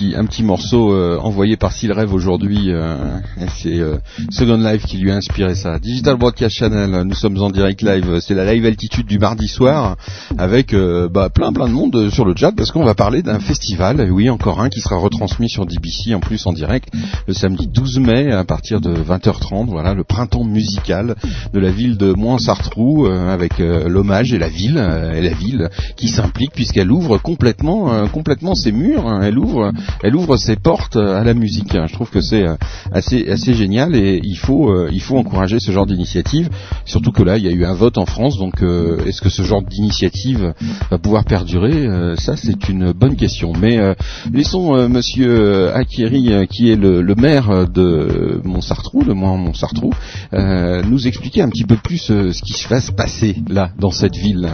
Petit un petit morceau euh, envoyé par Seal Rêve aujourd'hui. Euh, c'est euh, Second Life qui lui a inspiré ça. Digital Broadcast Channel. Nous sommes en direct live. C'est la live altitude du mardi soir avec bah, plein plein de monde sur le chat parce qu'on va parler d'un festival. Oui, encore un qui sera retransmis sur DBC en plus en direct le samedi 12 mai à partir de 20h30. Voilà, le printemps musical de la ville de Moinsartrou avec l'hommage et la ville et la ville qui s'implique puisqu'elle ouvre complètement complètement ses murs. Hein. Elle ouvre, elle ouvre ses portes à la musique. Je trouve que c'est euh, assez, génial et il faut, euh, il faut encourager ce genre d'initiative. Surtout que là, il y a eu un vote en France. Donc, euh, est-ce que ce genre d'initiative va pouvoir perdurer? Ça, c'est une bonne question. Mais laissons Monsieur Akiri, qui est le, maire de Montsartrou, de Montsartrou, nous expliquer un petit peu plus ce qui se passer là dans cette ville.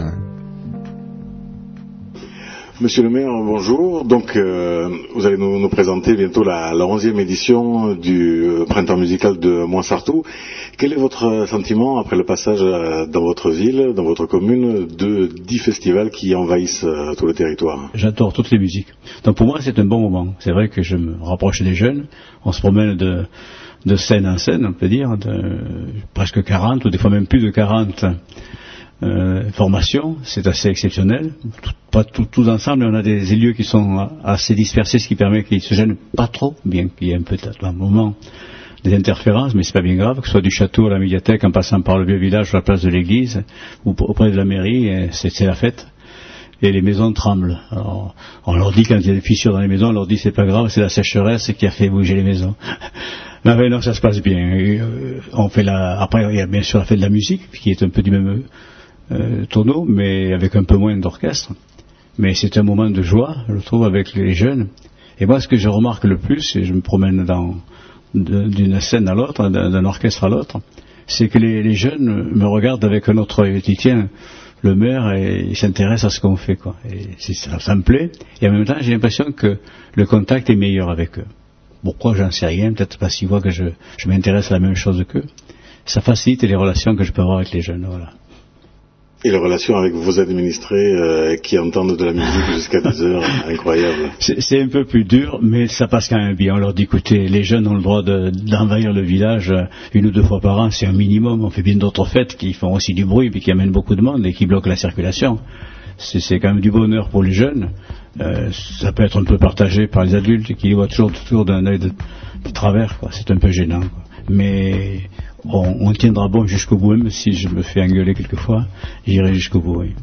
Monsieur le maire, bonjour. Donc, euh, vous allez nous, présenter bientôt la, la 11e édition du euh, printemps musical de Moinsartou. Quel est votre sentiment après le passage euh, dans votre ville, dans votre commune, de dix festivals qui envahissent tout le territoire? J'adore toutes les musiques. Donc pour moi, c'est un bon moment. C'est vrai que je me rapproche des jeunes. On se promène de, de scène en scène, on peut dire, de presque 40 ou des fois même plus de 40 euh, formation, c'est assez exceptionnel. pas tous ensemble, on a des lieux qui sont assez dispersés, ce qui permet qu'ils se gênent pas trop, bien qu'il y ait un peu un moment des interférences, mais c'est pas bien grave, que ce soit du château à la médiathèque, en passant par le vieux village, ou la place de l'église, ou auprès de la mairie, c'est la fête. Et les maisons tremblent. on leur dit quand il y a des fissures dans les maisons, on leur dit c'est pas grave, c'est la sécheresse qui a fait bouger les maisons. mais non, ça se passe bien. Euh, on fait la, après, il y a bien sûr la fête de la musique, qui est un peu du même euh, mais avec un peu moins d'orchestre. Mais c'est un moment de joie, je trouve, avec les jeunes. Et moi, ce que je remarque le plus, et je me promène d'une scène à l'autre, d'un orchestre à l'autre, c'est que les, jeunes me regardent avec un autre œil. Tiens, le maire, et il s'intéresse à ce qu'on fait, ça, me plaît. Et en même temps, j'ai l'impression que le contact est meilleur avec eux. Pourquoi, j'en sais rien. Peut-être parce qu'ils voient que je, je m'intéresse à la même chose qu'eux. Ça facilite les relations que je peux avoir avec les jeunes, voilà. Et la relation avec vos administrés euh, qui entendent de la musique jusqu'à des heures, incroyable. C'est un peu plus dur, mais ça passe quand même bien. On leur dit, écoutez, les jeunes ont le droit d'envahir le village euh, une ou deux fois par an, c'est un minimum. On fait bien d'autres fêtes qui font aussi du bruit, puis qui amènent beaucoup de monde et qui bloquent la circulation. C'est quand même du bonheur pour les jeunes. Euh, ça peut être un peu partagé par les adultes qui les voient toujours autour d'un œil de, travers. C'est un peu gênant. Mais on, tiendra bon jusqu'au bout, même si je me fais engueuler quelquefois, j'irai jusqu'au bout, oui.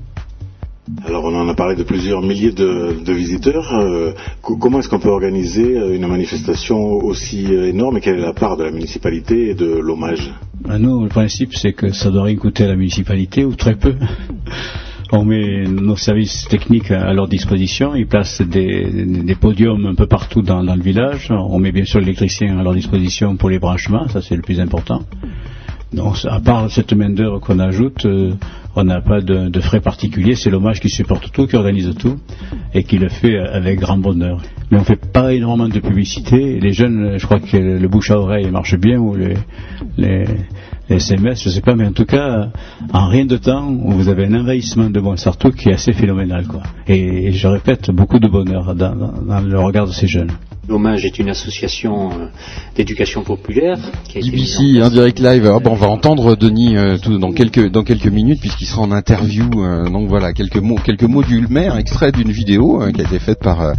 Alors on en a parlé de plusieurs milliers de, visiteurs. Euh, comment est-ce qu'on peut organiser euh, une manifestation aussi euh, énorme et quelle est la part de la municipalité et de l'hommage? Ben Nous, le principe c'est que ça doit rien coûter à la municipalité ou très peu. On met nos services techniques à leur disposition. Ils placent des, podiums un peu partout dans, le village. On met bien sûr l'électricien à leur disposition pour les branchements. Ça, c'est le plus important. Donc, à part cette main d'œuvre qu'on ajoute, euh, on n'a pas de, frais particuliers. C'est l'hommage qui supporte tout, qui organise tout et qui le fait avec grand bonheur. Mais on fait pas énormément de publicité. Les jeunes, je crois que le bouche à oreille marche bien ou les SMS, je ne sais pas, mais en tout cas, en rien de temps, vous avez un envahissement de Montsartou qui est assez phénoménal, quoi. Et, je répète, beaucoup de bonheur dans le regard de ces jeunes. L'hommage est une association euh, d'éducation populaire qui a été ici en direct live. Ah, bon, on va entendre Denis euh, tout, dans quelques dans quelques minutes puisqu'il sera en interview. Euh, donc voilà quelques mots quelques mots du maire extrait d'une vidéo qui a été faite par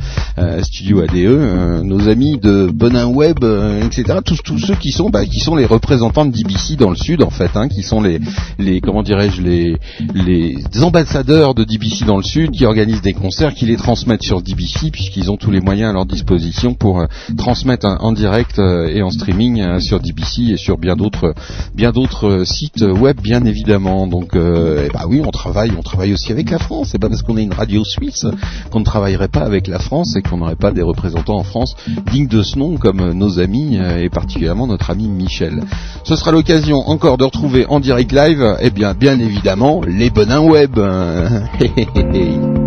Studio ADE, nos amis de Bonin Web, etc. Tous tous ceux qui sont bah, qui sont les représentants de DBC dans le sud en fait, hein, qui sont les les comment dirais-je les les ambassadeurs de DBC dans le sud qui organisent des concerts, qui les transmettent sur DBC puisqu'ils ont tous les moyens à leur disposition pour euh, transmettre en direct euh, et en streaming euh, sur DBC et sur bien d'autres sites web bien évidemment. Donc eh bah oui, on travaille, on travaille aussi avec la France. C'est pas parce qu'on est une radio suisse qu'on ne travaillerait pas avec la France et qu'on n'aurait pas des représentants en France dignes de ce nom comme nos amis et particulièrement notre ami Michel. Ce sera l'occasion encore de retrouver en direct live, eh bien bien évidemment les bonins web.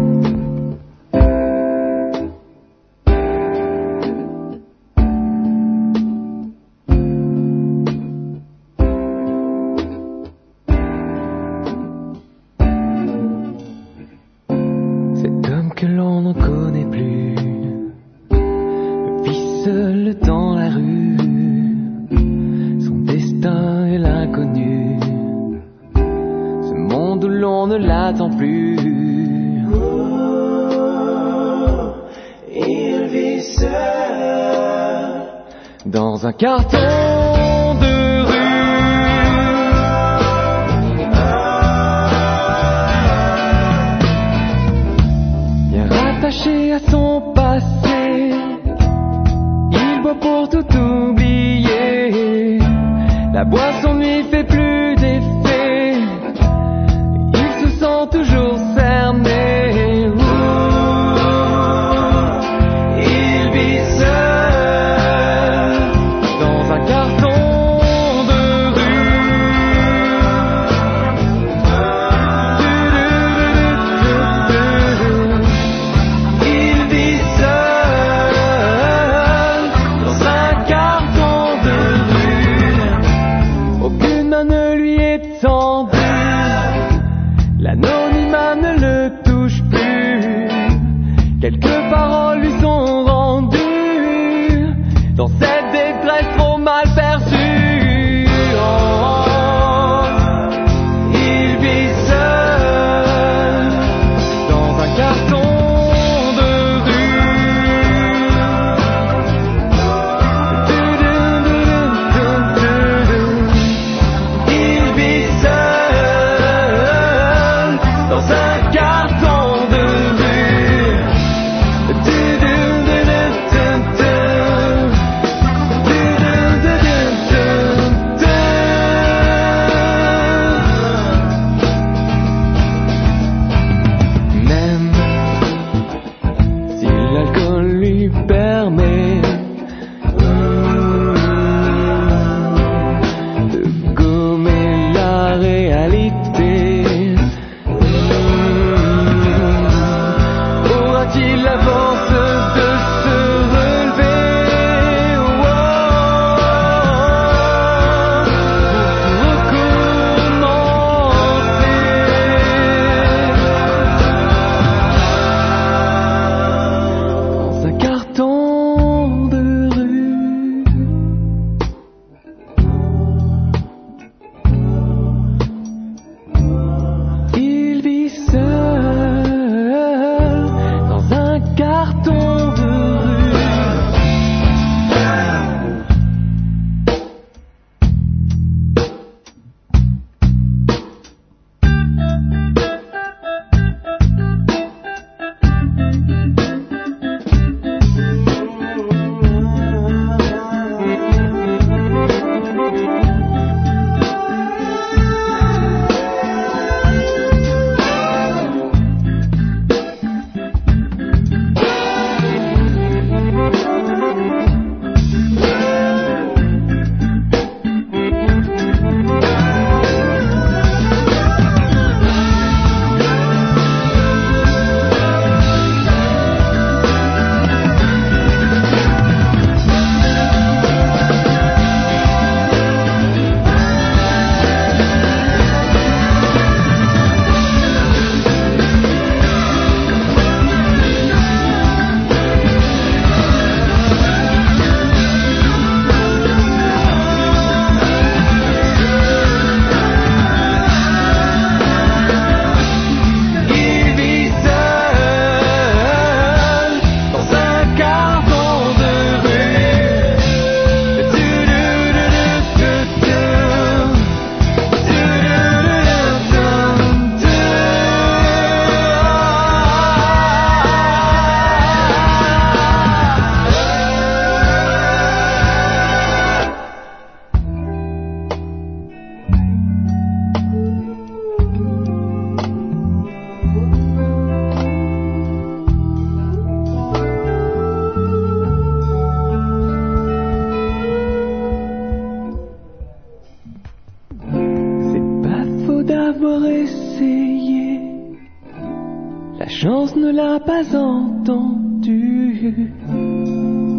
pas entendu.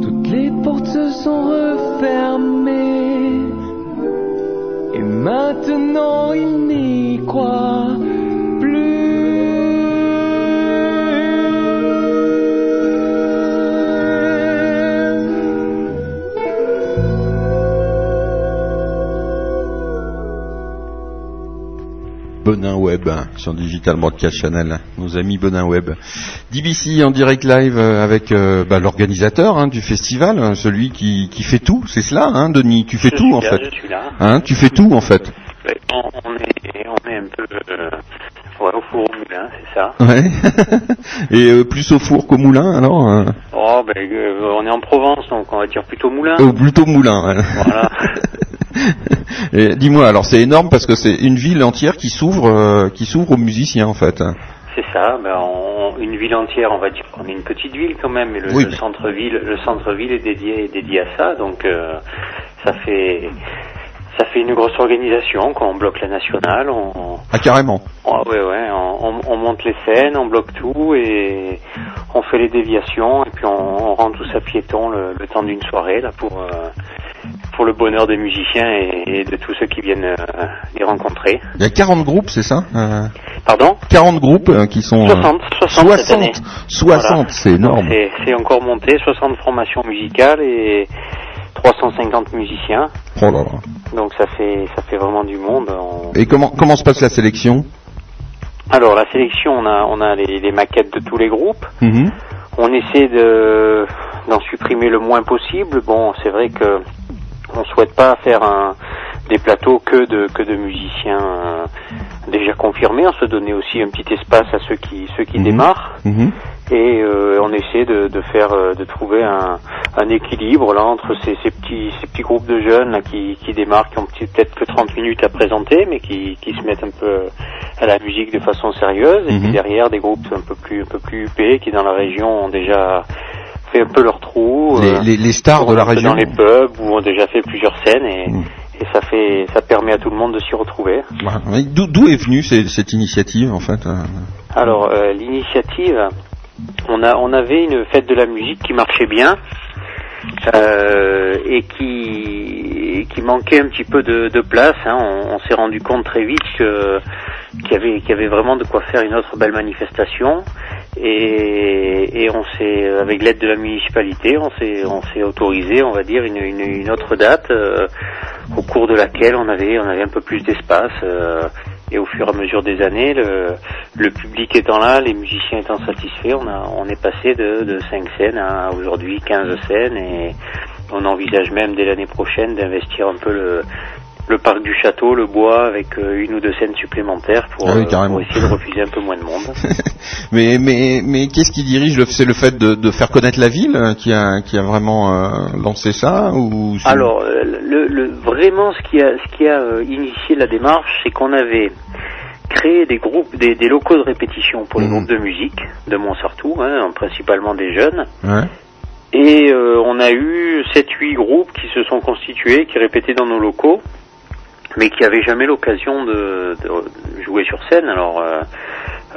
Toutes les portes se sont refermées. Et maintenant il n'y croit plus. Bonin Web hein, sur Digital Broadcast Channel, hein. nos amis Bonin Web. DBC en direct live euh, avec euh, bah, l'organisateur hein, du festival, hein, celui qui, qui fait tout, c'est cela, hein, Denis Tu fais Je tout en là, fait. Je suis là. Hein, tu fais tout en fait. Ouais, On, on est, on est un peu euh, ouais, au four au moulin, c'est ça. Ouais. Et euh, plus au four qu'au moulin alors Oh, ben, on est en Provence, donc on va dire plutôt moulin. Ou plutôt moulin. Voilà. Dis-moi, alors c'est énorme parce que c'est une ville entière qui s'ouvre, qui s'ouvre aux musiciens en fait. C'est ça, ben, on- une ville entière, on va dire qu'on est une petite ville quand même, mais le, Oui, le mais- centre-ville, le centre-ville est dédié, est dédié à ça, donc euh, ça fait ça fait une grosse organisation, quoi. On bloque la nationale, on, Ah carrément. Ah ouais, ouais, on, on- on monte les scènes, on bloque tout et on fait les déviations et puis on, on rend tout ça piéton le, le temps d'une soirée là pour euh, pour le bonheur des musiciens et, et de tous ceux qui viennent euh, les rencontrer. Il y a 40 groupes, c'est ça Euh, Pardon? 40 groupes euh, qui sont... euh, 60, 60 cette année. 60, 60, Voilà. c'est énorme. C'est encore monté, 60 formations musicales et 350 musiciens. Oh là là. Donc ça fait ça fait vraiment du monde. On- Et comment comment se passe la sélection? Alors la sélection, on a on a les, les maquettes de tous les groupes. Mhm. On essaie de d'en supprimer le moins possible. Bon, c'est vrai que on souhaite pas faire un, des plateaux que de que de musiciens euh, déjà confirmés. On se donnait aussi un petit espace à ceux qui ceux qui Mhm. démarrent Mhm. et euh, on essaie de, de faire euh, de trouver un, un équilibre là entre ces, ces petits ces petits groupes de jeunes là, qui, qui démarrent, qui ont peut-être que 30 minutes à présenter, mais qui, qui se mettent un peu à la musique de façon sérieuse, et Mhm. puis derrière des groupes un peu plus un peu plus huppés qui dans la région ont déjà fait un peu leur trou, les, euh, les, les stars de la région. dans les pubs ou ont déjà fait plusieurs scènes et, Mhm. et ça fait ça permet à tout le monde de s'y retrouver. Mais D'où est venue cette initiative en fait euh Alors euh, l'initiative, on a on avait une fête de la musique qui marchait bien euh, et qui qui manquait un petit peu de, de place. hein. On, on s'est rendu compte très vite que qu'il y avait qu'il y avait vraiment de quoi faire une autre belle manifestation et, et on s'est avec l'aide de la municipalité on s'est on s'est autorisé on va dire une, une, une autre date euh, au cours de laquelle on avait on avait un peu plus d'espace euh, et au fur et à mesure des années, le, le public étant là, les musiciens étant satisfaits, on, a, on est passé de, de 5 scènes à aujourd'hui 15 scènes et on envisage même dès l'année prochaine d'investir un peu le, le parc du château, le bois, avec euh, une ou deux scènes supplémentaires pour, Ah oui, euh, pour essayer de refuser un peu moins de monde. mais mais mais qu'est-ce qui dirige le C'est le fait de, de faire connaître la ville euh, qui a qui a vraiment euh, lancé ça ou Alors, le, le- vraiment, ce qui a, ce qui a initié la démarche, c'est qu'on avait créé des groupes, des, des locaux de répétition pour les Mhm. groupes de musique de Montsartou, hein, principalement des jeunes. Ouais. Et euh, on a eu 7-8 groupes qui se sont constitués, qui répétaient dans nos locaux, mais qui n'avaient jamais l'occasion de, de jouer sur scène. Alors, euh,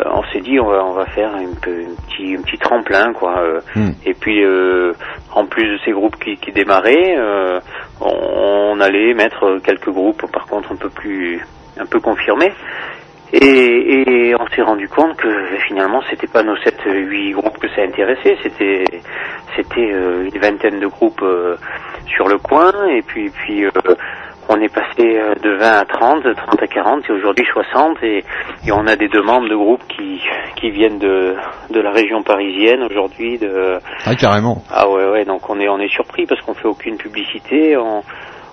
on s'est dit, on va, on va faire un, peu, un, petit, un petit tremplin, quoi. Hmm. et puis, euh, en plus de ces groupes qui, qui démarraient, euh, on, on allait mettre quelques groupes, par contre, un peu plus, un peu confirmés. Et, et on s'est rendu compte que finalement c'était pas nos 7 8 groupes que ça intéressait, c'était c'était euh, une vingtaine de groupes euh, sur le coin et puis puis euh, on est passé euh, de 20 à 30, 30 à 40 et aujourd'hui 60 et, et on a des demandes de groupes qui qui viennent de de la région parisienne aujourd'hui de Ah carrément. ah ouais ouais donc on est on est surpris parce qu'on fait aucune publicité, on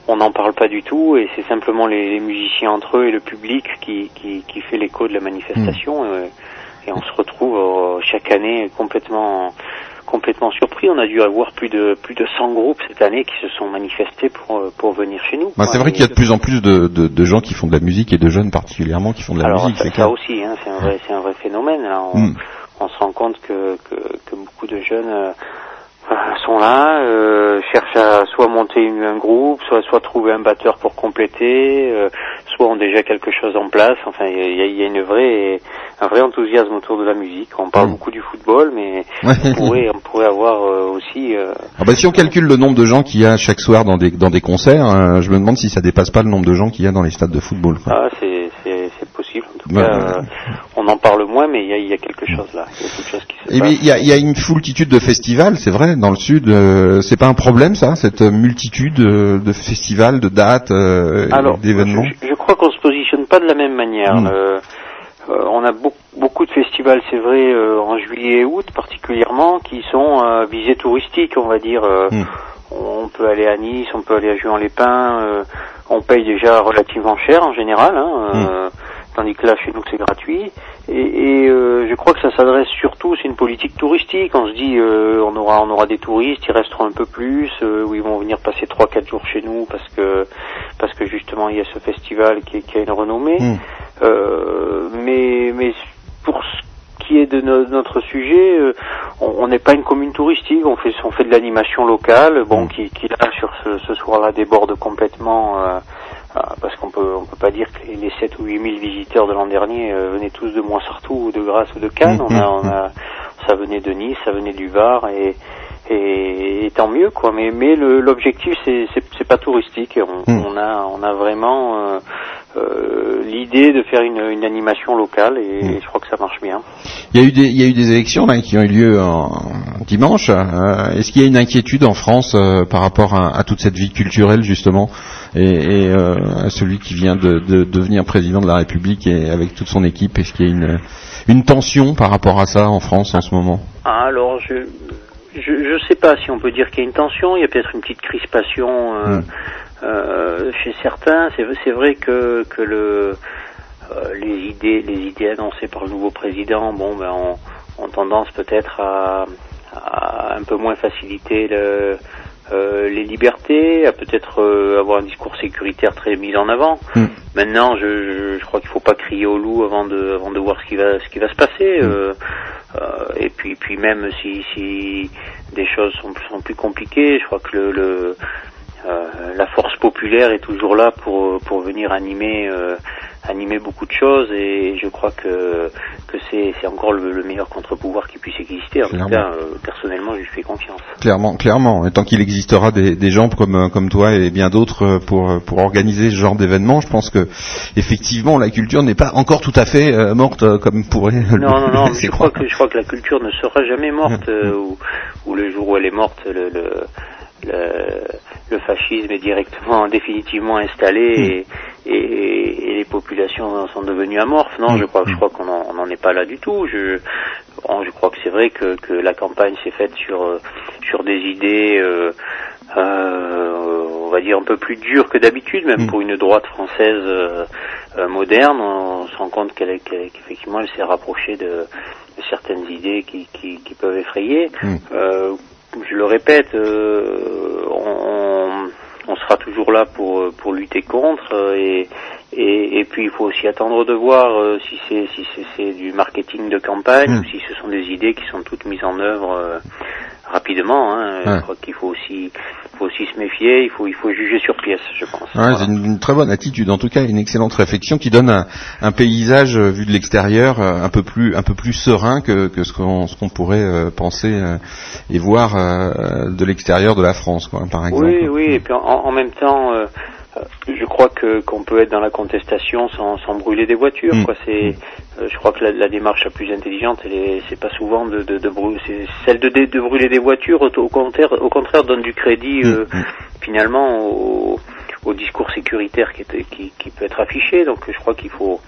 on n'en parle pas du tout et c'est simplement les, les musiciens entre eux et le public qui qui, qui fait l'écho de la manifestation et, et on se retrouve euh, chaque année complètement complètement surpris. On a dû avoir plus de plus de 100 groupes cette année qui se sont manifestés pour euh, pour venir chez nous. Bah, c'est vrai qu'il y a de plus en plus de, de, de gens qui font de la musique et de jeunes particulièrement qui font de la Alors musique, ça, c'est ça clair. aussi, hein, c'est un vrai, c'est un vrai phénomène. Là. On, Mm. on se rend compte que, que, que beaucoup de jeunes euh, sont là, euh, cherchent à soit monter une- un groupe, soit soit trouver un batteur pour compléter, euh, soit ont déjà quelque chose en place. Enfin, il y a, y a une vraie, un vrai enthousiasme autour de la musique. On parle Mm. beaucoup du football, mais Ouais. on pourrait, on pourrait avoir euh, aussi. euh, Ah bah, si on calcule le nombre de gens qu'il y a chaque soir dans des, dans des concerts, euh, je me demande si ça dépasse pas le nombre de gens qu'il y a dans les stades de football. quoi. Ah, c'est c'est c'est possible. En tout Ouais, cas, euh, on en parle moins, mais il y a, il y a quelque chose là. Il y a quelque chose qui se Et passe. puis, il y a, il y a une foultitude de festivals, c'est vrai, dans le sud. euh, c'est pas un problème, ça, cette multitude euh, de festivals, de dates, d'événements. je, je crois qu'on se positionne pas de la même manière. Mm. Euh, euh, on a beaucoup, beaucoup de festivals, c'est vrai, euh, en juillet et août particulièrement, qui sont euh, visés touristiques, on va dire. euh, Mm. On peut aller à Nice, on peut aller à Juan-les-Pins. on paye déjà relativement cher en général, hein, euh, tandis que là, chez nous, c'est gratuit. Et, et, euh, je crois que ça s'adresse surtout, c'est une politique touristique. On se dit, euh, on aura, on aura des touristes, ils resteront un peu plus, euh, ou ils vont venir passer trois, quatre jours chez nous parce que, parce que justement, il y a ce festival qui, qui a une renommée. Mm. Euh, mais, mais pour ce qui est de no- notre sujet, euh, on n'est pas une commune touristique. On fait, on fait de l'animation locale, bon, Mm. qui, qui là sur ce, ce soir-là déborde complètement. Euh, parce qu'on peut on peut pas dire que les, les 7 ou 8 000 visiteurs de l'an dernier euh, venaient tous de Moinsartou ou de Grasse ou de Cannes. Mm, On a, mm, on a, ça venait de Nice, ça venait du Var et, et, et tant mieux quoi. Mais, l'objectif c'est, c'est, pas touristique. On, Mm. on a on a vraiment euh, euh, l'idée de faire une, une animation locale et, Mm. je crois que ça marche bien. Il y a eu des, il y a eu des élections là, qui ont eu lieu en, dimanche. Euh, Est-ce qu'il y a une inquiétude en France par rapport à, à toute cette vie culturelle justement et, et, à celui qui vient de, de devenir président de la République et avec toute son équipe Est-ce qu'il y a une, une tension par rapport à ça en France en ce moment? Ah, alors je je je sais pas si on peut dire qu'il y a une tension. Il y a peut-être une petite crispation euh, Mm. euh, chez certains. C'est c'est vrai que que le euh, les idées les idées annoncées par le nouveau président, bon ben ont, ont tendance peut-être à, à un peu moins faciliter le euh, les libertés, à peut-être euh, avoir un discours sécuritaire très mis en avant. Mm. Maintenant, je, je, je crois qu'il faut pas crier au loup avant de, avant de voir ce qui va, ce qui va se passer. Mm. Euh, euh, et puis, puis même si, si des choses sont, sont plus compliquées, je crois que le, le euh, la force populaire est toujours là pour, pour venir animer, animer beaucoup de choses. Et je crois que, que c'est, c'est encore le, le meilleur contre-pouvoir qui puisse exister. En tout cas, euh, personnellement, je lui fais confiance. Clairement, clairement. Et tant qu'il existera des, des gens comme euh, comme toi et bien d'autres euh, pour pour organiser ce genre d'événement, je pense que effectivement la culture n'est pas encore tout à fait euh, morte comme pourrait le Non, non, non, je crois que je crois que la culture ne sera jamais morte, euh, ou, ou le jour où elle est morte, le, le, le, le fascisme est directement, définitivement installé et, et, et les populations sont devenues amorphes. Non, je crois, je crois qu'on n'en est pas là du tout. Je, bon, je crois que c'est vrai que, que la campagne s'est faite sur euh, sur des idées. Euh, euh, on va dire un peu plus dures que d'habitude, même pour une droite française euh, moderne, on se rend compte qu'elle, qu'elle- qu'effectivement elle s'est rapprochée de, de certaines idées qui, qui, qui peuvent effrayer. Mm. Euh, je le répète, euh, on, on sera toujours là pour, pour lutter contre euh, et, et, et puis il faut aussi attendre de voir euh, si c'est si c'est, du marketing de campagne Mm. ou si ce sont des idées qui sont toutes mises en œuvre euh, rapidement. Hein. Ouais. Je crois qu'il faut aussi faut aussi se méfier, il faut il faut juger sur pièce, je pense. Ouais, Voilà. c'est une, une très bonne attitude, en tout cas une excellente réflexion qui donne un, un paysage euh, vu de l'extérieur euh, un peu plus un peu plus serein que, que ce qu'on qu'on pourrait euh, penser et voir de l'extérieur de la France, quoi, par exemple. Oui, oui, et puis en, en même temps, je crois que qu'on peut être dans la contestation sans, sans brûler des voitures. Mm. Quoi, c'est, euh, je crois que la, la démarche la plus intelligente, elle est, c'est pas souvent de, de, de brûler, c'est celle de, de brûler des voitures. Au, au contraire, au contraire, donne du crédit euh, Mm. finalement au, au discours sécuritaire qui, est, qui, qui peut être affiché. Donc, je crois qu'il faut,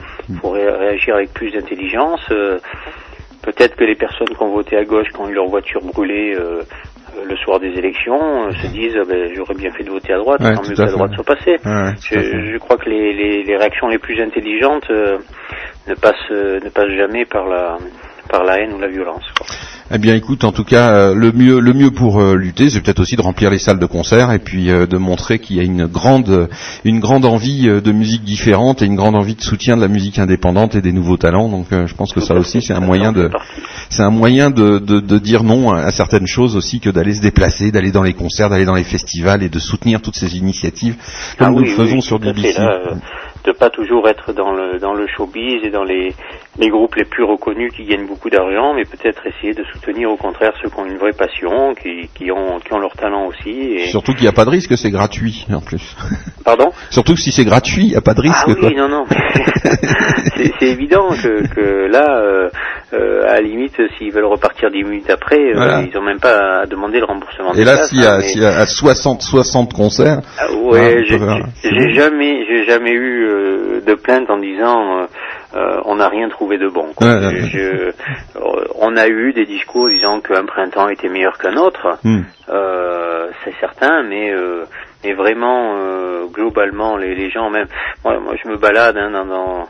faut ré- réagir avec plus d'intelligence. Euh, Peut-être que les personnes qui ont voté à gauche, qui ont eu leur voiture brûlée euh, euh, le soir des élections, euh, se disent ah ben, j'aurais bien fait de voter à droite, Ouais, tant mieux que la droite soit passée. Ouais. Je, je crois que les, les, les réactions les plus intelligentes euh, ne passent euh, ne passent jamais par la par la haine ou la violence. quoi. Eh bien, écoute, en tout cas, euh, le mieux, le mieux pour euh, lutter, c'est peut-être aussi de remplir les salles de concert et puis euh, de montrer qu'il y a une grande, une grande envie de musique différente et une grande envie de soutien de la musique indépendante et des nouveaux talents. Donc, je pense que Tout ça aussi, c'est un moyen de, c'est un moyen de, de, dire non à certaines choses aussi que d'aller se déplacer, d'aller dans les concerts, d'aller dans les festivals et de soutenir toutes ces initiatives comme Ah nous oui, le faisons oui, sur. BBC. Là, euh, de pas toujours être dans le dans le showbiz et dans les les groupes les plus reconnus qui gagnent beaucoup d'argent, mais peut-être essayer de soutenir au contraire ceux qui ont une vraie passion, qui, qui ont qui ont leur talent aussi. Et... Surtout qu'il n'y a pas de risque, c'est gratuit en plus. Pardon? Surtout que si c'est gratuit, il n'y a pas de risque. Ah oui, quoi. non, non. c'est c'est évident que, que là, euh, euh, à la limite, s'ils veulent repartir 10 minutes après, euh, ils n'ont même pas à demander le remboursement Et là, s'il y, hein, a- mais- s'il y a à 60, 60 concerts, Ah, ouais, Ah, j'ai jamais, j'ai jamais eu euh, de plainte en disant euh, on n'a rien trouvé de bon. quoi. Ouais, ouais. Je- euh, on a eu des discours disant qu'un printemps était meilleur qu'un autre, hmm. euh, c'est certain, mais euh, mais vraiment euh, globalement les, les gens même, moi, moi je me balade hein, dans, dans,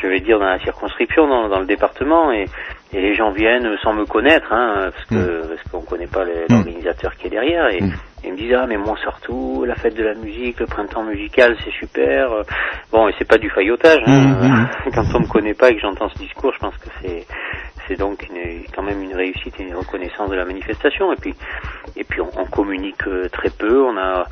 je vais dire dans la circonscription, dans, dans le département et et les gens viennent sans me connaître, hein, parce que parce qu'on connaît pas l'organisateur qui est derrière, et, Mm. Et ils me disent ah mais Montsartou, la fête de la musique, le printemps musical, c'est super. Bon, et c'est pas du faillotage. Hein. Mm, mm. Quand on me connaît pas et que j'entends ce discours, je pense que c'est c'est donc une, quand même une réussite et une reconnaissance de la manifestation. Et puis et puis on, on communique euh, très peu. On a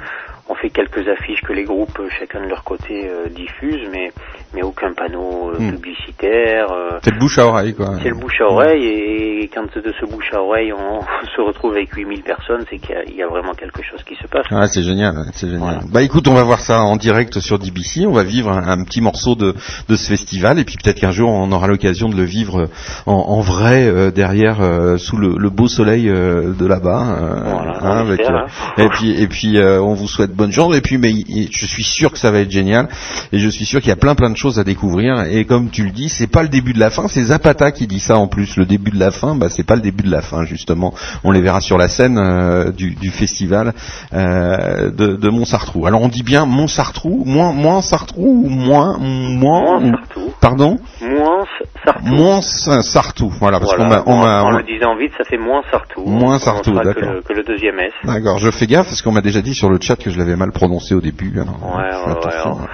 on fait quelques affiches que les groupes euh, chacun de leur côté euh, diffusent, mais mais aucun panneau euh, Mm. publicitaire. euh, c'est le bouche à oreille, quoi. c'est le bouche à oreille et quand de ce bouche à oreille on se retrouve avec 8000 personnes, c'est qu'il y a- il y, a vraiment quelque chose qui se passe. Ah, c'est génial, c'est génial. Voilà. Bah écoute, on va voir ça en direct sur DBC, on va vivre un, un petit morceau de, de ce festival et puis peut-être qu'un jour on aura l'occasion de le vivre en, en vrai euh, derrière euh, sous le, le beau soleil euh, de là-bas. Voilà, hein, avec, hein. et puis et puis on vous souhaite bonne chance et puis mais je suis sûr que ça va être génial et je suis sûr qu'il y a plein plein de choses à découvrir et comme tu le dis, c'est pas le début de la fin, c'est Zapata qui dit ça en plus, le début de la fin, bah c'est pas le début de la fin justement. On les verra sur la scène du, du festival de, de Montsartrou. Alors on dit bien Montsartrou, moins moins Sartrou ou moins moins pardon? Moins Sartou. moins Sartou. Voilà parce Voilà, qu'on m'a en le disant vite, ça fait moins Sartou. Moins Sartou, d'accord. Que le, que le deuxième S. D'accord, je fais gaffe parce qu'on m'a déjà dit sur le chat que je l'avais mal prononcé au début. alors, Ouais, fais ouais, hein.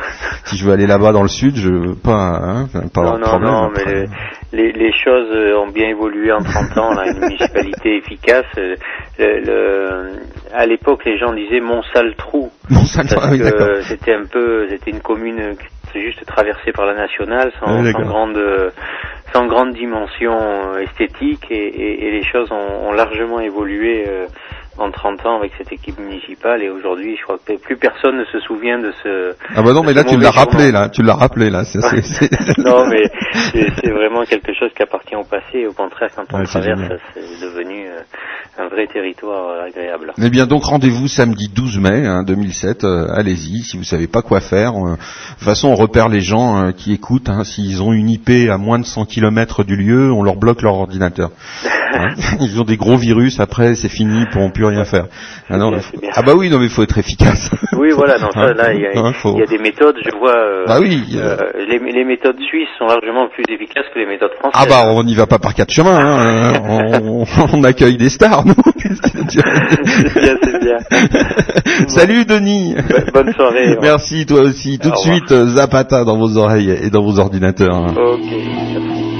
Si je veux aller là-bas dans le sud, je veux pas, hein, pas avoir Non, de non, problème. non, mais les, choses ont bien évolué en 30 ans. A une municipalité efficace. Euh, Le, le- à l'époque, les gens disaient Mont-Sal-Trou. Bon, ça, parce ah oui, d'accord. que c'était un peu, c'était une commune était juste traversée par la nationale, sans, Ah sans grande, sans grande dimension euh, esthétique, et, et- et les choses ont, ont largement évolué euh, en 30 ans avec cette équipe municipale. Et aujourd'hui, je crois que plus personne ne se souvient de ce. Ah bah non, mais là tu l'as rappelé, là, tu l'as rappelé, là. c'est- non, mais c'est vraiment quelque chose qui appartient au passé. Et au contraire, quand on Ouais, traverse, c'est devenu euh, un vrai territoire euh, agréable. Eh bien, donc rendez-vous samedi 12 mai hein, 2007. euh, Allez-y, si vous savez pas quoi faire. euh, de toute façon, on repère les gens euh, qui écoutent. hein, S'ils ont une IP à moins de 100 km du lieu, on leur bloque leur ordinateur. Hein, Ils ont des gros virus. Après, c'est fini, ils pourront plus rien faire. Ah, non, ah bah oui, non, mais il faut être efficace. Oui, voilà, ça, Hein, là, il y, a- hein, faut- il y a des méthodes, je vois. euh, Bah oui. euh, les, les méthodes suisses sont largement plus efficaces que les méthodes françaises. Ah bah on n'y va pas par quatre chemins, hein, on, on accueille des stars, tu c'est bien, c'est bien. Salut Denis. Bo- Bonne soirée. Merci toi aussi. Tout de suite euh, Zapata dans vos oreilles et dans vos ordinateurs. Ok.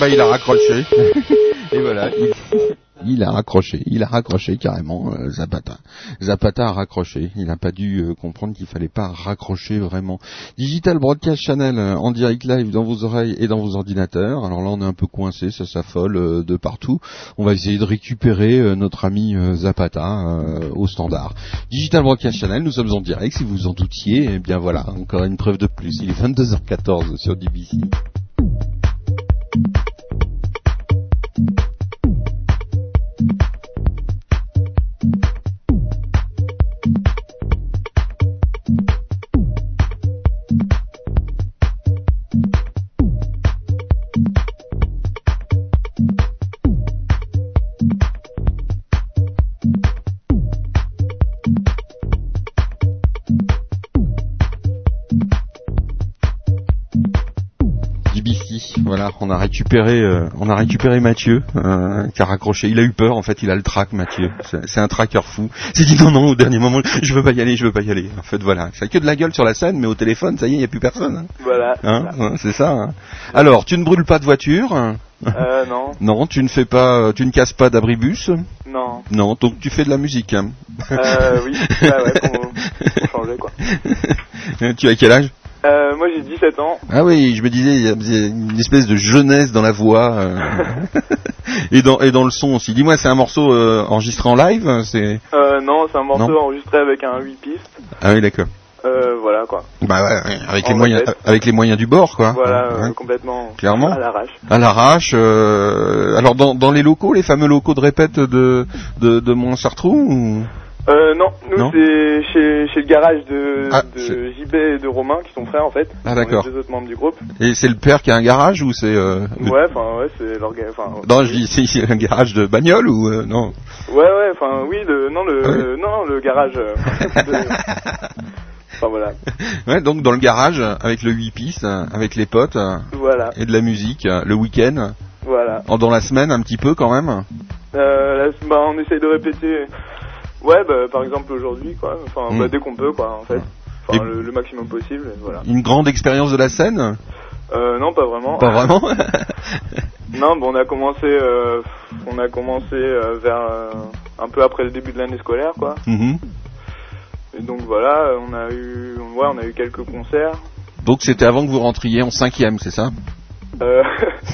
Bah il a raccroché. Et voilà, il, a raccroché, il a raccroché carrément euh, Zapata. Zapata a raccroché, il n'a pas dû euh, comprendre qu'il fallait pas raccrocher vraiment. Digital Broadcast Channel euh, en direct live dans vos oreilles et dans vos ordinateurs. Alors là on est un peu coincé, ça s'affole de partout. On va essayer de récupérer notre ami Zapata au standard. Digital Broadcast Channel, nous sommes en direct, si vous vous en doutiez, eh bien voilà, encore une preuve de plus. Il est 22h14 sur DBC. On a récupéré, euh, on a récupéré Mathieu, euh, qui a raccroché. Il a eu peur, en fait, il a le track, Mathieu. C'est c'est un tracker fou. Il s'est dit non, non, au dernier moment, je veux pas y aller, je veux pas y aller. En fait, voilà, ça a que de la gueule sur la scène, mais au téléphone, ça y est, il y a plus personne. hein. Voilà. Hein, hein, c'est ça. hein. Alors, tu ne brûles pas de voiture Euh, non, Non, tu ne fais pas, tu ne casses pas d'abribus non. Non, donc tu fais de la musique. hein. Euh, oui, ouais, ouais, pour, pour changer, quoi. tu as quel âge? Euh, moi, j'ai 17 ans. Ah oui, je me disais, il y a une espèce de jeunesse dans la voix euh, et dans et dans le son aussi. Dis-moi, c'est un morceau euh, enregistré en live hein, C'est non, c'est un morceau Non. enregistré avec un 8 pistes. ah oui, d'accord. Euh, voilà, quoi. Bah ouais, avec En les moyens, avec les moyens du bord, quoi. Voilà, Ouais. complètement. Clairement. À l'arrache. À l'arrache. euh, alors dans dans les locaux, les fameux locaux de répète de de de Montsartrou ou... Euh, non, nous, Non c'est chez, chez le garage de, Ah, de JB et de Romain, qui sont frères, en fait. Ah, On est d'accord. deux autres membres du groupe. Et c'est le père qui a un garage ou c'est euh, le- Ouais, enfin, ouais, c'est l'orga... Enfin, Non, je dis c'est c'est un garage de bagnole ou euh, non ouais, ouais, enfin, oui, le, non, le, Ah le- non, le garage. euh, de- Enfin, voilà. Ouais, donc dans le garage avec le 8 pistes, euh, avec les potes euh, Voilà, et de la musique euh, le week-end, voilà. en- dans la semaine un petit peu quand même. Euh, là, bah, on essaye de répéter. Ouais, bah, par exemple aujourd'hui, quoi. Enfin, bah, dès qu'on peut, quoi, en fait. Enfin, le, le maximum possible, voilà. Une grande expérience de la scène? Euh, non, pas vraiment. Pas vraiment? Non, bon, on a commencé, euh, on a commencé euh, vers euh, un peu après le début de l'année scolaire, quoi. Mhm. Et donc voilà, on a eu, ouais, on a eu quelques concerts. Donc c'était avant que vous rentriez en cinquième, c'est ça? Euh,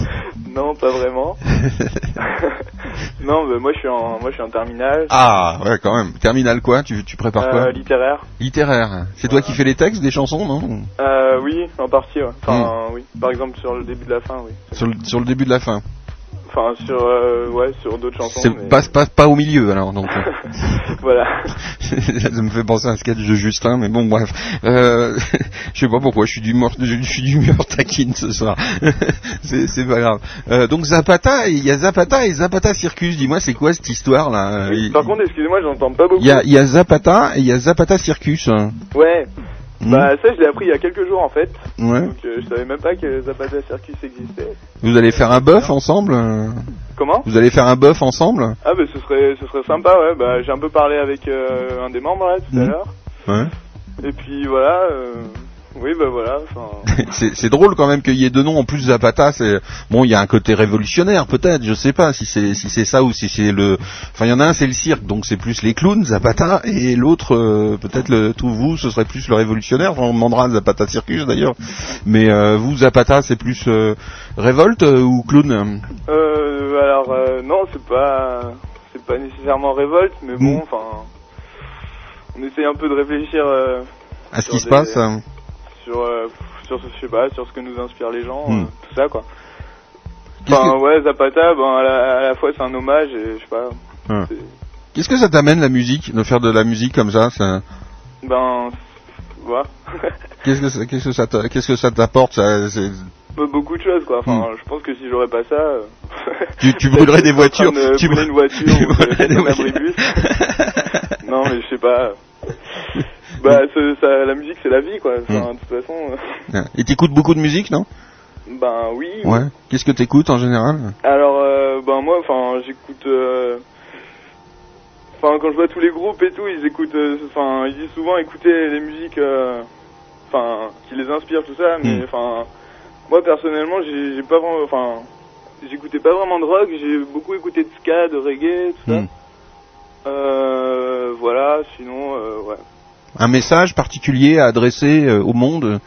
non, pas vraiment. non, bah, moi je suis en, moi je suis en terminale. Ah, ouais, quand même. Terminal quoi tu, tu prépares quoi Euh, littéraire. Littéraire. C'est toi qui fais les textes des chansons, non Euh, oui, en partie, ouais. Enfin, Mm. oui. Par exemple sur le début de la fin, oui. sur le, sur le début de la fin. Enfin, sur, euh, ouais, sur d'autres chansons. C'est mais- pas, pas, pas au milieu alors donc. voilà. ça me fait penser à un sketch de Justin, mais bon bref. Euh, je sais pas pourquoi, je suis d'humeur, je suis d'humeur taquine ce soir. c'est, pas grave. Euh, donc Zapata, il y a Zapata et Zapata Circus. Dis-moi, c'est quoi cette histoire là? Il Par contre, excusez-moi, j'entends pas beaucoup. il y a, il y a Zapata et il y a Zapata Circus. Ouais. Hmm. Bah ça, je l'ai appris il y a quelques jours en fait. Ouais. Donc euh, je savais même pas que Zapata Circus existait. Vous allez faire un bœuf ensemble euh Comment? Vous allez faire un bœuf ensemble? Ah bah ce serait, ce serait sympa, ouais. Bah j'ai un peu parlé avec euh, un des membres là tout à Mhm. l'heure. Ouais. Et puis voilà. euh, Oui, bah voilà. C'est, drôle quand même qu'il y ait deux noms en plus Zapata. C'est bon, il y a un côté révolutionnaire peut-être. Je sais pas si c'est si c'est ça ou si c'est le. Enfin, il y en a un c'est le cirque, donc c'est plus les clowns Zapata, et l'autre euh, peut-être le tout vous, ce serait plus le révolutionnaire. Enfin, on demandera Zapata Circus d'ailleurs. Mais euh, vous Zapata, c'est plus euh, révolte ou clown? Euh, alors non, c'est pas, c'est pas nécessairement révolte, mais bon, Mhm. enfin, on essaye un peu de réfléchir à ce qui se passe euh, sur, euh, sur, ce- je sais pas, sur ce que nous inspirent les gens, Mhm. euh, tout ça quoi. Enfin que- ouais, Zapata, ben à la, à la fois c'est un hommage et je sais pas. C'est- Qu'est-ce que ça t'amène la musique, de faire de la musique comme ça, ça Ben, voilà. Qu'est-ce que ça, qu'est-ce que ça, qu'est-ce que ça t'apporte ça, c'est- Beaucoup de choses quoi. Enfin, Hmm. je pense que si j'aurais pas ça, euh, Tu, tu brûlerais des voitures. de Tu brûler brû- une voiture tu brûlerais des voitures. non mais je sais pas. Bah, ce- ça, la musique c'est la vie quoi. Enfin, Hmm. de toute façon, euh, Et t'écoutes beaucoup de musique, non? Ben oui. Ouais. Qu'est-ce que t'écoutes en général? Alors, euh, ben moi, enfin, j'écoute. euh, Enfin, quand je vois tous les groupes et tout, ils écoutent. euh, Enfin, ils disent souvent écouter les musiques. Enfin, qui les inspirent tout ça. Mais Mm. enfin, moi personnellement, j'ai pas vraiment. Enfin, j'écoutais pas vraiment de rock, j'ai beaucoup écouté de ska, de reggae, tout ça. Euh, voilà, sinon, euh, ouais. Un message particulier à adresser euh, au monde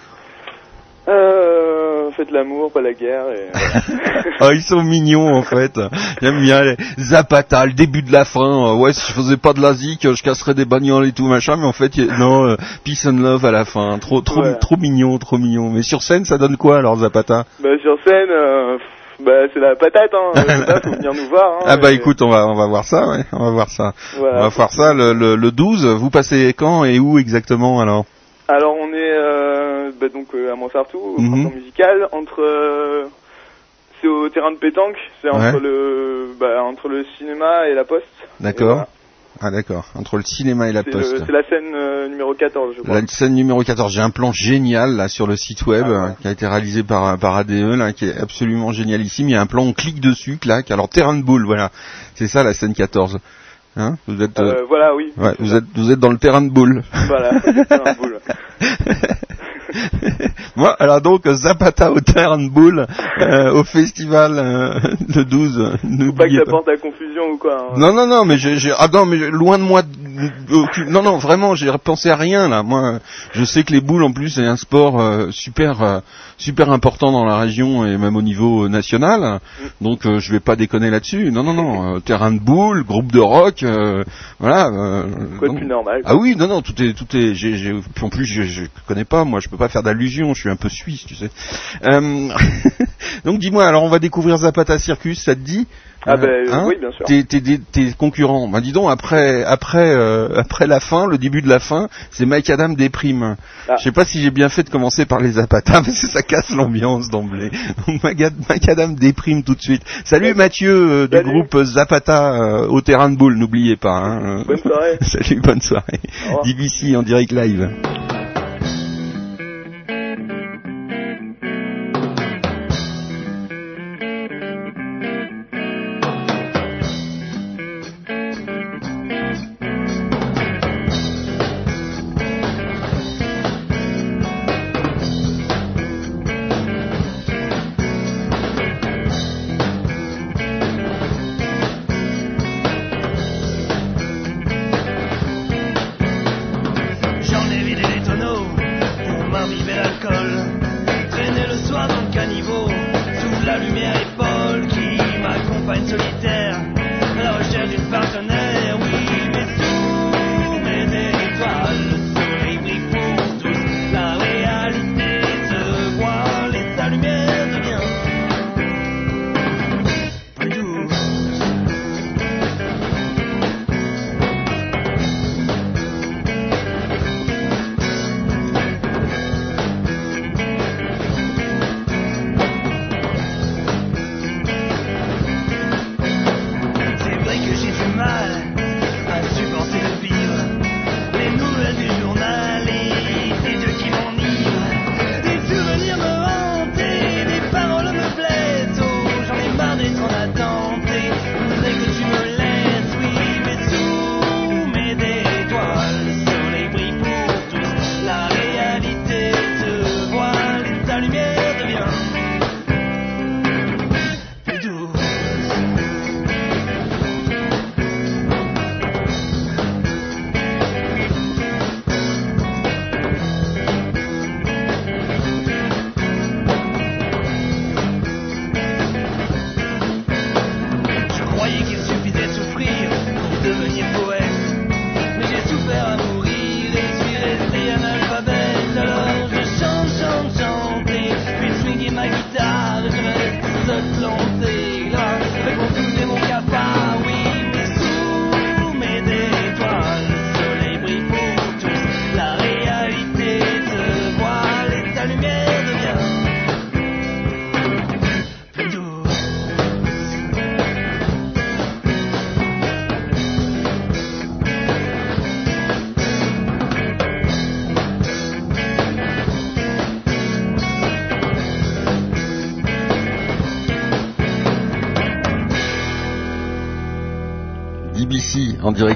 Euh, faites l'amour, pas la guerre. Et, Ah, ils sont mignons en fait. J'aime bien les Zapata, le début de la fin. Euh, ouais, si je faisais pas de la zik, je casserais des bagnoles et tout machin. Mais en fait, non, euh, peace and love à la fin. Trop, trop, Ouais. trop mignon, trop mignon. Mais sur scène, ça donne quoi alors Zapata? Bah, sur scène, euh, bah, c'est la patate, hein. Sais pas, faut venir nous voir. Hein, Ah bah et- écoute, on va, on va voir ça. Ouais, on va voir ça. Voilà. On va voir ça le, le, le 12. Vous passez quand et où exactement alors? Alors on est euh, bah, donc euh, à Montsartou, au printemps musical, entre euh, c'est au terrain de pétanque, c'est entre le bah, entre le cinéma et la poste. D'accord. Ah d'accord. Entre le cinéma et la poste. c'est la scène euh, numéro 14, je crois. La scène numéro 14, j'ai un plan génial là sur le site web Ah ouais. euh, qui a été réalisé par par ADE là qui est absolument génialissime. Il y a un plan on clique dessus, clac. Alors terrain de boule, voilà. C'est ça la scène 14. Hein Vous êtes euh, Euh, voilà, oui. ouais, vous ça. êtes vous êtes dans le terrain de boule. Voilà, c'est un boule. Moi, alors donc Zapata au boule euh, au festival euh, le 12. Faut pas que ça porte à confusion ou quoi. hein. Non non non mais j'ai ah non mais loin de moi aucune- non non vraiment j'ai pensé à rien là moi je sais que les boules en plus c'est un sport euh, super euh, super important dans la région et même au niveau national donc euh, je vais pas déconner là-dessus non non non euh, terrain de boules groupe de rock euh, voilà euh, Quoi de plus normal. ah oui, non, non, tout est, tout est. J'ai, j'ai- en plus, je, je connais pas. Moi, je peux pas faire d'allusion. Je suis un peu suisse, tu sais. Euh, donc, dis-moi. Alors, on va découvrir Zapata Circus. Ça te dit Ah ben Euh, hein oui, bien sûr. tes, tes, tes- tes concurrents. Bah dis donc après après euh, après la fin, le début de la fin, c'est Mike Adam déprime. Ah. Je sais pas si j'ai bien fait de commencer par les Zapata parce que ça casse l'ambiance d'emblée. Donc Mike Ad- Mike Adam déprime tout de suite. Salut Mathieu euh, du Salut. groupe Zapata euh, au terrain de boule, n'oubliez pas. Hein. Bonne soirée. Salut, bonne soirée. DBC en direct live.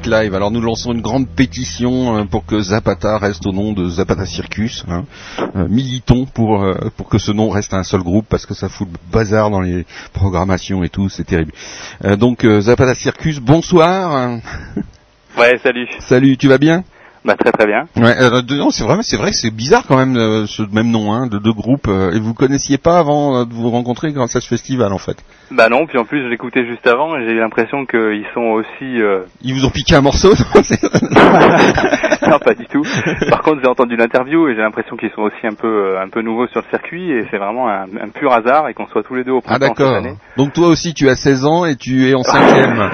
Live. Alors nous lançons une grande pétition euh, pour que Zapata reste au nom de Zapata Circus. Hein. Euh, militons pour euh, pour que ce nom reste un seul groupe parce que ça fout le bazar dans les programmations et tout, c'est terrible. Euh, donc Zapata Circus, bonsoir. Ouais, salut. Salut, tu vas bien? Bah très très bien. Ouais, euh, non, c'est vrai, c'est vrai que c'est bizarre quand même euh, ce même nom hein, de deux groupes. euh, et vous connaissiez pas avant euh, de vous rencontrer grâce à ce festival en fait? Bah non, puis en plus je l'écoutais juste avant et j'ai eu l'impression qu'ils sont aussi... euh, Ils vous ont piqué un morceau non, pas du tout. Par contre, j'ai entendu l'interview et j'ai l'impression qu'ils sont aussi un peu euh, un peu nouveaux sur le circuit et c'est vraiment un, un pur hasard et qu'on soit tous les deux au Ah printemps cette d'accord. année. Donc toi aussi tu as 16 ans et tu es en cinquième.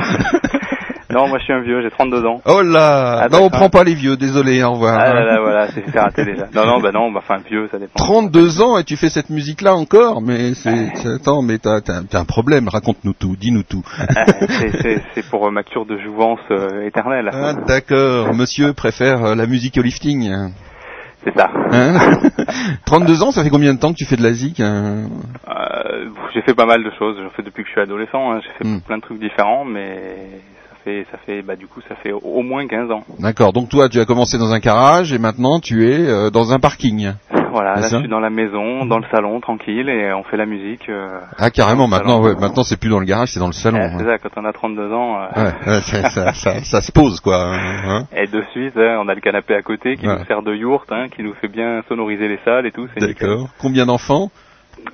Non, moi je suis un vieux, j'ai 32 ans. oh là Ah, Non on prend pas les vieux, désolé, au revoir. Ah là là, voilà, c'est raté déjà. Non, non, bah non, bah enfin vieux, ça dépend. 32 ans et tu fais cette musique là encore mais c'est attends mais t'as t'as un- t'as un problème raconte-nous tout dis-nous tout c'est- pour euh, ma cure de jouvence euh, éternelle. ah, d'accord monsieur préfère euh, la musique au lifting C'est ça. hein 32 ans ça fait combien de temps que tu fais de la zik hein Euh, j'ai fait pas mal de choses. J'en fais depuis que je suis adolescent. hein. J'ai fait Hmm. plein de trucs différents, mais fait, ça fait, bah du coup, ça fait au moins 15 ans. D'accord, donc toi tu as commencé dans un garage et maintenant tu es euh, dans un parking. Voilà, là je suis dans la maison, dans le salon, tranquille, et on fait la musique. euh, Ah carrément, maintenant ouais, maintenant c'est plus dans le garage, c'est dans le salon. C'est ça, quand on a 32 ans. euh, ça, ça, ça- ça se pose quoi. hein. Et de suite, hein, on a le canapé à côté qui nous sert de yourte, hein, qui nous fait bien sonoriser les salles et tout. D'accord. Combien d'enfants?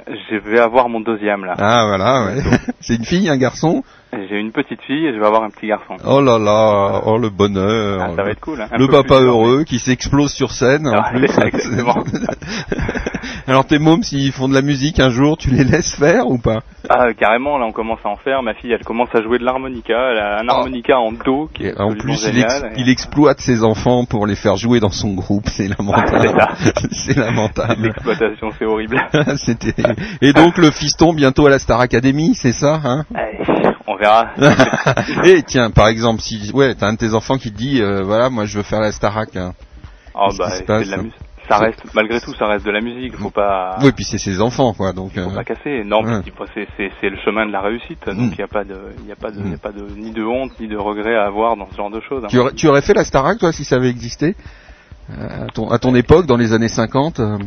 Je vais avoir mon deuxième là. Ah voilà, ouais. c'est une fille, un garçon? J'ai une petite fille et je vais avoir un petit garçon. Oh là là, oh le bonheur. Ah, ça va être cool. Hein, le papa heureux qui s'explose sur scène. en plus. c'est ça, exactement. Alors tes mômes, s'ils font de la musique un jour, tu les laisses faire ou pas? Ah, carrément, là on commence à en faire. Ma fille, elle commence à jouer de l'harmonica. Elle a un Ah. harmonica en do qui est En plus, il, ex- Et- il exploite ses enfants pour les faire jouer dans son groupe. C'est lamentable. Ah, c'est lamentable. L'exploitation, c'est horrible. Et donc le fiston bientôt à la Star Academy, c'est ça hein? On verra. Et tiens, par exemple, si ouais, t'as un de tes enfants qui te dit, euh, voilà, moi je veux faire la Starac. hein. Oh, bah, c'est de la hein musique. Ça reste, malgré tout, ça reste de la musique. Faut pas, Oui, puis c'est ses enfants, quoi. Donc, faut euh, pas casser. Non, ouais. c'est, c'est, c'est le chemin de la réussite. Donc, Mm. il n'y a pas de, il y a pas de, Mm. y a pas de, ni de honte, ni de regret à avoir dans ce genre de choses. hein. tu, aurais, tu aurais fait la Starac, toi, si ça avait existé? Euh, à, ton, à ton époque, dans les années 50 euh,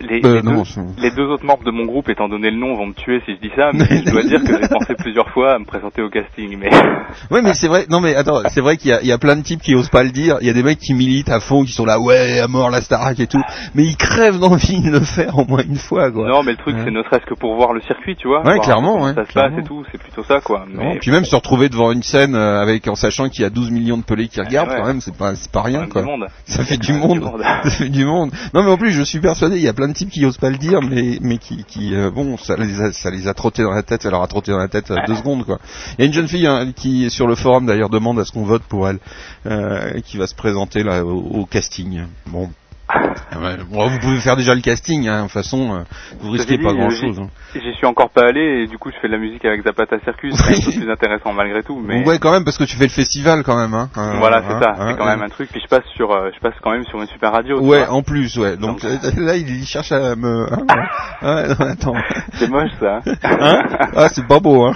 Les, euh, les non, deux, c'est- les deux autres membres de mon groupe, étant donné le nom, vont me tuer si je dis ça, mais je dois dire que j'ai pensé plusieurs fois à me présenter au casting. Mais Ouais, mais c'est vrai. Non, mais attends, c'est vrai qu'il y a, il y a plein de types qui osent pas le dire. Il y a des mecs qui militent à fond, qui sont là, ouais, à mort la Starac et tout. Mais ils crèvent d'envie de le faire au moins une fois, quoi. non, mais le truc, Ouais. c'est ne serait-ce que pour voir le circuit, tu vois. Ouais, voir clairement, ouais, Ça se passe et tout, c'est plutôt ça, quoi. Non, Mais puis même se retrouver devant une scène euh, avec en sachant qu'il y a 12 millions de pelés qui regardent, quand même, c'est pas, rien, quoi. monde. Ça fait du Ouais, monde. du monde. Ça fait du monde. Non mais en plus je suis persuadé, il y a plein de types qui osent pas le dire, mais mais qui qui euh, bon ça les a ça les a trottés dans la tête, ça leur a trotté dans la tête euh, deux secondes quoi. Il y a une jeune fille hein, qui sur le forum d'ailleurs demande à ce qu'on vote pour elle, euh, qui va se présenter là au, au casting. Bon. Ah bon, vous pouvez faire déjà le casting, hein, de toute façon, euh, vous risquez pas dit, grand euh, chose. j'y- suis encore pas allé et du coup je fais de la musique avec Zapata Circus, c'est un peu plus intéressant malgré tout. Mais Ouais, quand même, parce que tu fais le festival quand même. Hein. Euh, voilà, c'est hein, ça, hein, c'est quand hein. même un truc. Puis je passe sur, euh, je passe quand même sur une super radio. Ouais, en plus, ouais. Donc, Donc, là, il, cherche à me. hein, ouais, non, attends. C'est moche ça. Hein ah, c'est pas beau, hein.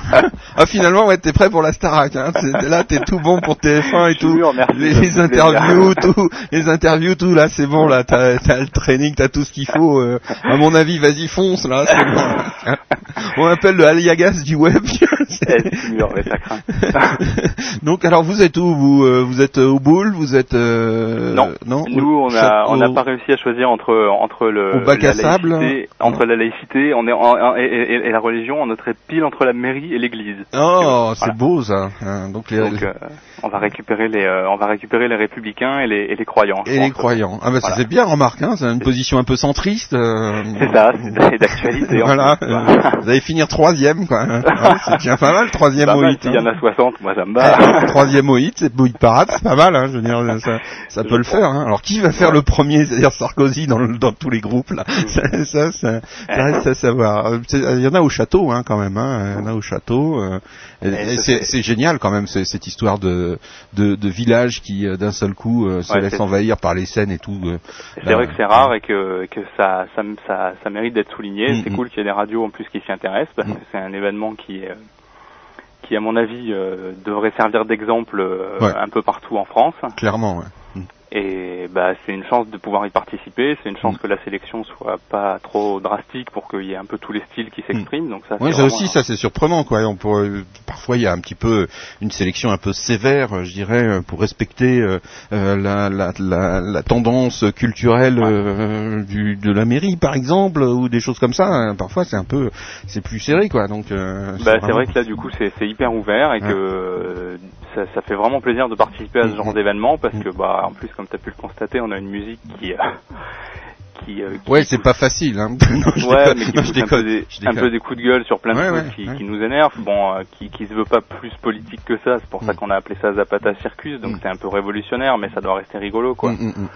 Ah, finalement, ouais, t'es prêt pour la Starac, hein. Là, t'es tout bon pour TF1 et tout. merci, les, les interviews, tout, les interviews, tout, là, c'est bon, là, t'as, t'as le training, t'as tout ce qu'il faut. euh. à mon avis, vas-y, fonce, là. On appelle le Aliagas du web. Donc, alors, vous êtes où Vous, euh, vous êtes au boule Vous êtes euh, Non. non Nous, on a, on n'a pas réussi à choisir entre entre le Au bac la à sable laïcité, entre la laïcité, on est en- en- et, et- et la religion, on est pile entre la mairie et l'église. Oh, c'est Voilà. beau ça. Hein, Donc les, Donc, euh, on va récupérer les, euh, on va récupérer les républicains et les, et les croyants. et les croyants. Ah bah Voilà. c'est bien, remarque. Hein, c'est une position un peu centriste. euh, C'est ça, c'est d'actualité. Voilà. euh, vous allez finir troisième, quoi. hein. Ah, c'est déjà pas mal, troisième au hit. s'il y en hein. a 60, moi ça me Ah, bat. troisième au hit, c'est hit parade, c'est pas mal. Hein, je veux dire, ça, ça peut le faire. Hein. Alors qui va faire le premier, c'est-à-dire Sarkozy dans, le- dans tous les groupes là? Ça, ça, ça, ça reste à savoir. Euh, Il y en a au château, hein, quand même. Hein. Il y en a au château. euh, c'est génial quand même cette histoire de de, de village qui euh, d'un seul coup euh, se Ouais, laisse envahir par les scènes et tout. euh. C'est Là, vrai que c'est rare et que, que ça, ça, ça, ça mérite d'être souligné. Mm, c'est mm. cool qu'il y ait des radios en plus qui s'y intéressent parce Mm. que c'est un événement qui est, euh, qui qui, à mon avis, euh, devrait servir d'exemple euh, Ouais. un peu partout en France. Clairement, ouais. Et bah, c'est une chance de pouvoir y participer. C'est une Mm. chance que la sélection soit pas trop drastique pour qu'il y ait un peu tous les styles qui s'expriment. Donc ça, Mm. Ouais, ça aussi, un- ça c'est surprenant, quoi. On pourrait, parfois, il y a un petit peu une sélection un peu sévère, je dirais, pour respecter euh, euh, la, la, la, la tendance culturelle euh, du, de la mairie, par exemple, ou des choses comme ça. hein. Parfois, c'est un peu, c'est plus serré, quoi. Donc, euh, Bah, c'est vraiment- vrai que là, du coup, c'est hyper ouvert et Ouais. que ça, ça fait vraiment plaisir de participer à ce Mm. genre d'événement parce que, bah, en plus, comme tu as pu le constater, on a une musique qui, euh, qui, euh, qui Ouais, c'est pas facile. Hein. Non, je ouais, déconne. mais qui Non, je un peu, des, Je un peu des coups de gueule sur plein de Ouais, trucs ouais, qui, ouais. qui nous énervent. Bon, euh, qui, qui se veut pas plus politique que ça. C'est pour ça Mm. qu'on a appelé ça Zapata Circus. Donc Mm. c'est un peu révolutionnaire, mais ça doit rester rigolo, quoi. Mm,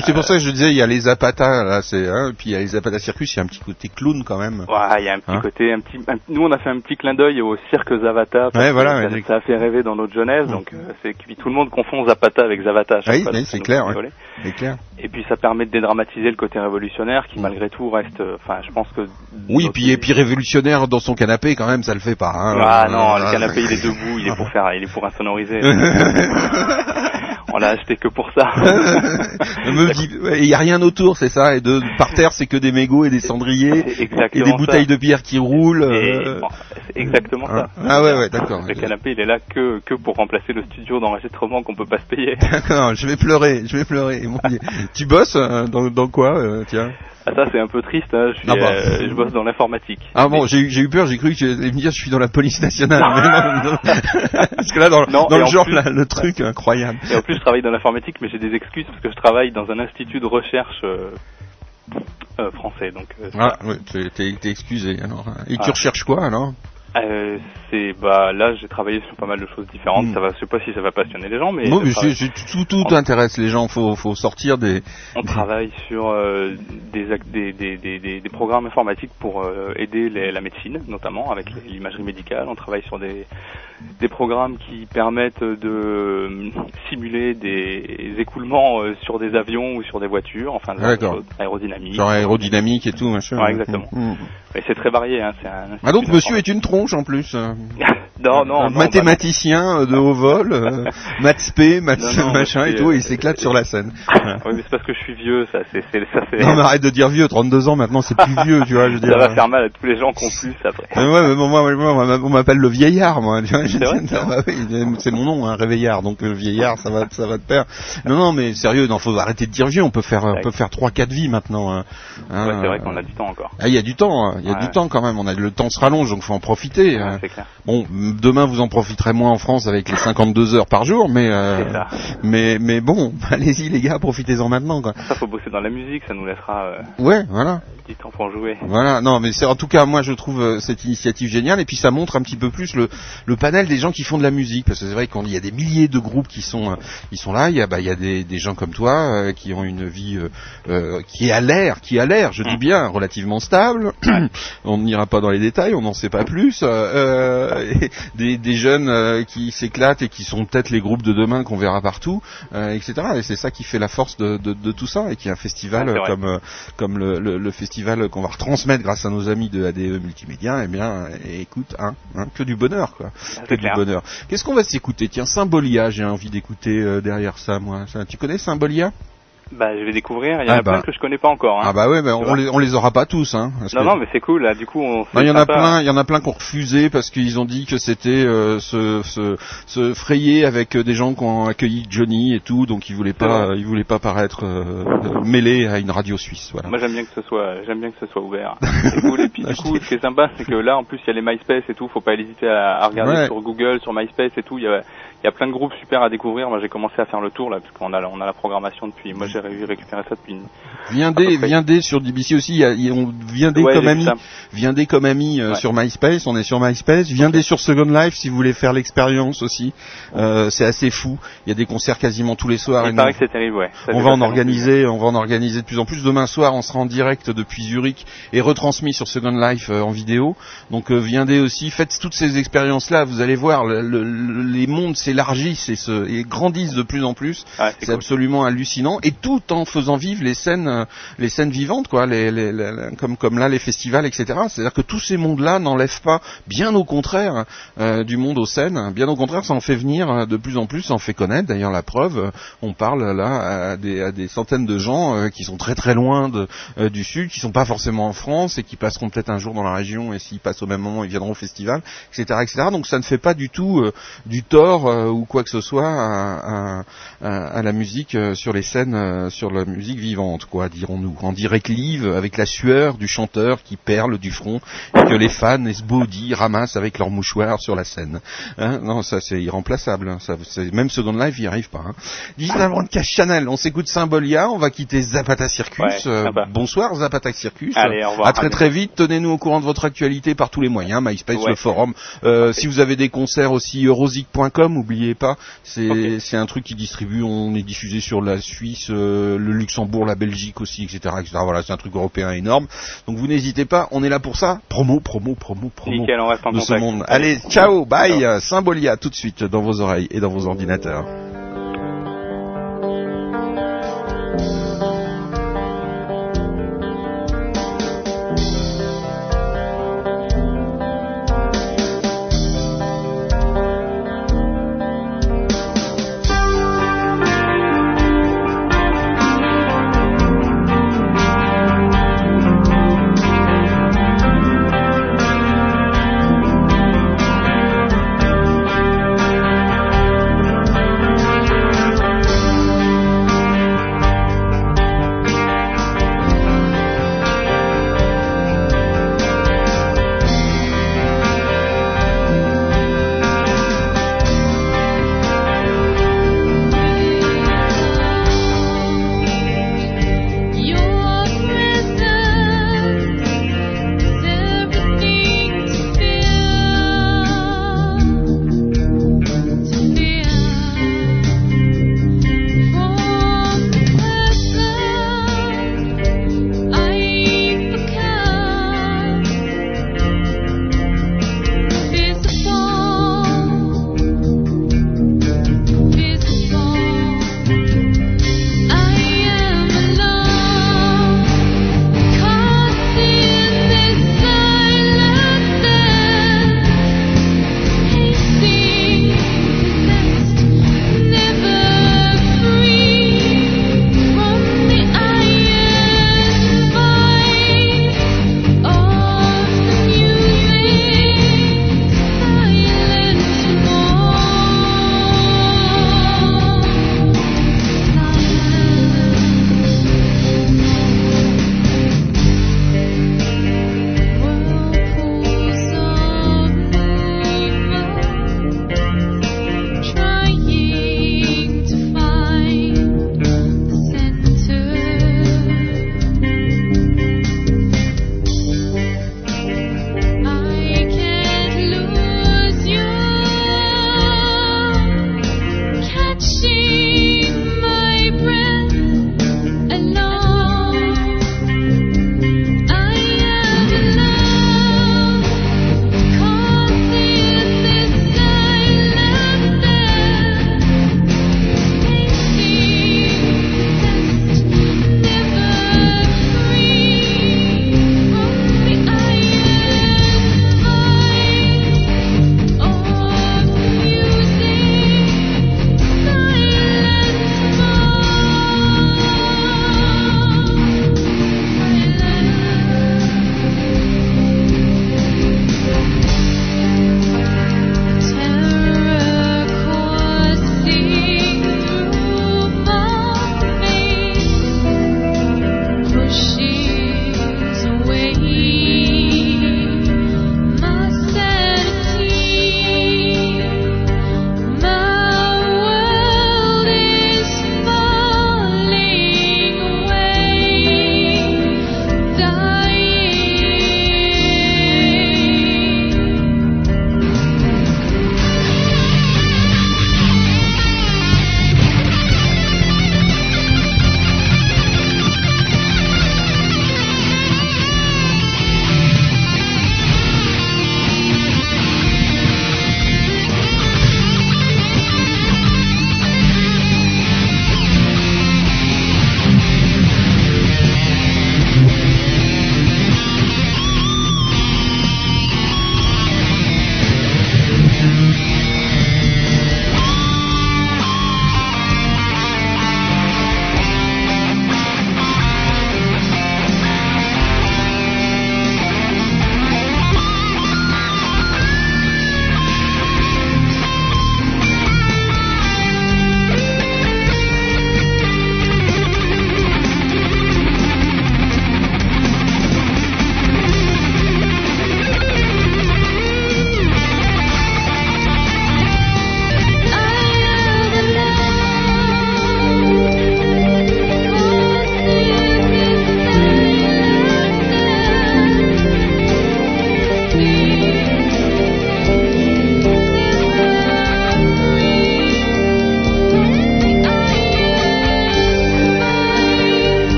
C'est pour ça que je disais, il y a les Zapata, là, c'est, hein, puis il y a les Zapata Circus, il y a un petit côté clown quand même. Ouais, il y a un petit Hein côté, un petit. un- nous, on a fait un petit clin d'œil au cirque Zavata. Ouais, voilà, Ça, ça a fait rêver dans notre jeunesse, Mm. donc euh, c'est puis tout le monde confond Zapata avec Zavata. chaque Oui, oui, c'est clair, ouais. C'est clair. Et puis ça permet de dédramatiser le côté révolutionnaire, qui Mm. malgré tout reste. euh, Enfin, je pense que. Oui, puis et puis révolutionnaire dans son canapé quand même, ça le fait pas. Hein. Ah non, le Euh, canapé il est debout, il est pour faire, il est pour insonoriser. on l'a acheté que pour ça. Il y a rien autour, c'est ça, et de par terre c'est que des mégots et des cendriers et des bouteilles ça. de bière qui roulent. Euh, bon, exactement ça. Ah ouais, ouais, d'accord. Le canapé, il est là que, que pour remplacer le studio d'enregistrement qu'on peut pas se payer. D'accord, je vais pleurer, je vais pleurer. mon Dieu. tu bosses dans, dans quoi, euh, tiens? Ah, ça, c'est un peu triste, hein. je, suis, Ah bah. euh, je bosse dans l'informatique. Ah bon, j'ai eu, j'ai eu peur, j'ai cru que tu allais me dire je suis dans la police nationale. Mais non, non. Parce que là, dans, Non, dans et le en genre, plus- là, le truc incroyable. Et en plus, je travaille dans l'informatique, mais j'ai des excuses parce que je travaille dans un institut de recherche euh, euh, français. Donc, Ah, t'es- t'es t'es excusé alors. Et tu Ah. recherches quoi alors? Euh, c'est bah là, j'ai travaillé sur pas mal de choses différentes. Mm. Ça va, je sais pas si ça va passionner les gens, mais, Non, je mais travaille- tout, tout intéresse les gens. Faut, faut sortir des. on travaille sur euh, des, des, des, des, des- programmes informatiques pour euh, aider les- la médecine, notamment avec l'imagerie médicale. On travaille sur des, des programmes qui permettent de euh, simuler des écoulements euh, sur des avions ou sur des voitures, enfin, Ah, aérodynamique. Genre aérodynamique et tout, machin. Ouais, exactement. Mm, mm. Et c'est très varié. Hein, c'est un Ah donc monsieur est une tronche en plus. euh. non, non, Un non, mathématicien euh, de haut vol, euh, maths P, maths Non, non, machin et tout, euh, et il s'éclate sur la scène. bah, oui, mais c'est parce que je suis vieux, ça. C'est, ça, c'est, Non mais arrête de dire vieux, 32 ans maintenant c'est plus vieux, tu vois, je veux ça dire. va faire mal à tous les gens qui ont plus après. Euh, ouais, mais bon, moi, moi, moi, on m'appelle le vieillard, moi. tu vois, je C'est bah mon nom, hein, réveillard. Donc le vieillard, ça va, ça va de pair. Non, non, mais sérieux, non, faut arrêter de dire vieux. On peut faire, on peut faire trois, quatre vies maintenant. hein. Hein, Ouais, c'est vrai euh, qu'on a du temps encore. Ah, il y a du temps, hein, il y a Ouais. du temps quand même. On a le temps se rallonge, donc faut en profiter. Ouais, hein. c'est clair. Bon, demain vous en profiterez moins en France avec les 52 heures par jour, mais euh, ça. mais mais bon, allez-y les gars, profitez-en maintenant. Quoi. Ça, faut bosser dans la musique, ça nous laissera euh, Ouais, voilà. du temps pour jouer. Voilà, non, mais c'est en tout cas moi je trouve euh, cette initiative géniale et puis ça montre un petit peu plus le, le panel des gens qui font de la musique parce que c'est vrai qu'il y a des milliers de groupes qui sont euh, qui sont là, il y a bah il y a des, des gens comme toi euh, qui ont une vie euh, euh, qui est à l'air, qui à l'air, je dis bien relativement stable. on n'ira pas dans les détails, on n'en sait pas plus. Euh, et des, des jeunes euh, qui s'éclatent et qui sont peut-être les groupes de demain qu'on verra partout, euh, etc. Et c'est ça qui fait la force de, de, de tout ça et qui est un festival euh, comme euh, comme le, le, le festival qu'on va retransmettre grâce à nos amis de ADE Multimédia, eh bien, écoute, hein, hein, que du bonheur, quoi. Ah, Que du clair. bonheur. Qu'est-ce qu'on va s'écouter? Tiens, Symbolia, j'ai envie d'écouter euh, derrière ça, moi. Tu connais Symbolia? Bah, je vais découvrir. Il y en Ah a bah. plein que je connais pas encore. Hein. Ah bah ouais, mais on les, on les aura pas tous, hein. non, que- non, mais c'est cool. Là, du coup, on. Il y en a plein, il y en a plein qui ont refusé parce qu'ils ont dit que c'était euh, se, se, se frayer avec euh, des gens qui ont accueilli Johnny et tout, donc ils voulaient pas, vrai. ils voulaient pas paraître euh, euh, mêlés à une radio suisse, voilà. Moi, j'aime bien que ce soit, j'aime bien que ce soit ouvert. C'est cool. Et puis, du coup, ce qui est sympa, c'est que là, en plus, il y a les MySpace et tout. Faut pas hésiter à, à regarder Ouais. sur Google, sur MySpace et tout. Il y a, il y a plein de groupes super à découvrir. Moi, j'ai commencé à faire le tour là, parce qu'on a, la- on a la programmation depuis. Moi, j'ai réussi à récupérer ça depuis. Une... Viendez, viendez sur DBC aussi, y a- il y a- on viendez Ouais, comme amis, viendez comme amis euh, Ouais. sur MySpace, on est sur MySpace, viendez sur Second Life si vous voulez faire l'expérience aussi, Euh, c'est assez fou, il y a des concerts quasiment tous les soirs. Il paraît que c'est terrible, ouais. Ça, on va en organiser, on va en organiser de plus en plus. Demain soir, on sera en direct depuis Zurich et retransmis sur Second Life euh, en vidéo. Donc euh, viendez aussi, faites toutes ces expériences-là. Vous allez voir, le- le- le- les mondes s'élargissent et, se, et grandissent de plus en plus. C'est cool. absolument hallucinant et tout en faisant vivre les scènes, euh, les scènes vivantes, quoi, les, les- les- les- comme comme là les festivals, etc. C'est-à-dire que tous ces mondes-là n'enlèvent pas, bien au contraire, euh, du monde aux scènes. Bien au contraire, ça en fait venir euh, de plus en plus, ça en fait connaître. D'ailleurs, la preuve, on parle là à des, à des centaines de gens euh, qui sont très très loin de, euh, du sud, qui sont pas forcément en France et qui passeront peut-être un jour dans la région et s'ils passent au même moment, ils viendront au festival, etc., etc. Donc ça ne fait pas du tout du tort ou quoi que ce soit à, à- à- la musique euh, sur les scènes, euh, sur la musique vivante, quoi, dirons-nous. En direct live, avec la sueur du chanteur qui perle du front et que les fans esbaudis ramassent avec leurs mouchoirs sur la scène. Hein non, ça c'est irremplaçable. hein. Ça, même Second Life, n'y arrive pas. Hein. Digital Broadcast Channel, on s'écoute Symbolia, on va quitter Zapata Circus. Ouais, Euh, sympa. bonsoir Zapata Circus. Allez, au revoir. À très très vite, tenez-nous au courant de votre actualité par tous les moyens, MySpace, Ouais. le forum. Euh, si vous avez des concerts aussi, eurosic.com, n'oubliez pas, c'est un truc qui distribue, on est diffusé sur la Suisse, euh, le Luxembourg, la Belgique aussi, etc. etc. Voilà, c'est un truc européen énorme. Donc vous n'hésitez pas, on est là pour ça. Promo, promo, promo, promo. Nickel, on reste en de ce contact. monde. Allez, ciao, bye. Symbolia tout de suite dans vos oreilles et dans vos ordinateurs.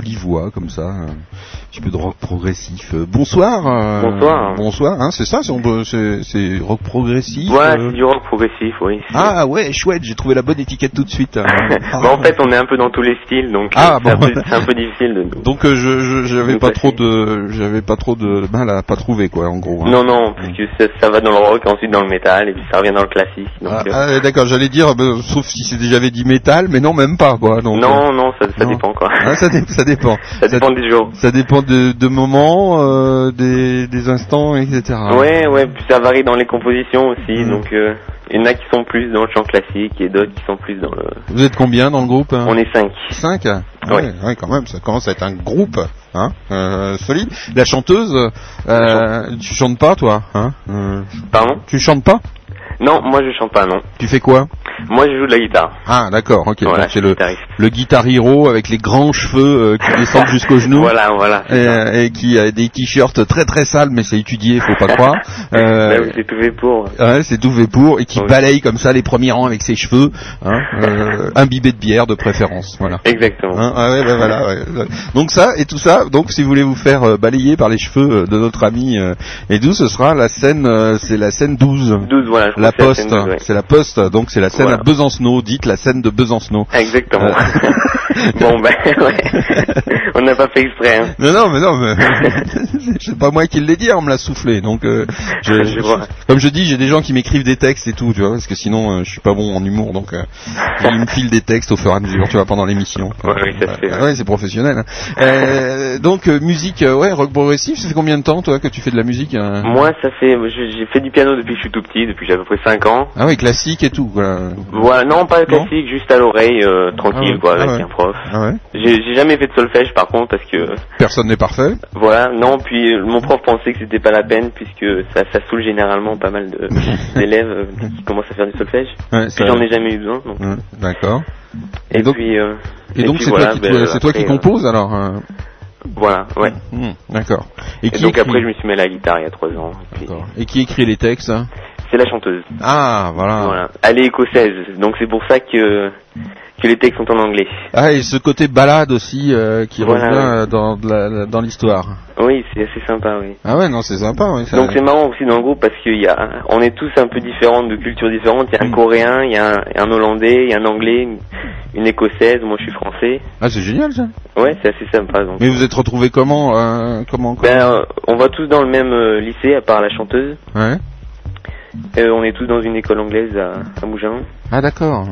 Jolie voix comme ça, euh, petit peu de rock progressif. Euh, bonsoir. euh, Bonsoir. Bonsoir. Hein, c'est ça, c'est, c'est, c'est rock progressif. Ouais, euh. c'est du rock progressif, oui. Ah ouais, chouette, j'ai trouvé la bonne étiquette tout de suite. Bah, en fait, on est un peu dans tous les styles, donc Ah, c'est, bon. un peu, c'est un peu difficile de. Donc je, j'avais pas passer. trop de j'avais pas trop de mal à pas trouver quoi en gros. hein. Non, non, parce que ça, ça va dans le rock, ensuite dans le métal, et puis ça revient dans le classique. Ah, euh, ah, d'accord, j'allais dire euh, sauf si c'était j'avais dit métal mais non même pas quoi. Donc, non, non, ça, ça non. dépend, quoi. ah, ça, dé- ça dépend. Ça dépend des jours. Ça dépend de, de moments, euh, des, des instants, etc. Ouais, ouais, puis ça varie dans les compositions aussi, Mm. donc euh, il y en a qui sont plus dans le chant classique, et d'autres qui sont plus dans le... Vous êtes combien dans le groupe hein? On est cinq. Cinq ah Ouais. ouais, ouais, quand même, ça commence à être un groupe, hein, euh, solide. La chanteuse, euh, tu chantes pas toi, hein? Euh, Pardon? Tu chantes pas? Non, moi je chante pas, non. Tu fais quoi? Moi je joue de la guitare. Ah d'accord, ok. Voilà, c'est le, le guitar hero avec les grands cheveux euh, qui descendent jusqu'aux genoux. Voilà, voilà. Et, euh, et qui a des t-shirts très très sales, mais c'est étudié, faut pas croire. Euh, êtes tout fait pour. Ouais, c'est tout fait pour et qui Oui. balaye comme ça les premiers rangs avec ses cheveux, hein, euh, imbibé de bière de préférence, voilà. Exactement. Hein, ah ouais, ben voilà. ouais. Donc ça et tout ça. Donc si vous voulez vous faire balayer par les cheveux de notre ami euh, Edu, ce sera la scène, c'est la scène 12. 12, voilà. je La que poste, c'est la scène 12, ouais. c'est la poste, donc c'est la scène Voilà. à Besancenot, dites la scène de Besancenot. Exactement. Bon, ben, ouais. On n'a pas fait exprès, hein. Non, non, mais non, mais c'est pas moi qui l'ai dit, on me l'a soufflé. Donc, euh, je, Je vois. comme je dis, j'ai des gens qui m'écrivent des textes et tout, tu vois, parce que sinon, euh, je suis pas bon en humour, donc euh, ils me filent des textes au fur et à mesure, tu vois, pendant l'émission. Ouais, oui, ça se fait, ouais. Ouais, c'est professionnel. hein. Euh, donc, euh, musique, euh, ouais, rock progressif. Ça fait combien de temps, toi, que tu fais de la musique Moi, ça fait, j'ai fait du piano depuis que je suis tout petit, depuis j'ai à peu près 5 ans. Ah oui, classique et tout. Voilà. Voilà, non, pas Non? classique, juste à l'oreille, tranquille, Ah quoi, ah avec ouais. un prof. Ah ouais. J'ai jamais fait de solfège, par contre, parce que, Personne n'est parfait. voilà, non, puis euh, mon prof pensait que c'était pas la peine, puisque ça, ça saoule généralement pas mal d'élèves euh, qui commencent à faire du solfège. Ouais, Puis ça- j'en ai jamais eu besoin, donc. Ouais, D'accord. Et, Et donc- puis, euh, Et, donc puis c'est voilà, toi qui, ben, toi euh, composes alors. euh, Voilà, ouais. hmm, D'accord. Et, Et qui donc écrit après, je me suis mis à la guitare il y a 3 ans. et puis- D'accord. Et qui écrit les textes hein? C'est la chanteuse. Ah, voilà. Voilà. Elle est écossaise, donc c'est pour ça que que les textes sont en anglais. Ah, et ce côté balade aussi euh, qui Voilà, revient euh, dans, dans l'histoire. Oui, c'est assez sympa, oui. Ah ouais, non, c'est sympa. Ça- Donc c'est marrant aussi dans le groupe parce qu'il y a, on est tous un peu différents, de cultures différentes. Il y a un Mm. coréen, il y a un, un hollandais, il y a un anglais, une, écossaise. Moi, je suis français. Ah, c'est génial ça. Ouais, c'est assez sympa. Donc, Mais vous êtes retrouvés comment euh, Comment, comment ben, euh, on va tous dans le même lycée à part la chanteuse. Ouais. Euh, on est tous dans une école anglaise à, à Mougins. Ah d'accord.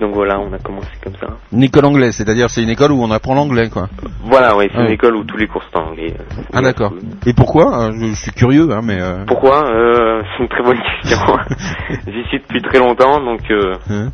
Donc voilà, on a commencé comme ça. Une école anglaise, c'est-à-dire c'est une école où on apprend l'anglais, quoi. Voilà, ouais, c'est Ouais. une école où tous les cours sont en anglais. Ah d'accord. Et pourquoi Euh, je, suis curieux, hein, mais. Euh... Pourquoi euh, C'est une très bonne question. J'y suis depuis très longtemps, donc euh, hein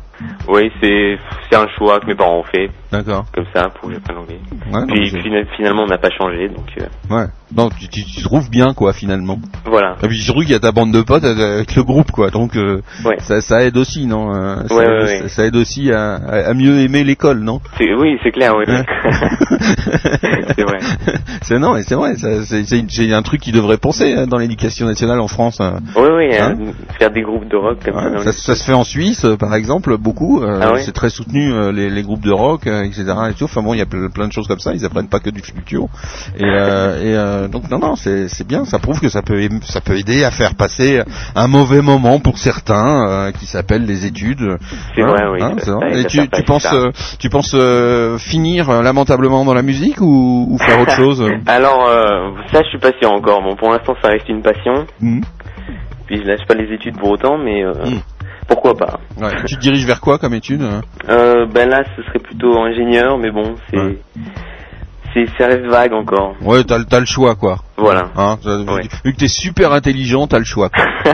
oui, c'est c'est un choix que mes parents ont fait, D'accord. comme ça, pour que j'apprenne l'anglais. Ouais, Puis finalement, on n'a pas changé, donc euh, c'est- ouais. Non, tu, tu, tu trouves bien, quoi, finalement. voilà. Et puis surtout qu'il y a ta bande de potes euh, avec le groupe, quoi. Donc euh, Ouais. ça, ça aide aussi, non Euh, ça, Ouais, aide, ça- ça aide aussi à, mieux aimer l'école, non? Oui, c'est clair, oui. Ouais. c'est vrai. C'est non, mais c'est vrai. C'est un truc qui devrait penser hein, dans l'éducation nationale en France. hein. Oui, oui, Hein euh, faire des groupes de rock comme ça. Ouais, dans ça, les- ça se fait en Suisse, euh, par exemple, beaucoup. euh, Ah c'est très soutenu euh, les, les groupes de rock, etc. Et tout. Enfin bon, il y a ple- plein de choses comme ça. Ils apprennent pas que du fluctuo. Et, et donc non, non, c'est bien. Ça prouve que ça peut ça peut aider à faire passer un mauvais moment pour certains qui s'appellent les études. C'est Hein, vrai, oui, hein, ça- Et tu, penses euh, tu penses euh, finir euh, lamentablement dans la musique ou, ou faire autre chose Alors, ça, je suis pas sûr encore. Bon, pour l'instant, ça reste une passion. Hmm. Puis je lâche pas les études pour autant, mais euh, Mm. pourquoi pas. Ouais. Tu te diriges vers quoi comme étude Euh, ben là, ce serait plutôt ingénieur, mais bon, c'est, Ouais. c'est, ça reste vague encore. Ouais, t'as t'as le choix, quoi. Voilà. Hein, Ouais. Vu que t'es super intelligent, t'as le choix. Quoi.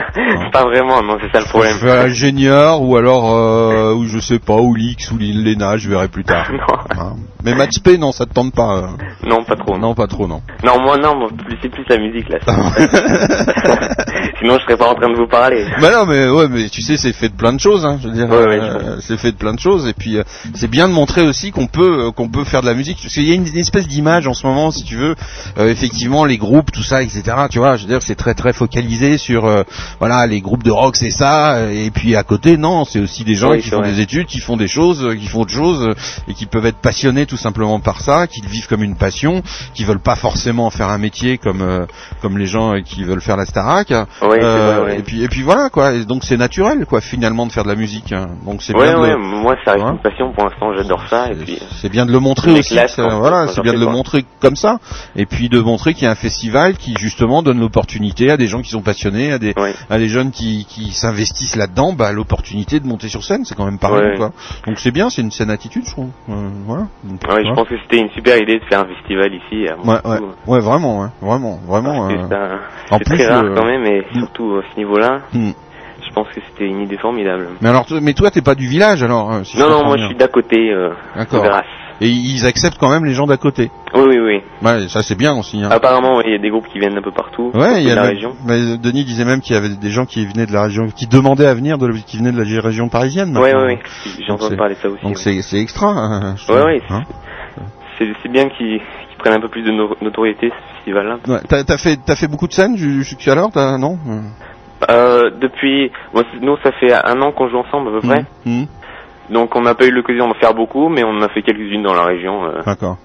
pas vraiment, non, c'est ça le problème. Je fais ingénieur ou alors euh, ou je sais pas ou l'X ou l'ENA, je verrai plus tard. non, Hein. Mais Maths P, non, ça te tente pas. euh. non, pas trop. Non, pas trop, non. non moi, non, moi, c'est plus la musique là. Sinon, je serais pas en train de vous parler. Bah non, mais ouais, mais tu sais, c'est fait de plein de choses. Hein, je veux dire, Ouais, ouais, euh, c'est fait de plein de choses. Et puis, c'est bien de montrer aussi qu'on peut, qu'on peut faire de la musique. Parce qu'il y a une, une espèce d'image en ce moment, si tu veux. effectivement, les groupes, tout ça, etc. Tu vois, je veux dire, c'est très très focalisé sur, euh, voilà, les groupes de rock, c'est ça. euh, Et puis à côté, non, c'est aussi des gens Oui, qui font vrai. des études, qui font des choses, euh, qui font autre chose, euh, et qui peuvent être passionnés tout simplement par ça, qui le vivent comme une passion, qui veulent pas forcément en faire un métier comme euh, comme les gens qui veulent faire la Starac. C'est Euh, vrai, ouais. Et puis et puis voilà quoi. Et donc c'est naturel quoi finalement de faire de la musique. hein. Donc c'est Ouais, bien. de ouais, le- moi, ça reste Ouais. une passion pour l'instant, j'adore ça. C'est bien de le montrer aussi. ça, quand- voilà, c'est bien de le montrer comme ça. Et puis de montrer qu'il y a un festival qui justement donne l'opportunité à des gens qui sont passionnés, à des ouais. à des jeunes qui, qui s'investissent là-dedans, bah, l'opportunité de monter sur scène, c'est quand même pas Ouais. quoi. Donc c'est bien, c'est une saine attitude, je trouve. Euh, voilà. Donc, Ouais, je pense que c'était une super idée de faire un festival ici. À Ouais, Moscou, ouais, ouais, vraiment, ouais, vraiment, vraiment. que euh, c'est en plus, très rare le- quand même, et Mm. surtout à ce niveau-là, Hmm. je pense que c'était une idée formidable. Mais alors, toi- mais toi, t'es pas du village, alors euh, si non, non, moi bien. je suis d'à côté, euh, D'accord. de. Et ils acceptent quand même les gens d'à côté. Oui, oui, oui. Ouais, ça c'est bien aussi. Hein. Apparemment, il y a des groupes qui viennent un peu partout, Ouais, il y de a la le- région. mais Denis disait même qu'il y avait des gens qui venaient de la région, qui demandaient à venir, de, qui venaient de la région parisienne. Ouais, maintenant. ouais, ouais. J'ai entendu parler de ça aussi. Donc ouais. c'est extra. hein, Ouais, ouais. Hein C'est bien qu'ils prennent un peu plus de no- notoriété, ce festival-là. Ouais, t'as fait fait beaucoup de scènes ju- jusqu'alors, t'as non? Euh, depuis, nous, ça fait un an qu'on joue ensemble à peu près. Hmm, hmm, Donc, on n'a pas eu l'occasion d'en faire beaucoup, mais on en a fait quelques-unes dans la région euh, D'accord.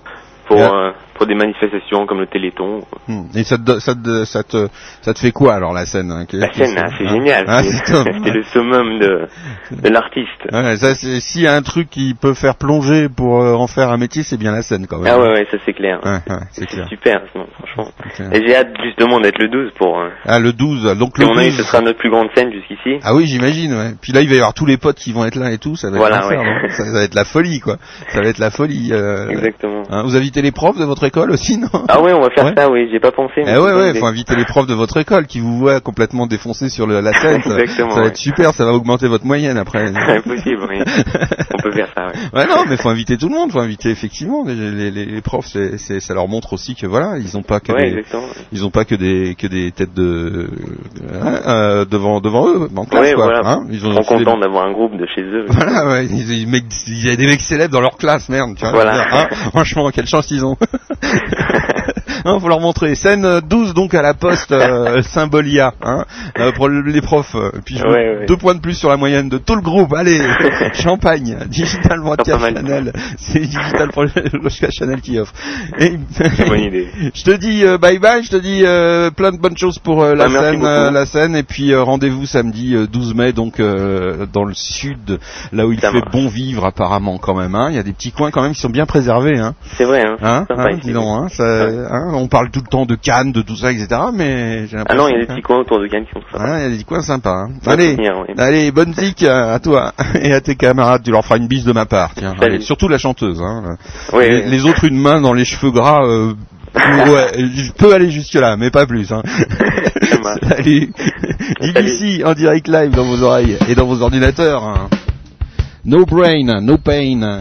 Pour euh, pour des manifestations comme le Téléthon. Hmm. Et ça te, ça, te, ça, te, ça te fait quoi alors la scène hein, La scène, hein, c'est? Hein génial. Ah, C'est- le summum de de l'artiste. Ouais, s'il y a un truc qui peut faire plonger pour euh, en faire un métier, c'est bien la scène quand même. Ah ouais, ouais, ça c'est clair. Ouais, c'est super, franchement. Et j'ai hâte justement d'être le 12 pour. euh, Ah le 12, donc le mon avis, 12. ce sera notre plus grande scène jusqu'ici. Ah oui, j'imagine. Ouais. Puis là, il va y avoir tous les potes qui vont être là et tout. Ça va être Voilà, ça va être la folie, quoi. Ça va être la folie. euh, Exactement. hein. vous invitez les profs de votre école aussi, non Ah ouais, on va faire Ouais. ça, oui, j'ai pas pensé. mais Eh ouais, ouais, faut inviter les profs de votre école qui vous voient complètement défoncé sur le- la scène. Ça, ça va ouais. être super, ça va augmenter votre moyenne après. Impossible, oui. On peut faire ça, ouais. Ouais non, mais faut inviter tout le monde, faut inviter effectivement les, les, les- les profs, c'est, ça leur montre aussi que voilà, ils ont pas que des, ils ont pas que des que des têtes de hein, euh, devant devant eux, en classe Ouais, quoi. voilà. hein. ils Ils ont sont des- contents d'avoir un groupe de chez eux. Voilà, ouais, ils- ils- y a des mecs célèbres dans leur classe, merde, tu vois. Voilà. dire, hein, franchement, quelle chance ils ont. Hein, faut leur montrer. Scène euh, 12 donc à la poste euh, Symbolia, hein, euh, pour le- les profs. Puis je Ouais, deux points de plus sur la moyenne de tout le groupe. Allez, Champagne, Digital Broadcast. Channel, c'est Digital Broadcast Channel qui offre. Et, Bonne idée. je te dis euh, bye bye, je te dis euh, plein de bonnes choses pour la Ah, scène, la scène, et puis rendez-vous samedi euh, 12 mai donc euh, dans le sud, là où il Ça fait marche. bon vivre apparemment quand même. Hein. Il y a des petits coins quand même qui sont bien préservés. Hein. C'est vrai, hein. Hein, sympa hein, ici. dis donc, hein, ça, hein, on parle tout le temps de Cannes, de tout ça, etc. Mais j'ai Ah non, il y a des petits coins autour de Cannes qui sont sympas. Il y a des coins sympas. Hein. Allez, oui. allez, bonne zik à toi et à tes camarades. Tu leur feras une bise de ma part. Tiens, allez, surtout la chanteuse. Hein. Oui, les, oui. les autres une main dans les cheveux gras. Euh, ouais, je peux aller jusque là, mais pas plus. Hein. Salut. ici en direct live dans vos oreilles et dans vos ordinateurs. hein. No brain, no pain.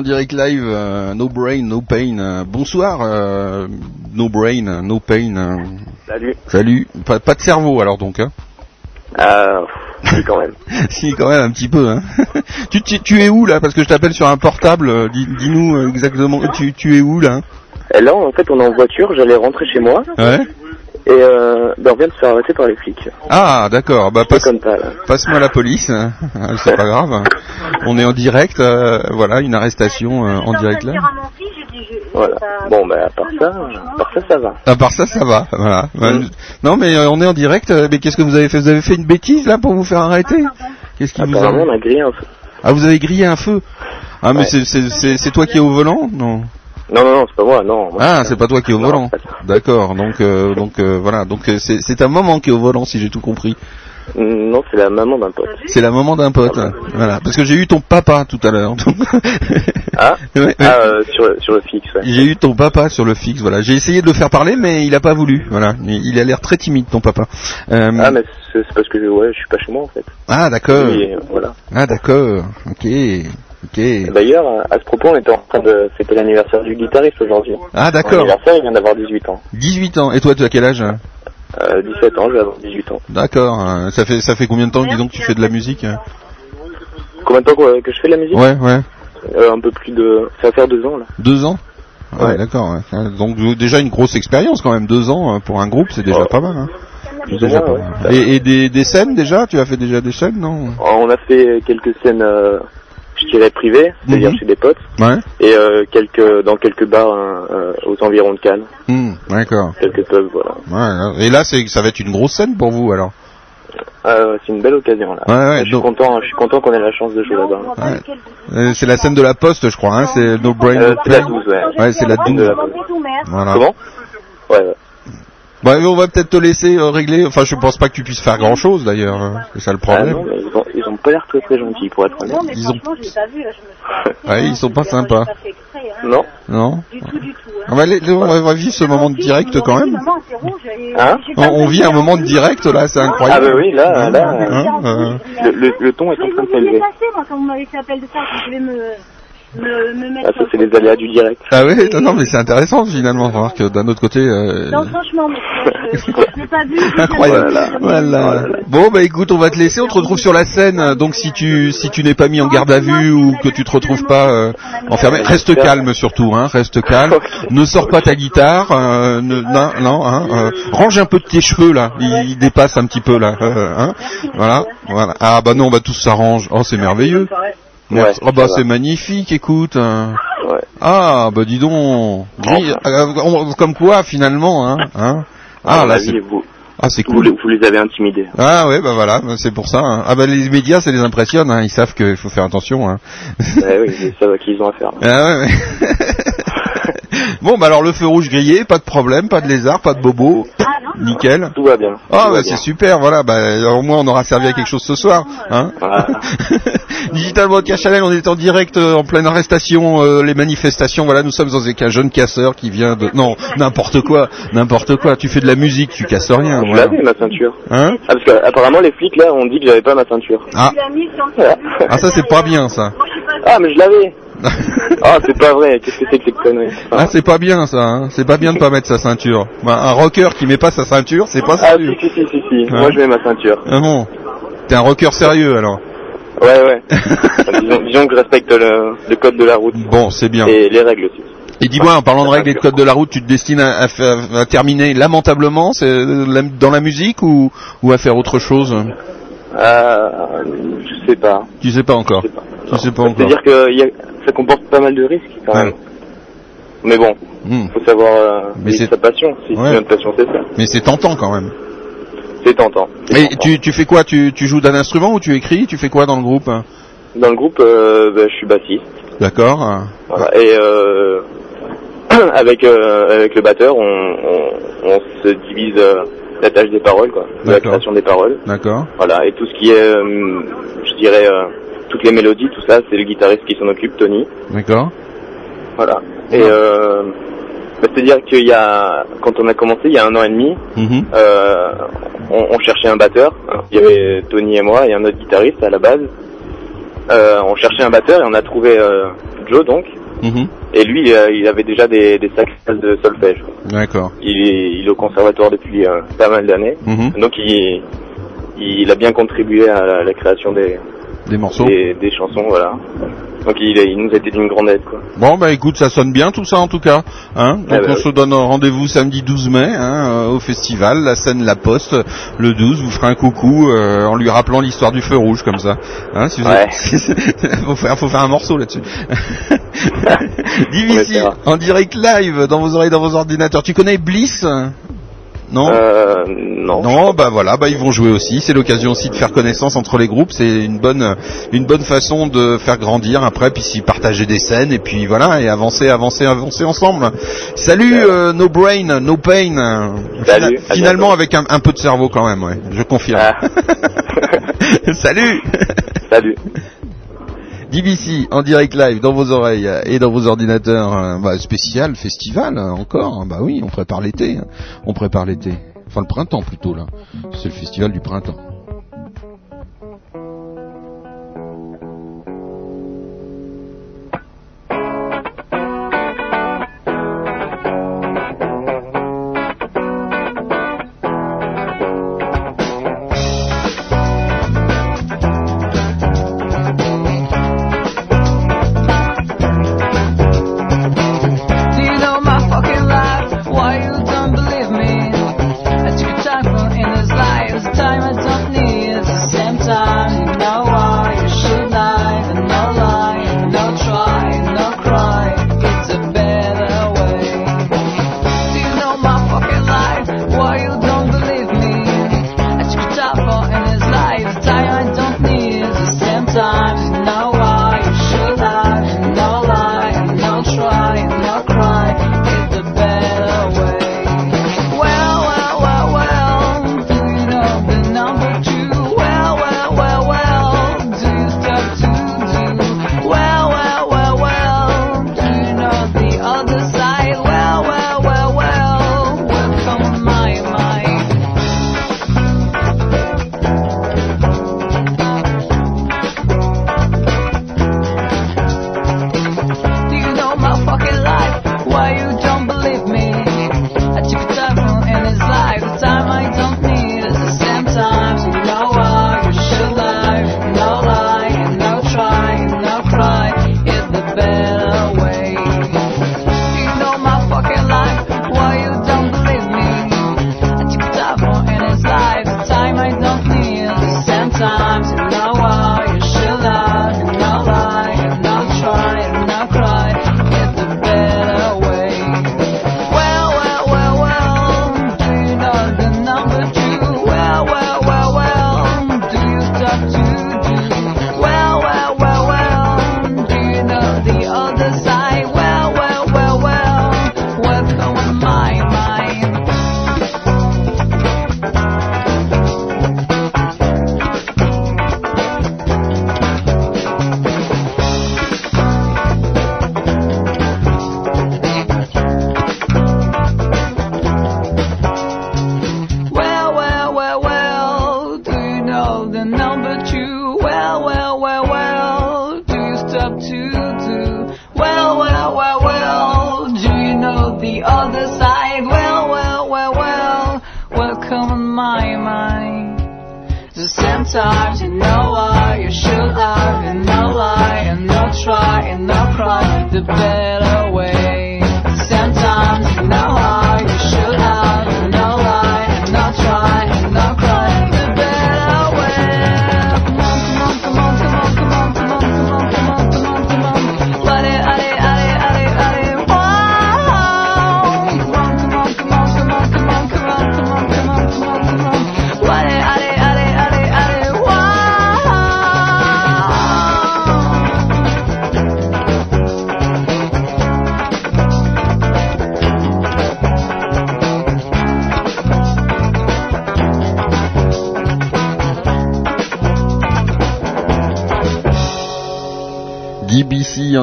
En direct live, euh, No Brain, No Pain. Euh, bonsoir, euh, No Brain, No Pain. Salut. salut. Pas, pas de cerveau alors donc. Hein. Euh, si quand même. si quand même un petit peu. Hein. tu, tu, tu es où là? Parce que je t'appelle sur un portable. Dis, dis-nous exactement. Tu, tu es où là? Et là, en fait, on est en voiture, j'allais rentrer chez moi, Ouais. Et euh, ben, on vient de se faire arrêter par les flics. Ah d'accord. Bah passe, passe-moi la police. Ah, C'est pas grave. On est en direct. euh, voilà, une arrestation euh, en direct là. Voilà. Bon, ben, à part ça, à part ça, ça va. À part ça, ça va. Voilà. Ouais, Non, mais euh, on est en direct. Mais qu'est-ce que vous avez fait? Vous avez fait une bêtise là pour vous faire arrêter? Qu'est-ce qui vous a... on a grillé un feu. Ah, vous avez grillé un feu? Ah, mais Ouais. c'est toi qui es au volant? Non. Non, non, non, c'est pas moi, non. Moi, Ah, c'est pas toi qui es au volant. D'accord. Donc euh, donc euh, voilà. Donc euh, c'est c'est ta maman qui est au volant si j'ai tout compris. Mm, Non, c'est la maman d'un pote. C'est la maman d'un pote. Voilà. Parce que j'ai eu ton papa tout à l'heure. donc- Ah, Ouais, ouais. ah euh, sur, sur le fixe, ouais. J'ai eu ton papa sur le fixe, voilà. J'ai essayé de le faire parler, mais il a pas voulu, voilà. Il a l'air très timide, ton papa. Euh, Ah, mais c'est parce que ouais, je suis pas chez moi, en fait. ah, d'accord. Voilà. Ah, d'accord. Ok. D'ailleurs, à ce propos, on était en train de fêter l'anniversaire du guitariste aujourd'hui. Ah, d'accord. anniversaire, il vient d'avoir 18 ans. 18 ans. Et toi, tu as quel âge Euh, 17 ans, je vais avoir 18 ans. D'accord. Euh, Ça fait ça fait combien de temps, disons, que tu fais de la musique Combien de temps que, que je fais de la musique? Ouais, ouais. Euh, Un peu plus de... Ça va faire deux ans, là. Deux ans? Ouais, Ouais. d'accord. ouais. Ah, Donc déjà une grosse expérience quand même. Deux ans euh, pour un groupe, c'est déjà pas mal. Hein. Déjà ouais. Et, et des, des scènes déjà? Tu as fait déjà des scènes, non? On a fait quelques scènes, euh, je dirais privées, c'est-à-dire Mhm. chez des potes, Ouais. et euh, quelques dans quelques bars hein, euh, aux environs de Cannes, Hmm, d'accord. quelques pubs, voilà. Ouais, et là, c'est ça va être une grosse scène pour vous alors? Euh, c'est une belle occasion là. Ouais, ouais, je suis donc- content, je suis content qu'on ait la chance de jouer là-bas. Ouais. Euh, c'est la scène de la Poste, je crois. Hein c'est No Brain Euh, No c'est la Pain. 12, ouais. C'est la De 12. la Poste. Voilà. Comment? Ouais, ouais. Bah, on va peut-être te laisser euh, régler. Enfin, je pense pas que tu puisses faire grand chose d'ailleurs. hein. C'est ça le Ah problème. non, mais ils ont, ils ont pas l'air très très gentils pour être honnête. Non, mais Ils ont- franchement, je l'ai pas vu, là, je me suis Ouais, ils sont pas sympas. pas fait exprès, hein. Non Non. Du tout, du tout. Hein. On va, aller- on va vivre ce moment de direct quand même. Maman, c'est rouge, et- Hein j'ai On, pas on vu vit un moment de direct là, c'est Ah incroyable. bah oui, là, là, Hein, euh, le, le, le ton est en train de me suis s'élever. déplacée, moi, quand vous m'avez fait appel de ça, quand je vais me, me, me mettre... Ah, ça c'est les aléas du direct. Ah oui, non, non, mais c'est intéressant finalement. Remarque que d'un autre côté. euh, Non, franchement, mais je, je, je l'ai pas vu. Incroyable. Voilà. Bon bah écoute, on va te laisser. On te retrouve sur la scène. Donc si tu si tu n'es pas mis en garde à vue ou que tu te retrouves pas euh, enfermé, reste calme surtout. Hein, reste calme. Ne sors pas ta guitare. euh, ne, non, non. Hein, euh, range un peu de tes cheveux là. Ils, ils dépassent un petit peu là. euh, hein, voilà. Voilà. Ah bah non, bah tout s'arrange. Oh c'est merveilleux. Ouais, oh bah c'est magnifique. Écoute. hein. Ouais. Ah bah dis donc. Gris- euh, on- comme quoi finalement. Hein, hein. Ah À là c'est vous, ah c'est vous, cool. les- vous les avez intimidés. Ah ouais, bah voilà, c'est pour ça. hein. Ah bah les médias, ça les impressionne, hein. ils savent qu'il faut faire attention. Hein. ouais, oui, ils savent à qui ils ont affaire. Ah ouais, ouais. bon, bah alors le feu rouge grillé, pas de problème, pas de lézard, pas de bobo, nickel. Tout va bien. Ah va bah c'est super, voilà, bah au moins on aura servi à quelque chose ce soir. Hein Voilà. Digital Broadcast Channel, on est en direct euh, en pleine arrestation, euh, les manifestations, voilà, nous sommes avec un jeune casseur qui vient de... Non, n'importe quoi, n'importe quoi, tu fais de la musique, tu casses rien. Je voilà. l'avais ma ceinture. Hein Ah parce qu'apparemment les flics là ont dit que j'avais pas ma ceinture. Ah, Voilà. ah ça c'est pas bien ça. Ah mais je l'avais. Ah c'est pas vrai. Qu'est-ce que c'est que cette connerie Ah, c'est pas bien ça, hein. c'est pas bien de pas mettre sa ceinture. Bah, un rocker qui met pas sa ceinture, c'est pas Ah sérieux. si si si si si. Hein Moi je mets ma ceinture. Ah bon T'es un rocker sérieux alors Ouais ouais. disons, disons que je respecte le, le code de la route Bon, c'est bien. et les règles aussi. Et dis-moi, en parlant de règles et de code de la route, tu te destines à, à faire- à terminer lamentablement dans la musique ou, ou à faire autre chose? Euh, je sais pas. Tu sais pas encore. Je sais pas. Tu sais pas encore. C'est-à-dire que y a, ça comporte pas mal de risques quand même. Ouais. Mais bon, Hmm. faut savoir euh, Mais c'est- sa passion. Si Ouais. c'est notre passion, c'est ça. Mais c'est tentant quand même. C'est tentant. Tentant. tu, tu fais quoi? Tu, tu joues d'un instrument ou tu écris? Tu fais quoi dans le groupe? Dans le groupe, euh, bah, je suis bassiste. D'accord Voilà. Et euh, avec euh, avec le batteur, on, on, on se divise la tâche des paroles, quoi, la création des paroles. D'accord. Voilà. Et tout ce qui est, euh, je dirais, euh, toutes les mélodies, tout ça, c'est le guitariste qui s'en occupe, Tony. D'accord. Voilà. Et euh, bah, c'est-à-dire qu'il y a, quand on a commencé il y a un an et demi, mhm. euh, on, cherchait un batteur. Hein. Il y avait Tony et moi et un autre guitariste à la base. Euh, on cherchait un batteur et on a trouvé euh, Joe donc. Mm-hmm. Et lui, euh, il avait déjà des, des sacs de solfège. D'accord. Il est, au conservatoire depuis euh, pas mal d'années. Mm-hmm. Donc il, il a bien contribué à la création des, des morceaux Des, chansons, voilà. Donc il, il, nous a été d'une grande aide. Quoi. Bon, bah écoute, ça sonne bien tout ça en tout cas. Hein ah Donc bah on se donne rendez-vous samedi 12 mai hein, euh, au festival, la scène La Poste, le 12. Vous ferez un coucou euh, en lui rappelant l'histoire du feu rouge comme ça. Hein, si vous ouais. avez... faut, faire, faut faire un morceau là-dessus. Divisi, en direct live, dans vos oreilles, dans vos ordinateurs. Tu connais Bliss? Non. Euh, non. Non, bah voilà, bah ils vont jouer aussi. C'est l'occasion aussi de faire connaissance entre les groupes. C'est une bonne, une bonne façon de faire grandir après, puis s'y partager des scènes et puis voilà et avancer, avancer, avancer ensemble. Salut euh, No Brain, No Pain. Salut, finalement avec un, un, peu de cerveau quand même, ouais. Je confirme. Ah. Salut. Salut. DBC en direct live dans vos oreilles et dans vos ordinateurs. Euh, bah, spécial festival hein, encore. Hein, bah oui, on prépare l'été. Hein. On prépare l'été. Enfin le printemps plutôt là. C'est le festival du printemps.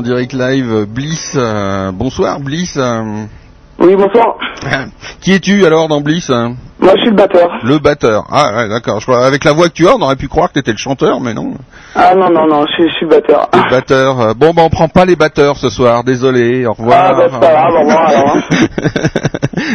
direct live euh, Bliss. Euh, bonsoir Bliss. Euh. Oui, bonsoir. Qui es-tu alors dans Bliss hein moi, je suis le batteur. Le batteur. Ah, ouais, d'accord. Je crois- Avec la voix que tu as, on aurait pu croire que t'étais le chanteur, mais non. Ah non, non, non, je, suis- je suis batteur. Le batteur. euh, Bon, ben, on prend pas les batteurs ce soir. Désolé. Au revoir. Ah, bah, c'est pas grave, au revoir, alors. hein.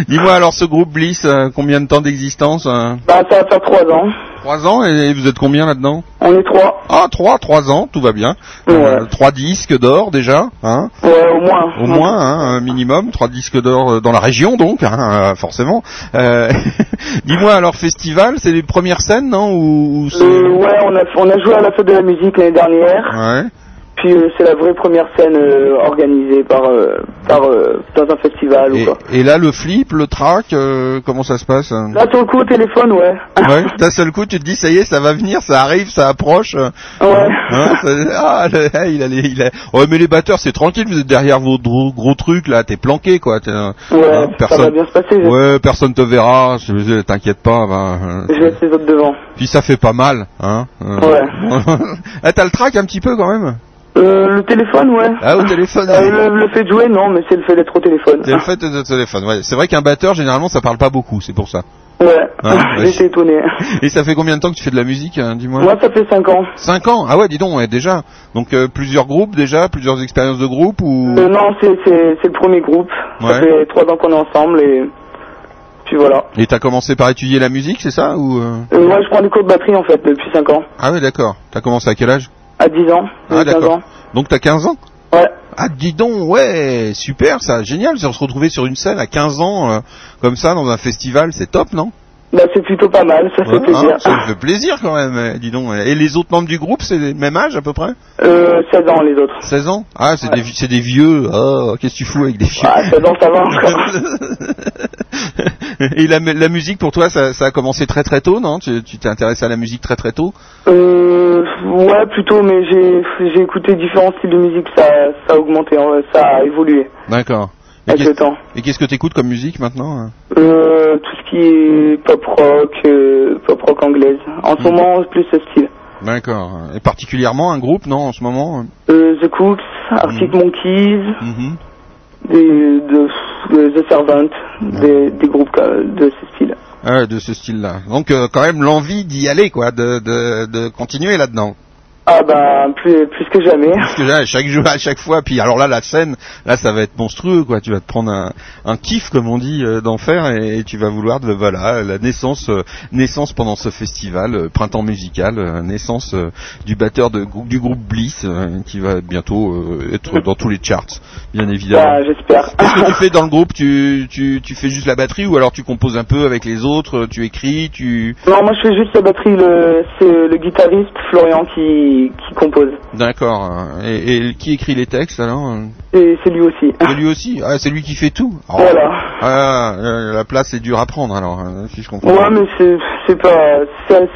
Dis-moi alors, ce groupe Bliss, euh, combien de temps d'existence euh? Bah, ça faire trois ans. Trois ans et vous êtes combien là-dedans? On est trois. Ah, trois, trois ans, tout va bien. Euh, trois disques d'or déjà, hein? Ouais, au moins. Au moins, hein, un minimum, trois disques d'or dans la région donc, hein, forcément. Euh, Dis-moi alors, festival, c'est les premières scènes, non ou, Euh, ouais, on a, on a joué à la fête de la musique l'année dernière. Ouais. Puis euh, c'est la vraie première scène euh, organisée par, euh, par dans un festival ou Et, quoi. et là, le flip, le track, comment ça se passe hein Là, sur le coup, au téléphone, ouais. Ouais, d'un seul coup, tu te dis, ça y est, ça va venir, ça arrive, ça approche. Ouais. Hein, ça- ah, ah, il a les, il a... Ouais, mais les batteurs, c'est tranquille, vous êtes derrière vos gros, gros trucs, là, t'es planqué, quoi. euh, Ouais, hein, ça va bien se passer. je- Ouais, personne te verra, t'inquiète pas. euh, Je laisse les autres devant. Puis ça fait pas mal, hein. Ouais. ah, t'as le track un petit peu quand même Euh, le téléphone, ouais. Ah, au téléphone. Euh, le, le fait de jouer, non, mais c'est le fait d'être au téléphone. C'est le fait de de téléphone, ouais. C'est vrai qu'un batteur, généralement, ça parle pas beaucoup, c'est pour ça. Ouais, Hein, ouais. j'étais étonné. Et ça fait combien de temps que tu fais de la musique, hein, dis-moi? Moi, ça fait 5 ans. 5 ans? Ah ouais, dis donc, ouais, déjà. Donc euh, plusieurs groupes déjà, plusieurs expériences de groupe ou Euh, non, c'est le premier groupe. Ça fait 3 ans qu'on est ensemble et puis voilà. Et t'as commencé par étudier la musique, c'est ça ou moi, je prends des cours de batterie en fait depuis 5 ans. Ah ouais, d'accord. T'as commencé à quel âge? À 10 ans, Ah j'ai 15 d'accord. ans. Donc t'as 15 ans Ouais. Ah dis donc, ouais, super, ça, génial, de se retrouver sur une scène à 15 ans euh, comme ça dans un festival, c'est top, non? Bah, c'est plutôt pas mal, ça fait Ouais, plaisir. hein, Ça me fait plaisir quand même, eh, dis donc. Et les autres membres du groupe, c'est le même âge à peu près? Euh, 16 ans les autres. 16 ans? Ah, c'est des, c'est des vieux. Oh, qu'est-ce que tu fous avec des vieux? Ah, 16 ans, ça va Et la, la musique pour toi, ça, ça a commencé très très tôt, non? Tu tu t'es intéressé à la musique très très tôt? Euh, ouais, plutôt, mais j'ai j'ai écouté différents styles de musique, ça, ça a augmenté, hein, ça a évolué D'accord. Et avec qu'est-ce- le temps. Et qu'est-ce que t'écoutes comme musique maintenant hein? Euh, tout ce qui est pop rock, euh, pop rock anglaise. En Hmm. ce moment, plus ce style. D'accord. Et particulièrement un groupe, non, en ce moment Euh, The Cooks, Arctic Monkeys, des, de, de The Servant, des, des groupes euh, de ce style. Ah, de ce style-là. Donc quand même l'envie d'y aller, quoi, de, de, de continuer là-dedans. Ah bah, plus, plus que jamais. Parce que là, chaque jour, à chaque fois, puis alors là, la scène, là, ça va être monstrueux, quoi. Tu vas te prendre un, un kiff, comme on dit, euh, d'enfer, et, et tu vas vouloir, de, voilà, la naissance, euh, naissance pendant ce festival, euh, printemps musical, euh, naissance euh, du batteur de, du groupe Bliss, qui va bientôt euh, être dans tous les charts, bien évidemment. Bah, j'espère. Qu'est-ce que tu fais dans le groupe? Tu, tu, tu fais juste la batterie ou alors tu composes un peu avec les autres, tu écris, tu... Non, moi je fais juste la batterie, le, c'est le guitariste Florian qui, qui compose. D'accord. Et, et qui écrit les textes alors euh c'est lui aussi. C'est lui aussi Ah, c'est lui qui fait tout Oh. Voilà. Ah, euh, la place est dure à prendre alors, hein, si je comprends. Ouais, mais c'est, pas,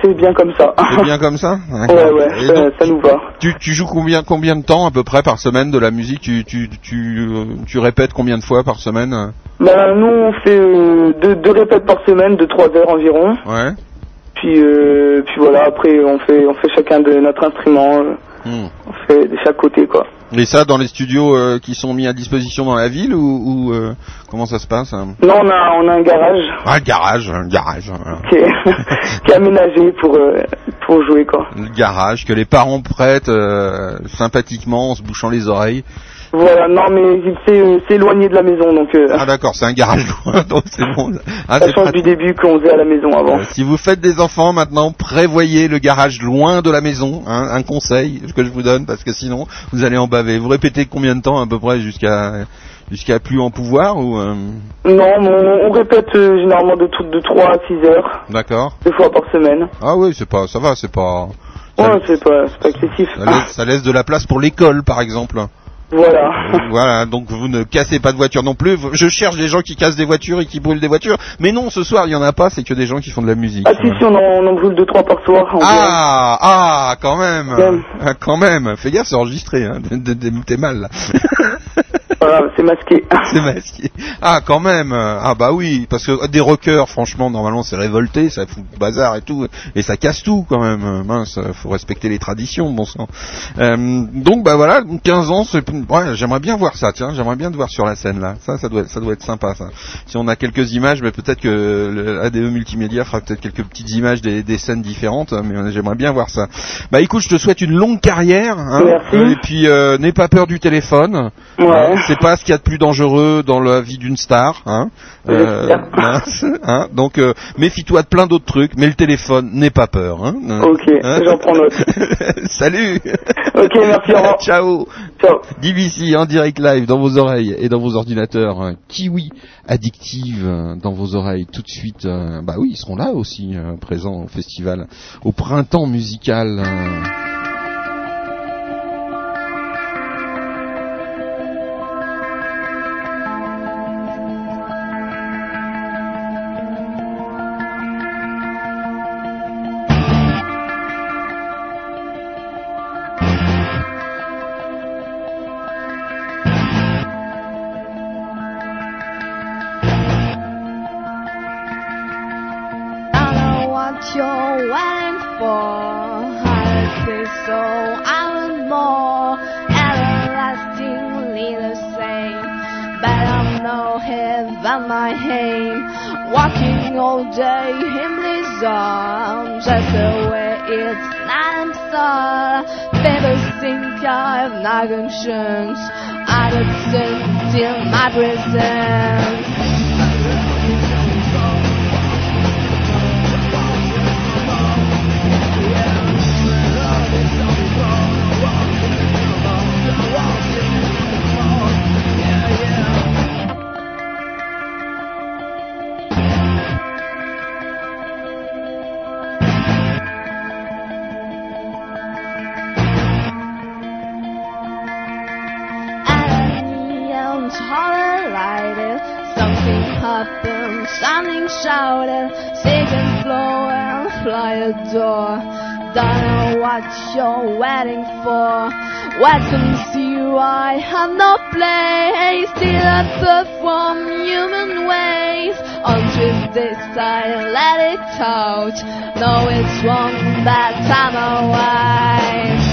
c'est, bien comme ça. C'est bien comme ça Ouais, ouais, Et ça, donc, ça nous va. tu, tu joues combien, combien de temps à peu près par semaine de la musique tu, tu, tu, euh, tu répètes combien de fois par semaine Ben, nous, on fait euh, deux, deux répètes par semaine de trois heures environ. Ouais. Puis, euh, puis voilà, après, on fait, on fait chacun de notre instrument. euh, Hmm. On fait de chaque côté, quoi. Et ça dans les studios euh, qui sont mis à disposition dans la ville ou, ou, euh, comment ça se passe hein? Non, on a, on a un garage Ah, un garage, un garage. voilà. qui est, qui est aménagé pour, euh, pour jouer, quoi. Le garage que les parents prêtent sympathiquement en se bouchant les oreilles. Voilà, non, mais il s'est, euh, s'est éloigné de la maison, donc euh, Ah d'accord, c'est un garage loin, donc c'est bon. Ah, ça change du début qu'on faisait à la maison avant. Euh, Si vous faites des enfants maintenant, prévoyez le garage loin de la maison. hein, un conseil que je vous donne parce que sinon vous allez en baver. Vous répétez combien de temps à peu près jusqu'à jusqu'à plus en pouvoir ou Non, on, on répète généralement de, de 3 à 6 heures, d'accord. deux fois par semaine. Ah oui, c'est pas, ça va, c'est pas. Ouais, c'est pas, pas excessif. Ça laisse, ça laisse de la place pour l'école, par exemple. Voilà. voilà, donc vous ne cassez pas de voiture non plus. Je cherche des gens qui cassent des voitures et qui brûlent des voitures, mais non, ce soir il y en a pas. C'est que des gens qui font de la musique. Ah si, si, on en, on en brûle deux, trois par soir. en Ah, ah, quand même, Quand même. Ah, quand même. Fais gaffe, c'est enregistré. Hein. T'es mal là. Ah pas grave, c'est masqué. C'est masqué. Ah, quand même. Ah bah oui, parce que des rockers, franchement, normalement, c'est révolté, ça fout le bazar et tout, et ça casse tout quand même. Mince, faut respecter les traditions, bon sang. Euh, donc bah voilà, 15 ans, c'est- ouais, j'aimerais bien voir ça. Tiens, j'aimerais bien te voir sur la scène là. Ça, ça doit, ça doit être sympa ça. Si on a quelques images, mais peut-être que le ADE multimédia fera peut-être quelques petites images des, des scènes différentes, mais j'aimerais bien voir ça. Bah écoute, je te souhaite une longue carrière. hein. Merci. Et puis euh, n'aie pas peur du téléphone. Ouais. Hein, c'est pas ce qu'il y a de plus dangereux dans la vie d'une star. Hein. Euh, hein, hein, donc euh, méfie-toi de plein d'autres trucs, mais le téléphone, n'aie pas peur. Hein. Ok, Hein j'en prends note. Salut. Ok, merci, au. Ciao. Ciao. DBC en direct live dans vos oreilles et dans vos ordinateurs. hein. Kiwi addictive euh, dans vos oreilles tout de suite. euh, bah oui, ils seront là aussi euh, présents au festival, au printemps musical. My I hame? Walking all day in his arms, that's the way it's I'm. Never think I've not conscience. I don't sense till my presence. Something happened, something shouted, seconds flow and fly a door. Don't know what you're waiting for. Welcome to you, I have no place. Still I perform human ways. On Tuesday side, let it out. No, it's wrong, but I'm away.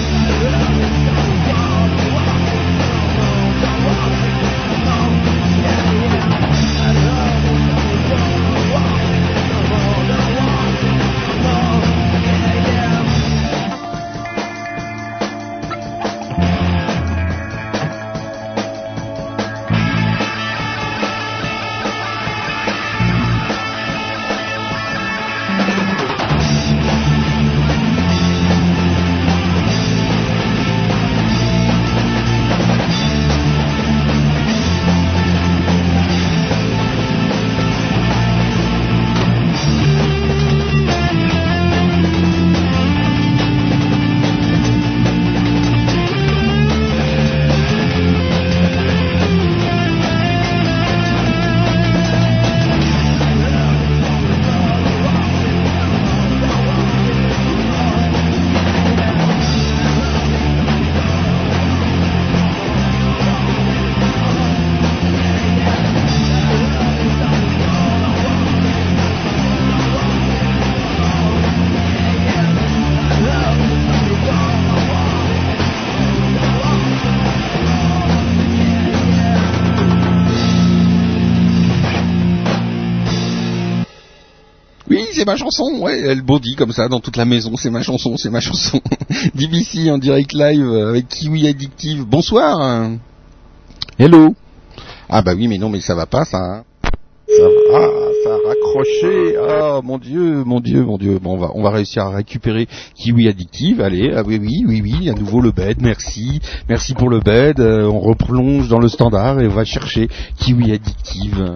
Oui, c'est ma chanson, ouais, elle bondit comme ça dans toute la maison, c'est ma chanson, c'est ma chanson. DBC en direct live euh, avec Kiwi Addictive. Bonsoir. Hello. Ah bah oui, mais non, mais ça va pas ça. hein. Ça va, ah, ça a raccroché. Oh mon dieu, mon dieu, mon dieu. Bon, on va, on va réussir à récupérer Kiwi Addictive. Allez, ah oui, oui, oui, oui, à nouveau le bed. Merci, merci pour le bed. Euh, on replonge dans le standard et on va chercher Kiwi Addictive.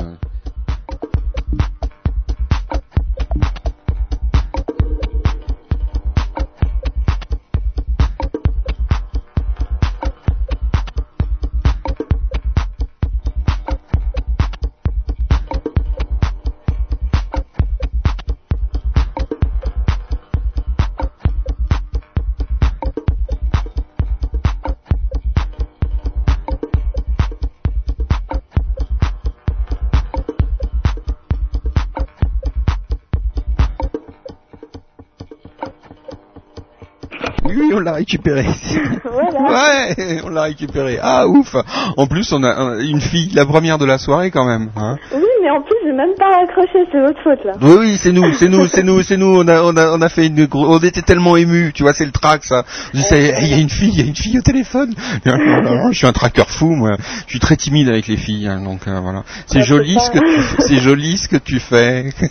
Récupéré. Voilà. Ouais, on l'a récupéré. Ah ouf. En plus, on a un- une fille, la première de la soirée quand même. Hein. Oui, mais en plus, j'ai même pas raccroché, c'est votre faute là. Oui, oui, c'est nous, c'est nous, c'est nous, c'est nous. On a, on a, on a fait une, on était tellement émus, tu vois, c'est le track ça. Je disais, il y a une fille, il y a une fille au téléphone. Oh Je suis un tracker fou, moi. Je suis très timide avec les filles, hein, donc euh, voilà. C'est joli ce que tu, fais- c'est joli ce que tu fais.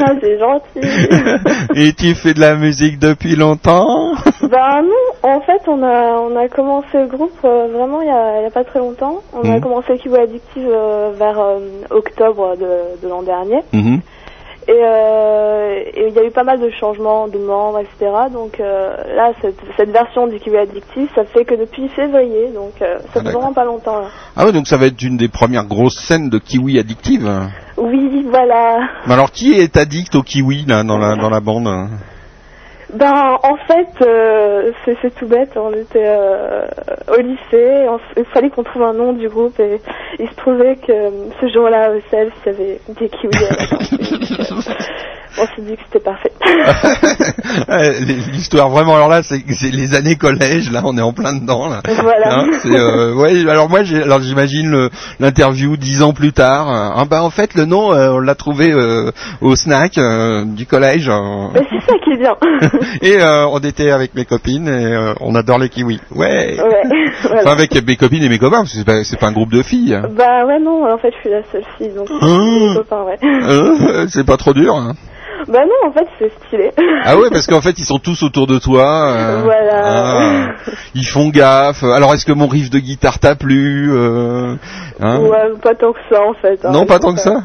Ah, c'est gentil. Et tu fais de la musique depuis longtemps? Ben non, en fait, on a on a commencé le groupe euh, vraiment il y a, pas très longtemps. On a Mhm. commencé Kiwi Addictive euh, vers euh, octobre de, de l'an dernier. Mhm. Et il y a eu pas mal de changements de membres, etc. Donc là, cette, cette version du Kiwi Addictive, ça fait que depuis février, donc ça fait d'accord. vraiment pas longtemps. Là. Ah oui, donc ça va être une des premières grosses scènes de kiwi addictive. Oui, voilà. Mais alors, qui est addict au kiwi là dans la dans la bande? Ben, en fait, euh, c'est tout bête. On était euh, au lycée. on il fallait qu'on trouve un nom du groupe et il se trouvait que euh, ce jour-là, au CELS, il y avait des kiwis euh, On s'est dit que c'était parfait. Euh, L'histoire vraiment alors là c'est les années collège là on est en plein dedans là. Voilà. Hein, euh, ouais alors moi alors j'imagine l'interview dix ans plus tard. Ah bah en fait le nom euh, on l'a trouvé euh, au snack euh, du collège euh, c'est ça qui est bien. et euh, on était avec mes copines et euh, on adore les kiwis. Ouais. Ouais. voilà. Enfin avec mes copines et mes copains parce que c'est pas un groupe de filles. Bah ouais, non, en fait, je suis la seule fille, donc c'est mes copains, ouais. Euh, c'est pas trop dur. hein. Bah non, en fait, c'est stylé. Ah ouais, parce qu'en fait, ils sont tous autour de toi. euh, Voilà. ah, ils font gaffe. Alors, est-ce que mon riff de guitare t'a plu euh, hein? Ouais, pas tant que ça, en fait. hein. Non, pas tant que ça.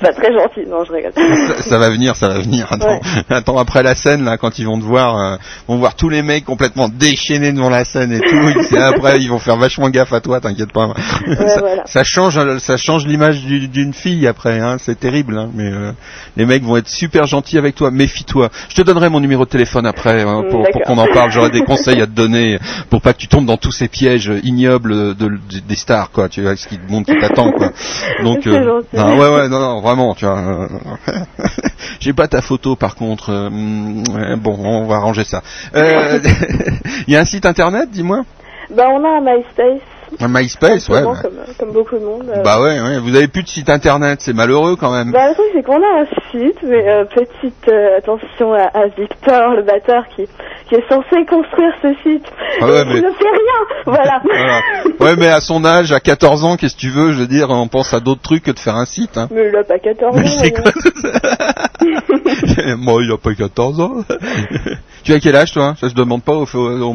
Pas très gentil, non, je rigole. ça. ça va venir, ça va venir. Attends, attends après la scène, là, quand ils vont te voir, euh, vont voir tous les mecs complètement déchaînés devant la scène et tout. Et après, ils vont faire vachement gaffe à toi, t'inquiète pas. ça, voilà. ça change, ça change l'image du- d'une fille après. Hein, c'est terrible. Hein, mais euh, les mecs vont être super gentils avec toi. Méfie-toi. Je te donnerai mon numéro de téléphone après hein, pour, qu'on en parle. J'aurai des conseils à te donner pour pas que tu tombes dans tous ces pièges ignobles de, de- des stars, quoi. Tu vois, ce qui monde qui t'attend, quoi. Donc, euh, non, ouais, ouais, non, non, vraiment, tu vois. euh, J'ai pas ta photo, par contre. euh, ouais, bon, on va arranger ça. Euh, Il y a un site internet, dis-moi? Bah, on a un MySpace. Un MySpace, ouais. Bah, Comme, comme beaucoup de monde. euh. bah ouais, ouais. Vous avez plus de site internet, c'est malheureux quand même. Bah, le truc, c'est qu'on a un site, mais euh, petite euh, attention à, à Victor, le batteur, qui, qui est censé construire ce site. Ah ouais, Et mais- ne fait rien Voilà. Voilà. Ouais, mais à son âge, à 14 ans, qu'est-ce que tu veux? Je veux dire, on pense à d'autres trucs que de faire un site. Hein. Mais il a pas 14 ans. Mais voyons. Moi, il a pas 14 ans. tu as quel âge, toi? Ça se demande pas. Au, au-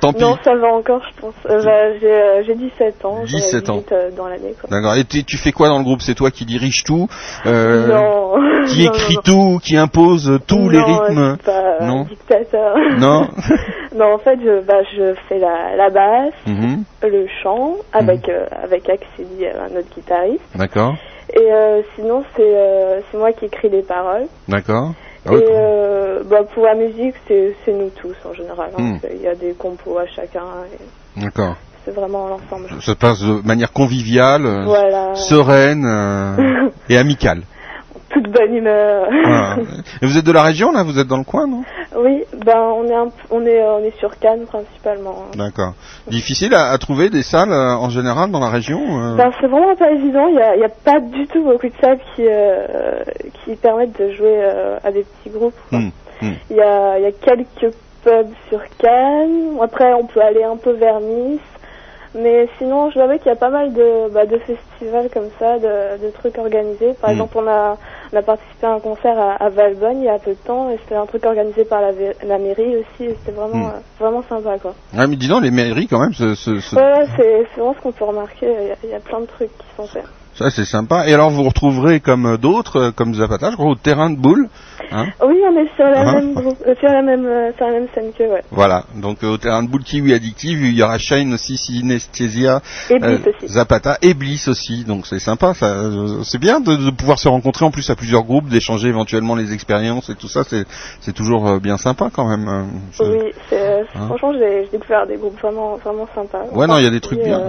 tant pis. Non, ça va encore, je pense. Euh, bah, j'ai, euh, j'ai 17 ans. j'aurai 17 ans. 18, euh, dans l'année, quoi. D'accord. Et tu fais quoi dans le groupe? C'est toi qui dirige tout euh, Non. Qui Non, écrit non, tout Qui impose tous les rythmes? pas un Non. dictateur. Non. non, en fait, je, bah, je fais la, la basse, Mhm. le chant, avec, euh, avec Axeli, euh, un autre guitariste. D'accord. Et euh, sinon, c'est euh, c'est moi qui écris les paroles. D'accord. Ah et euh, bah, pour la musique, c'est c'est nous tous en général. hein. Hmm. Il y a des compos à chacun. D'accord. C'est vraiment l'ensemble. Ça se passe de manière conviviale, euh, Voilà. sereine euh, et amicale. Toute bonne humeur. Voilà. Et vous êtes de la région là? Vous êtes dans le coin, non? Oui, ben on est un, on est on est sur Cannes principalement. hein. D'accord. Difficile à, à trouver des salles euh, en général dans la région euh? Ben, c'est vraiment pas évident. Il y a, y a pas du tout beaucoup de salles qui euh, qui permettent de jouer euh, à des petits groupes. Hmm, hmm. Il y a il y a quelques pubs sur Cannes. Après, on peut aller un peu vers Nice. Mais sinon, je savais qu'il y a pas mal de, bah, de festivals comme ça, de, de trucs organisés. Par Mm. exemple, on a, on a participé à un concert à, à Valbonne il y a peu de temps et c'était un truc organisé par la, mairie aussi et c'était vraiment, Mm. euh, vraiment sympa quoi. Ah, mais dis donc, les mairies quand même, ce- ce- ce- Ouais, ouais, c'est vraiment ce qu'on peut remarquer. Il y, y a plein de trucs qui sont faits. Ça c'est sympa. Et alors vous retrouverez comme d'autres, euh, comme Zapata, je crois, au terrain de boule. Hein Oui, on est sur la Ah. même euh, sur la même, euh, sur la même scène que ouais. Voilà, donc euh, au terrain de boule Kiwi Addictive, il y aura Shine aussi, Synesthesia, Et aussi. Zapata et Bliss aussi, donc c'est sympa, ça, c'est bien de, de pouvoir se rencontrer en plus à plusieurs groupes, d'échanger éventuellement les expériences et tout ça, c'est c'est toujours bien sympa quand même. je- Oui, c'est Hein franchement, j'ai j'ai découvert des groupes vraiment, vraiment sympas. Ouais, non, il y a des trucs bien.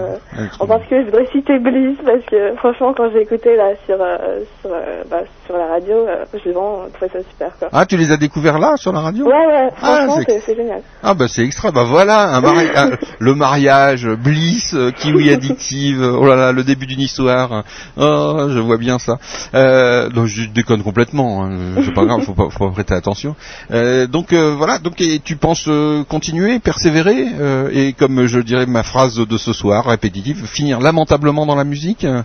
en particulier, je voudrais citer Bliss parce que franchement, quand j'ai écouté là sur euh, sur euh, bah, sur la radio, euh, je vraiment trouvé ça super quoi. Ah, tu les as découverts là, sur la radio? Ouais, ouais, Ah, franchement, c'est- c'est c'est génial. Ah bah c'est extra, bah voilà, un mari- un- le mariage, Bliss, euh, Kiwi Addictive, euh, oh là là, le début d'une histoire, oh, je vois bien ça. Euh, donc je déconne complètement, hein, c'est pas grave, faut pas, faut pas prêter attention. Euh, donc euh, voilà, donc et tu penses euh, continuer, persévérer, euh, et comme je dirais ma phrase de ce soir, répétitive, finir lamentablement dans la musique? euh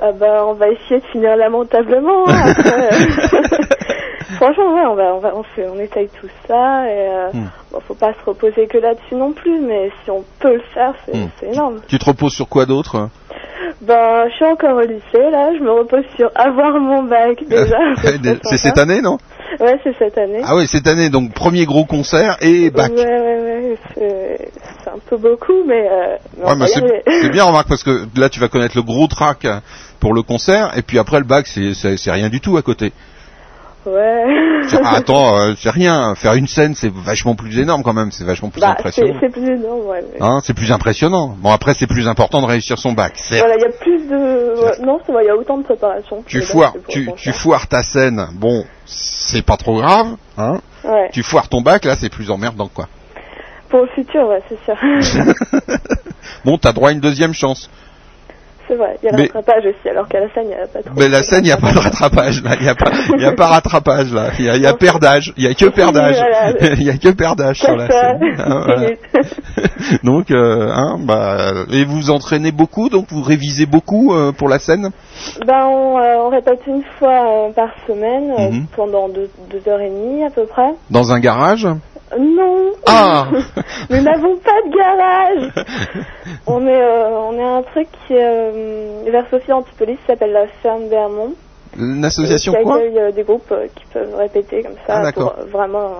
Ah bah, on va essayer de finir lamentablement. hein, après. Franchement, ouais, on va, on va, on fait, on essaye tout ça et euh, Hmm. bon, faut pas se reposer que là-dessus non plus, mais si on peut le faire, c'est Hmm. c'est énorme. Tu te reposes sur quoi d'autre? Ben, je suis encore au lycée là, je me repose sur avoir mon bac déjà. c'est cette année, non? Ouais, c'est cette année. Ah oui, cette année, donc premier gros concert et bac. Ouais, ouais, ouais, c'est un peu beaucoup, mais, euh, mais Ouais, mais c'est bien, remarque, parce que là, tu vas connaître le gros track pour le concert, et puis après, le bac, c'est- rien du tout à côté. Ouais. Ah, attends, euh, c'est rien. Faire une scène, c'est vachement plus énorme quand même, c'est vachement plus Bah, impressionnant. c'est plus énorme, ouais. mais- Hein, c'est plus impressionnant. Bon, après, c'est plus important de réussir son bac. Voilà, il y a plus de. non, il y a autant de préparation. Tu bac, foires, tu, tu foires ta scène, bon, c'est pas trop grave, hein. Ouais. Tu foires ton bac, là, c'est plus emmerdant, quoi. Pour le futur, ouais, c'est sûr. Bon, t'as droit à une deuxième chance. C'est vrai, il y a le Mais- rattrapage aussi, alors qu'à la scène, il n'y a pas trop. Mais la scène, il n'y a pas de rattrapage, là. Il n'y a pas, y a pas rattrapage, là. Il y a, il y a perdage. Il y a que perdage. Il y a que perdage sur la scène. Ah, voilà. Donc, euh, hein, bah, et vous vous entraînez beaucoup, donc vous révisez beaucoup euh, pour la scène? Ben, on, euh, on répète une fois par semaine, Mhm. pendant deux, deux heures et demie à peu près. Dans un garage? Non Ah Nous n'avons pas de garage On est, euh, on est un truc euh, vers Sophie Antipolis, qui s'appelle la ferme Vermont. Une association qui quoi accueille euh, des groupes euh, qui peuvent répéter comme Ah, ça d'accord. pour euh, vraiment...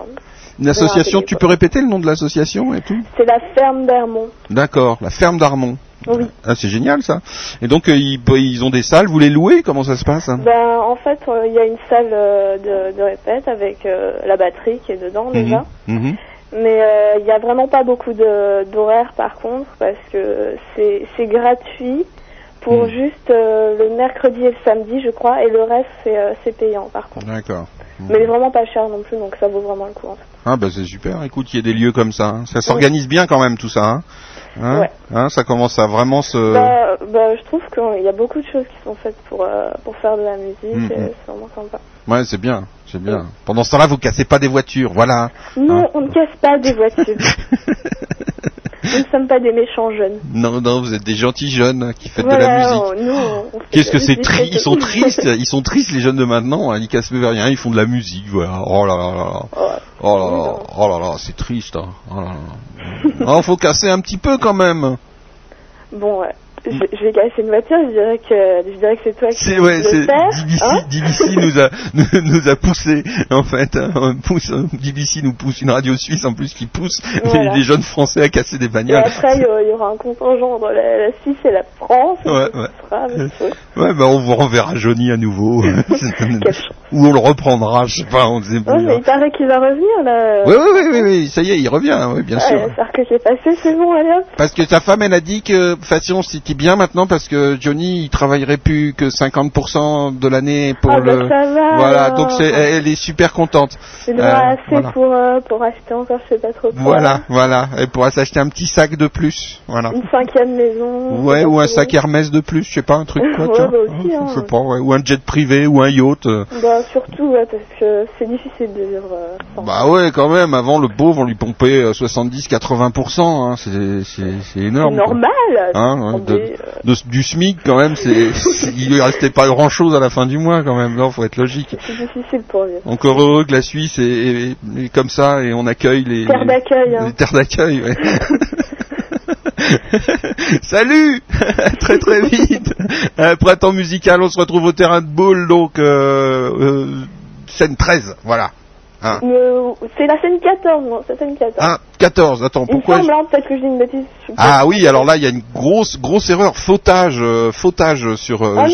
Une association. Tu peux répéter le nom de l'association et tout C'est la ferme Vermont. D'accord. La ferme d'Armont. Oui. Ah, c'est génial ça. Et donc euh, ils, ils ont des salles. Vous les louez Comment ça se passe hein? Ben, en fait, euh, il y a une salle euh, de, de répète avec la batterie qui est dedans déjà. Mhm. Mais il n'y a vraiment pas beaucoup d'horaires par contre parce que c'est gratuit pour Mhm. juste euh, le mercredi et le samedi je crois et le reste c'est euh, payant par contre. D'accord. Mais vraiment pas cher non plus donc ça vaut vraiment le coup en fait. Ah bah c'est super. Écoute, il y a des lieux comme ça. hein. Ça s'organise bien quand même tout ça. Hein Hein? Ouais. Hein, ça commence à vraiment se. Bah, bah, je trouve qu'il y a beaucoup de choses qui sont faites pour, euh, pour faire de la musique Mhm. et c'est vraiment sympa. Ouais, c'est bien, c'est bien. Pendant ce temps-là, vous cassez pas des voitures, voilà. Non, Hein on ne casse pas des voitures. Nous ne sommes pas des méchants jeunes. Non, non, vous êtes des gentils jeunes qui faites de la musique. Qu'est-ce que c'est triste Ils sont tristes, ils sont tristes les jeunes de maintenant. hein. Ils cassent plus rien, ils font de la musique, voilà. Oh là là là là. Oh là là, oh là là, c'est triste. Hein. Oh là là. Oh, faut casser un petit peu quand même. Bon, ouais. Je, je vais casser une voiture, je dirais que, je dirais que c'est toi qui C'est ouais, le c'est DBC, hein DBC nous a nous, nous a poussé en fait. hein, pousse, DBC nous pousse une radio suisse en plus qui pousse Voilà. les, les jeunes français à casser des Et bagnoles. après, il y aura- un contingent entre la, la Suisse et la France. Ouais, ouais. sera. Ouais, bah on vous renverra Johnny à nouveau. Ou on le reprendra, je sais pas, on sait Ouais, mais il paraît qu'il va revenir, là. Oui, oui, oui, oui, ça y est, il revient, oui, bien sûr. J'espère que c'est passé, c'est bon, allez hop. Parce que ta femme, elle a dit que, façon, c'était bien maintenant parce que Johnny, il travaillerait plus que 50% de l'année pour Ah, bah, le. ça va, voilà, alors. donc elle est super contente. Il aura Euh, assez voilà. pour, euh, pour acheter encore, je sais pas trop quoi. Voilà, voilà. Elle pourra s'acheter un petit sac de plus, voilà. Une cinquième maison. Ouais, ou un sac Hermès de plus, je sais pas, un truc quoi, Ouais, bah aussi, hein. Je sais pas, ouais. Ou un jet privé, ou un yacht. euh. Bah, surtout, ouais, parce que c'est difficile de vivre euh, sans. Bah ouais, quand même. Avant, le pauvre, on lui pompait euh, 70-80%. Hein. C'est, énorme. Normal. Hein, ouais, Attendez, de, de- du SMIC, quand même, c'est, il lui restait pas grand chose à la fin du mois, quand même. Non, faut être logique. C'est difficile pour vivre. Encore heureux que la Suisse est, est- est comme ça et on accueille les, d'accueil, hein. les terres d'accueil. ouais. Salut Très très vite Euh, Printemps musical, on se retrouve au terrain de boule, donc euh, euh, scène 13, voilà. Me- C'est la scène 14, non, c'est la scène 14. Ah, 14, attends, Il pourquoi semble, hein, peut-être que je dis une bêtise. je suis pas Ah oui, alors là il y a une grosse grosse erreur, fautage, euh, fautage sur. euh, non.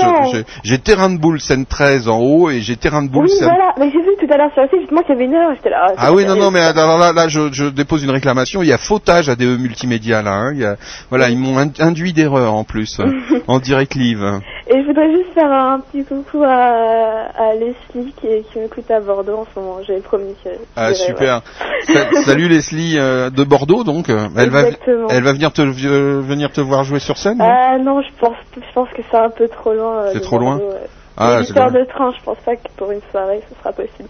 j'ai- terrain de boule scène 13 en haut et j'ai terrain de boule Oui, scène. voilà, mais j'ai vu tout à l'heure sur le site, justement, qu'il y avait une heure, j'étais là. Ah oui non non mais alors là là je, je dépose une réclamation. Il y a fautage à DE multimédia là. Hein. Il y a, voilà ils m'ont in- induit d'erreur en plus euh, en direct live. Et je voudrais juste faire un petit coucou à, à Leslie qui, qui m'écoute à Bordeaux en ce moment. J'avais promis que. Ah super. Sa- Salut Leslie euh, de Bordeaux donc. euh, Elle va elle va venir te euh, venir te voir jouer sur scène. Ah non, je pense, je pense que c'est un peu trop loin. euh, C'est trop loin? Bordeaux. Ah, de train, je pense pas que pour une soirée ce sera possible.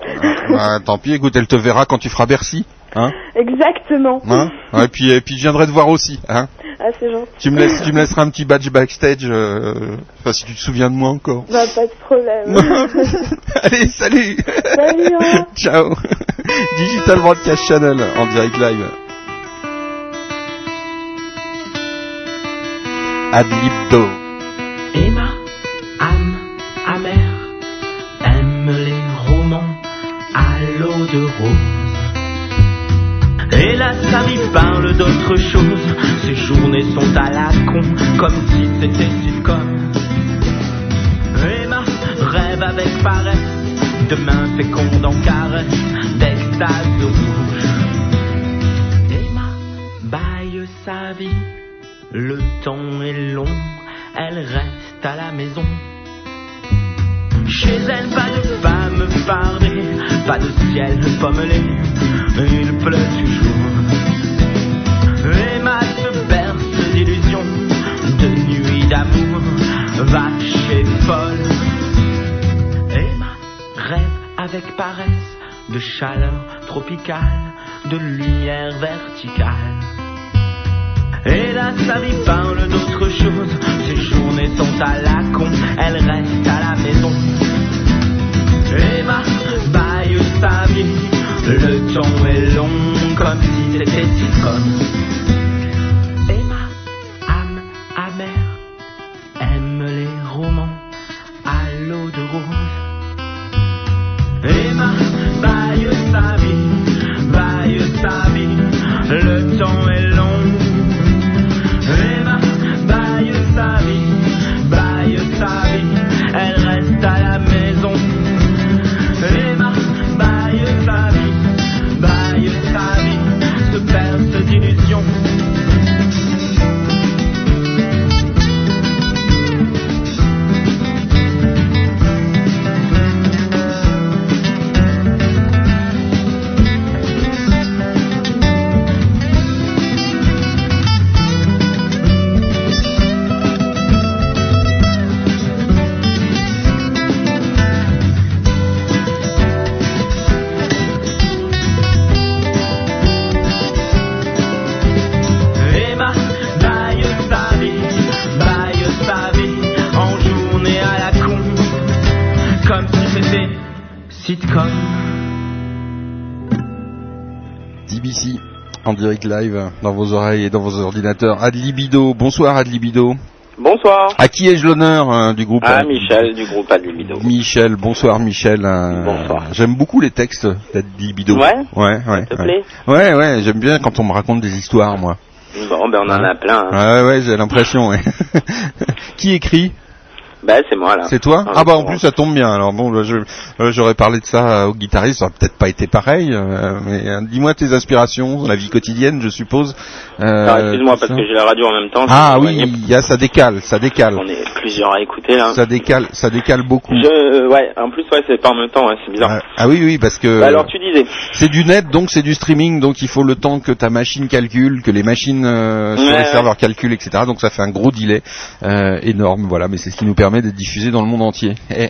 Ah, tant pis, écoute, elle te verra quand tu feras Bercy, hein, Exactement. hein. Ouais, et puis et puis je viendrai te voir aussi, hein. Ah, c'est gentil. Tu me laisses, tu me laisseras un petit badge backstage, euh, enfin si tu te souviens de moi encore. Bah, pas de problème. Allez, salut. Salut. Ciao. Digital Broadcast Channel en direct live. Adlibdo. Emma, âme amère, aime les romans à l'eau de rose. Et là, sa vie parle d'autre chose. Ses journées sont à la con, comme si c'était sitcom. Emma rêve avec paresse, demain féconde en caresse, d'extase rouge. Emma baille sa vie, le temps est long, elle reste à la maison. Chez elle, pas de femme fardée, pas de ciel pommelé, il pleut toujours. D'amour, vache et folle. Emma rêve avec paresse de chaleur tropicale, de lumière verticale. Et là, sa vie parle d'autre chose. Ses journées sont à la con, elle reste à la maison. Emma baille sa vie, le temps est long, comme si c'était sitcom. Emma, temps est DBC en direct live dans vos oreilles et dans vos ordinateurs. Adlibido. Bonsoir Adlibido. Bonsoir. À qui ai-je l'honneur euh, du groupe Ah, Michel du groupe Adlibido. Michel, bonsoir Michel. euh, Bonsoir. J'aime beaucoup les textes d'Adlibido. Ouais Ouais, ouais. te ouais. plaît Ouais, ouais, j'aime bien quand on me raconte des histoires, moi. Bon, ben on en a plein. hein. Ouais, ouais, j'ai l'impression, ouais. qui écrit? Ben c'est moi là. C'est toi? Ah bah en plus ça tombe bien. Alors bon, là, je- euh, j'aurais parlé de ça au guitariste, ça aurait peut-être pas été pareil. euh, mais euh, dis-moi tes inspirations, dans la vie quotidienne, je suppose. Euh, Alors excuse-moi parce ça. que j'ai la radio en même temps. Ah oui, il y a, ça décale, ça décale. On est plusieurs à écouter là. Ça décale, ça décale beaucoup. Je, euh, ouais, en plus ouais, c'est pas en même temps, ouais, c'est bizarre. Ah oui, oui, parce que Bah, alors tu disais. c'est du net, donc c'est du streaming, donc il faut le temps que ta machine calcule, que les machines euh, sur Ouais, les serveurs calculent, etc. Donc ça fait un gros delay euh, énorme, voilà. Mais c'est ce qui nous permet d'être diffusé dans le monde entier. Eh, eh,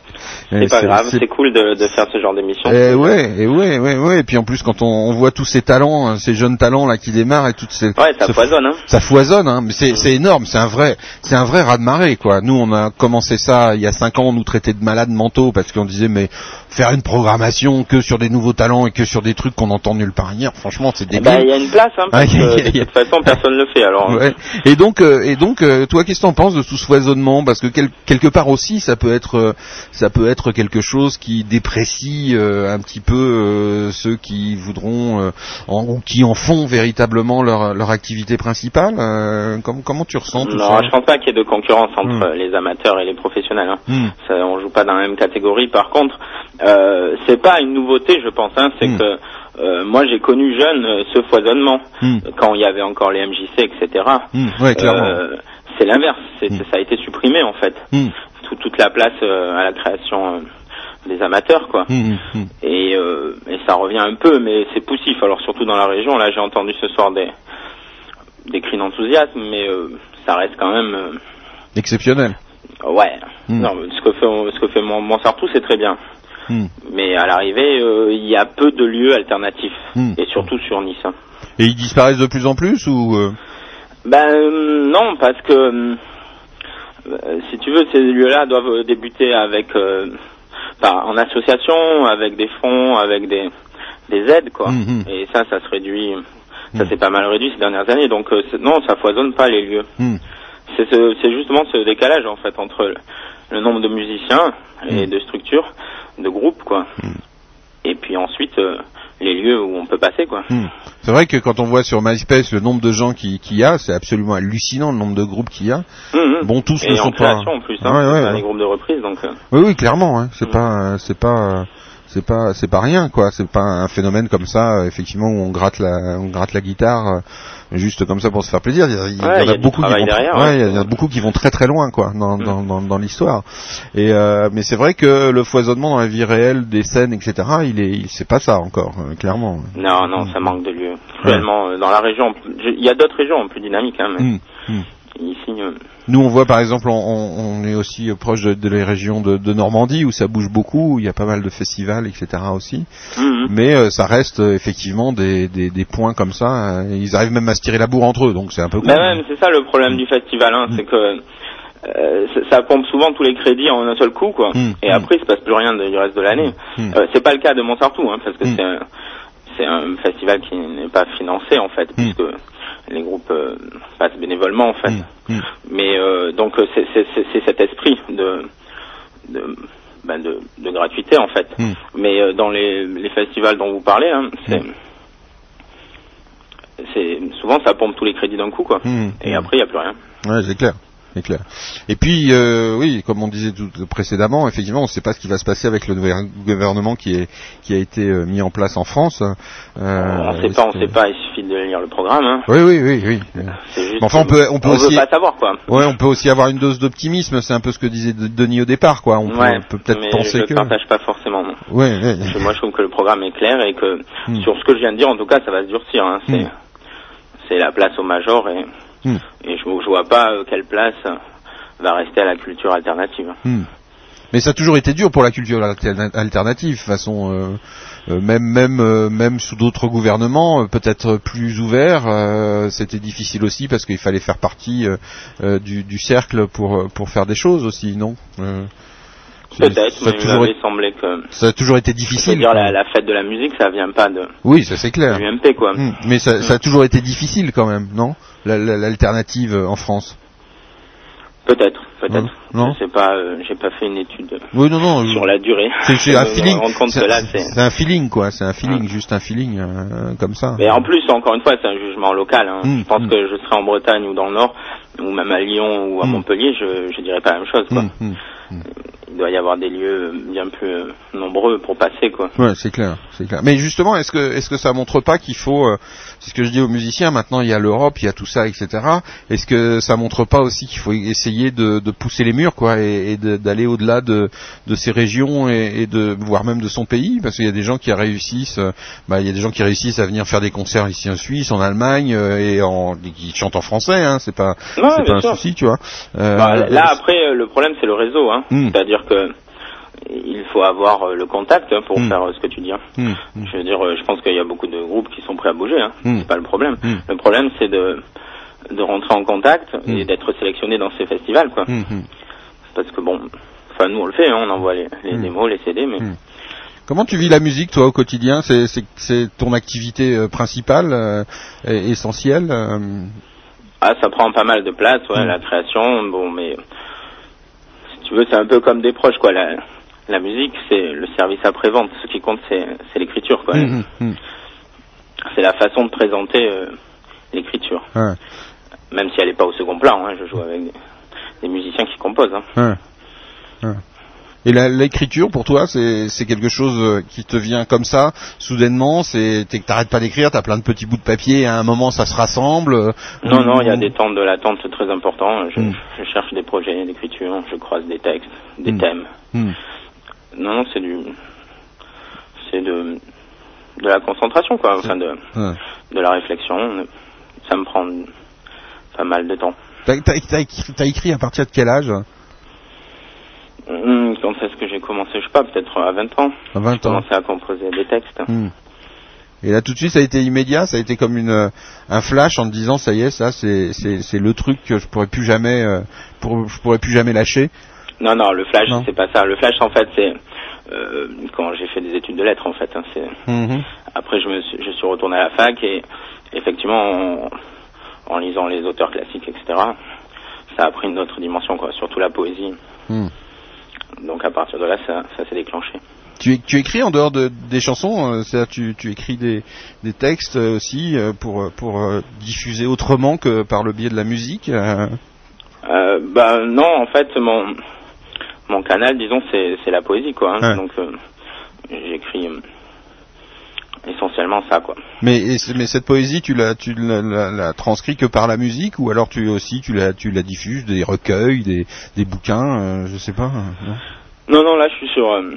C'est pas grave, c'est cool de, de faire ce genre d'émission. Eh ouais, et ouais, ouais, ouais. Et puis en plus, quand on, on voit tous ces talents, hein, ces jeunes talents là qui démarrent et toutes ces, Ouais, ça ce- foisonne, hein. ça foisonne, hein. Mais c'est, c'est énorme, c'est un vrai, c'est un vrai raz de marée, quoi. Nous, on a commencé ça il y a cinq ans, on nous traitait de malades mentaux parce qu'on disait mais faire une programmation que sur des nouveaux talents et que sur des trucs qu'on entend nulle part ailleurs, franchement, c'est Eh débile. ben, il y a une place, hein, parce que a- de toute façon, personne ne le fait, alors. Ouais. Et donc, euh, et donc, euh, toi, qu'est-ce que t'en penses de tout ce foisonnement? Parce que quel- quelque part aussi, ça peut être, euh, ça peut être quelque chose qui déprécie euh, un petit peu euh, ceux qui voudront, en, ou qui en font véritablement leur, leur activité principale. Comment, comment tu ressens tout Non, ça je pense pas qu'il y ait de concurrence entre euh, les amateurs et les professionnels. Hein. Hmm. Ça, on joue pas dans la même catégorie. Par contre, euh, c'est pas une nouveauté, je pense. Hein, c'est que euh, moi, j'ai connu jeune euh, ce foisonnement Hmm. quand il y avait encore les MJC, etc. Hmm, ouais, clairement. Euh, c'est l'inverse. C'est- Ça a été supprimé en fait. Hmm. Tout- toute la place euh, à la création euh, des amateurs, quoi. Hmm, hmm. Et, euh, et ça revient un peu, mais c'est poussif. Alors surtout dans la région, là, j'ai entendu ce soir des des cris d'enthousiasme, mais ça reste quand même. Exceptionnel. Ouais. Hmm. Non, ce que fait ce que fait c'est très bien. Hmm. Mais à l'arrivée, il y a peu de lieux alternatifs, Hmm. et surtout sur Nice. hein. Et ils disparaissent de plus en plus ou Ben non, parce que euh, si tu veux, ces lieux-là doivent euh, débuter avec euh, par- en association, avec des fonds, avec des des aides, quoi. Mhm. Et ça, ça se réduit. Ça s'est pas mal réduit ces dernières années. Donc euh, non, ça foisonne pas les lieux. Hmm. C'est ce- c'est justement ce décalage en fait entre le, le nombre de musiciens et de structures, de groupes, quoi. Et puis ensuite euh, les lieux où on peut passer, quoi. Hmm. C'est vrai que quand on voit sur MySpace le nombre de gens qui- qu'il y a, c'est absolument hallucinant le nombre de groupes qu'il y a. Mhm. Bon, tous et ne en sont pas. en plus, hein, Ouais, ouais, c'est pas ouais. des groupes de reprise, donc. euh, Oui, oui, clairement. Hein. C'est pas, euh, c'est pas, euh, c'est pas, c'est pas rien, quoi. C'est pas un phénomène comme ça, euh, effectivement, où on gratte la, on gratte la guitare euh, juste comme ça pour se faire plaisir. Il y, a- il y Ouais, en y a beaucoup qui vont, derrière, ouais, ouais. il y a beaucoup qui vont très très loin, quoi, dans, dans, dans, dans l'histoire. Et euh, mais c'est vrai que le foisonnement dans la vie réelle des scènes, etc. Il est, il c'est pas ça encore, euh, clairement. Non, non, ça manque de lieux. Cruellement, euh, dans la région, il y a d'autres régions plus dynamiques, hein, mais hmm. Ici, Nous, on voit par exemple, on, est aussi euh, proche de, de la région de, de Normandie où ça bouge beaucoup, où il y a pas mal de festivals, etc. aussi. Mhm. Mais euh, ça reste euh, effectivement des, des, des points comme ça. euh, ils arrivent même à se tirer la bourre entre eux, donc c'est un peu ouais, mais c'est ça le problème du festival, hein, c'est que euh, ça- pompe souvent tous les crédits en un seul coup, quoi. Et après, il se passe plus rien de- du reste de l'année. Euh, c'est pas le cas de Montsartou, hein, parce que c'est un, c'est un festival qui n'est pas financé en fait, puisque les groupes euh, passent bénévolement en fait. Mais euh, donc euh, c'est cet esprit de de, ben, de de gratuité en fait. Mais euh, dans les, les festivals dont vous parlez, hein, c'est souvent ça pompe tous les crédits d'un coup quoi. Et après il y a plus rien. Ouais, c'est clair. C'est clair. Et puis, euh, oui, comme on disait tout précédemment, effectivement, on ne sait pas ce qui va se passer avec le nouvel gouvernement qui est qui a été euh, mis en place en France. Euh, on sait pas, on sait pas. Il suffit de lire le programme. Hein. Oui, oui, oui, oui. Juste. Enfin, on peut, on peut on aussi. veut pas savoir quoi. Ouais, on peut aussi avoir une dose d'optimisme. C'est un peu ce que disait De- Denis au départ, quoi. On peut, ouais. on peut peut-être penser je que. partage pas forcément. non. Ouais, ouais. Parce que moi, je trouve que le programme est clair et que Hmm. sur ce que je viens de dire, en tout cas, ça va se durcir. Hein. C'est Hmm. c'est la place au major et Hmm. et je, je vois pas euh, quelle place euh, va rester à la culture alternative. Hmm. Mais ça a toujours été dur pour la culture alter- alternative, de toute façon, euh, euh, même même euh, même sous d'autres gouvernements, peut-être plus ouverts, c'était difficile aussi parce qu'il fallait faire partie du, du cercle pour pour faire des choses aussi, non Peut-être, ça a mais il toujours m'avait été- semblé que. ça a toujours été difficile. dire, la, la fête de la musique, ça vient pas de Oui, ça c'est clair. du MP quoi. Hmm. Mais ça, ça a toujours été difficile quand même, non? La- la- L'alternative euh, en France. Peut-être, peut-être. Non? Je sais pas, euh, j'ai pas fait une étude Oui, non, non. sur la durée. C'est c'est un feeling. C'est un- c'est. c'est feeling, quoi. C'est un feeling, juste un feeling euh, comme ça. Mais en plus, encore une fois, c'est un jugement local. hein. Mm, je pense que je serais en Bretagne ou dans le Nord, ou même à Lyon ou à Montpellier, je, je dirais pas la même chose. Quoi. Il doit y avoir des lieux bien plus euh, nombreux pour passer. quoi. Ouais, c'est clair, c'est clair. Mais justement, est-ce que est-ce que ça montre pas qu'il faut, euh, c'est ce que je dis aux musiciens. Maintenant, il y a l'Europe, il y a tout ça, etc. Est-ce que ça montre pas aussi qu'il faut essayer de, de pousser les murs, quoi, et, d'aller au-delà de de ces régions et, et de voire même de son pays, parce qu'il y a des gens qui réussissent, euh, bah, il y a des gens qui réussissent à venir faire des concerts ici en Suisse, en Allemagne, et en qui chantent en français, hein. C'est pas Ouais, c'est pas un souci, tu vois. Euh, Bah, là, après, le problème, c'est le réseau. Hein. Mm. C'est-à-dire que il faut avoir euh, le contact hein, pour Mm. faire euh, ce que tu dis. hein. Hmm. Je veux dire, euh, je pense qu'il y a beaucoup de groupes qui sont prêts à bouger. Hein. Mm. C'est pas le problème. Mm. Le problème, c'est de de rentrer en contact et d'être sélectionné dans ces festivals, quoi. Hmm, hmm. Parce que bon, enfin nous on le fait, hein, on envoie les, les démos, les CD, mais Comment tu vis la musique, toi, au quotidien? C'est ton activité euh, principale, euh, essentielle. euh, ah ça prend pas mal de place, ouais, la création, bon mais tu veux, c'est un peu comme des proches, quoi. La, la musique, c'est le service après-vente. Ce qui compte, c'est l'écriture, quoi. Hum, hum, hum. C'est la façon de présenter euh, l'écriture. Ouais. Même si elle n'est pas au second plan, hein, je joue avec des, des musiciens qui composent. Hein. Ouais. Ouais. Et l'écriture pour toi, c'est quelque chose euh, qui te vient comme ça, soudainement. C'est t'arrêtes pas d'écrire, t'as plein de petits bouts de papier. Et à un moment, ça se rassemble. euh, Non, non, il y a des temps de l'attente c'est très important. Je, Mm. je cherche des projets d'écriture, je croise des textes, des Mm. thèmes. Hmm. Non, non, c'est du, c'est de, de la concentration, quoi. Enfin, de, de la réflexion. Ça me prend pas mal de temps. Écrit, t'as écrit à partir de quel âge? Hum, Quand est-ce que j'ai commencé Je sais pas, peut-être à 20 ans. À 20 J'ai ans. commencé à composer des textes. Hmm. Et là, tout de suite, ça a été immédiat. Ça a été comme une euh, un flash en te disant, ça y est, ça, c'est c'est c'est le truc que je pourrais plus jamais, euh, pour, je pourrais plus jamais lâcher. Non, non, le flash, Non. c'est pas ça. Le flash, en fait, c'est euh, quand j'ai fait des études de lettres, en fait. hein, c'est Mhm. Après, je, me suis, je suis retourné à la fac et effectivement, en, en lisant les auteurs classiques, etc., ça a pris une autre dimension, quoi, surtout la poésie. Hmm. Donc à partir de là, ça, ça s'est déclenché. Tu, tu écris en dehors de, des chansons, euh, c'est-à-dire tu, tu écris des, des textes euh, aussi euh, pour, pour diffuser autrement que par le biais de la musique. bah non, en fait, mon mon canal, disons, c'est la poésie, quoi. hein. Ouais. Donc j'écris essentiellement ça, quoi. Mais, et mais cette poésie, tu la, tu la, la, la transcris que par la musique ou alors tu aussi tu la, tu la diffuses des recueils, des, des bouquins, euh, je sais pas. euh, non? Non, non, là, je suis sur euh,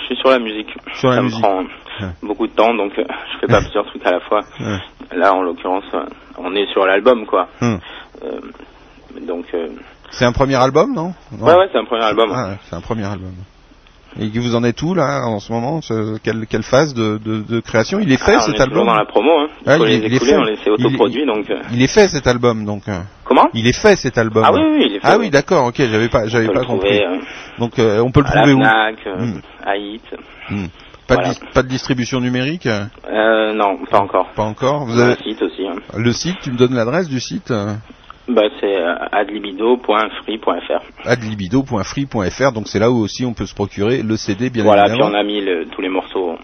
je suis sur la musique. Sur la ça musique. me prend Ouais. beaucoup de temps, donc euh, je fais pas plusieurs trucs à la fois. Ouais. Là, en l'occurrence, euh, on est sur l'album, quoi. Euh, donc, C'est un premier album, non, Non. ouais, ouais, c'est un premier album. Ah, ouais, c'est un premier album. Et vous en êtes où là en ce moment ce- quelle, quelle phase de, de, de création? Il est fait Ah, on cet est album? dans la promo, hein. Il Ah, faut il les est- il est fait. on autoproduit, donc. euh, Il est fait cet album donc. euh. Comment? Il est fait cet album. Ah oui, oui, il est fait, Ah oui. d'accord, ok, j'avais pas, j'avais pas le compris. trouver, euh, Donc euh, on peut le trouver où? Euh, à Hit. Hmm. Pas, Voilà. de, pas de distribution numérique? Euh, non, pas encore. Pas encore. Vous avez un site aussi. Hein. le site Tu me donnes l'adresse du site? Bah, c'est euh, adlibido.free.fr. adlibido.free.fr. Donc c'est là où aussi on peut se procurer le CD, bien Voilà, puis évidemment. on a mis le- tous les morceaux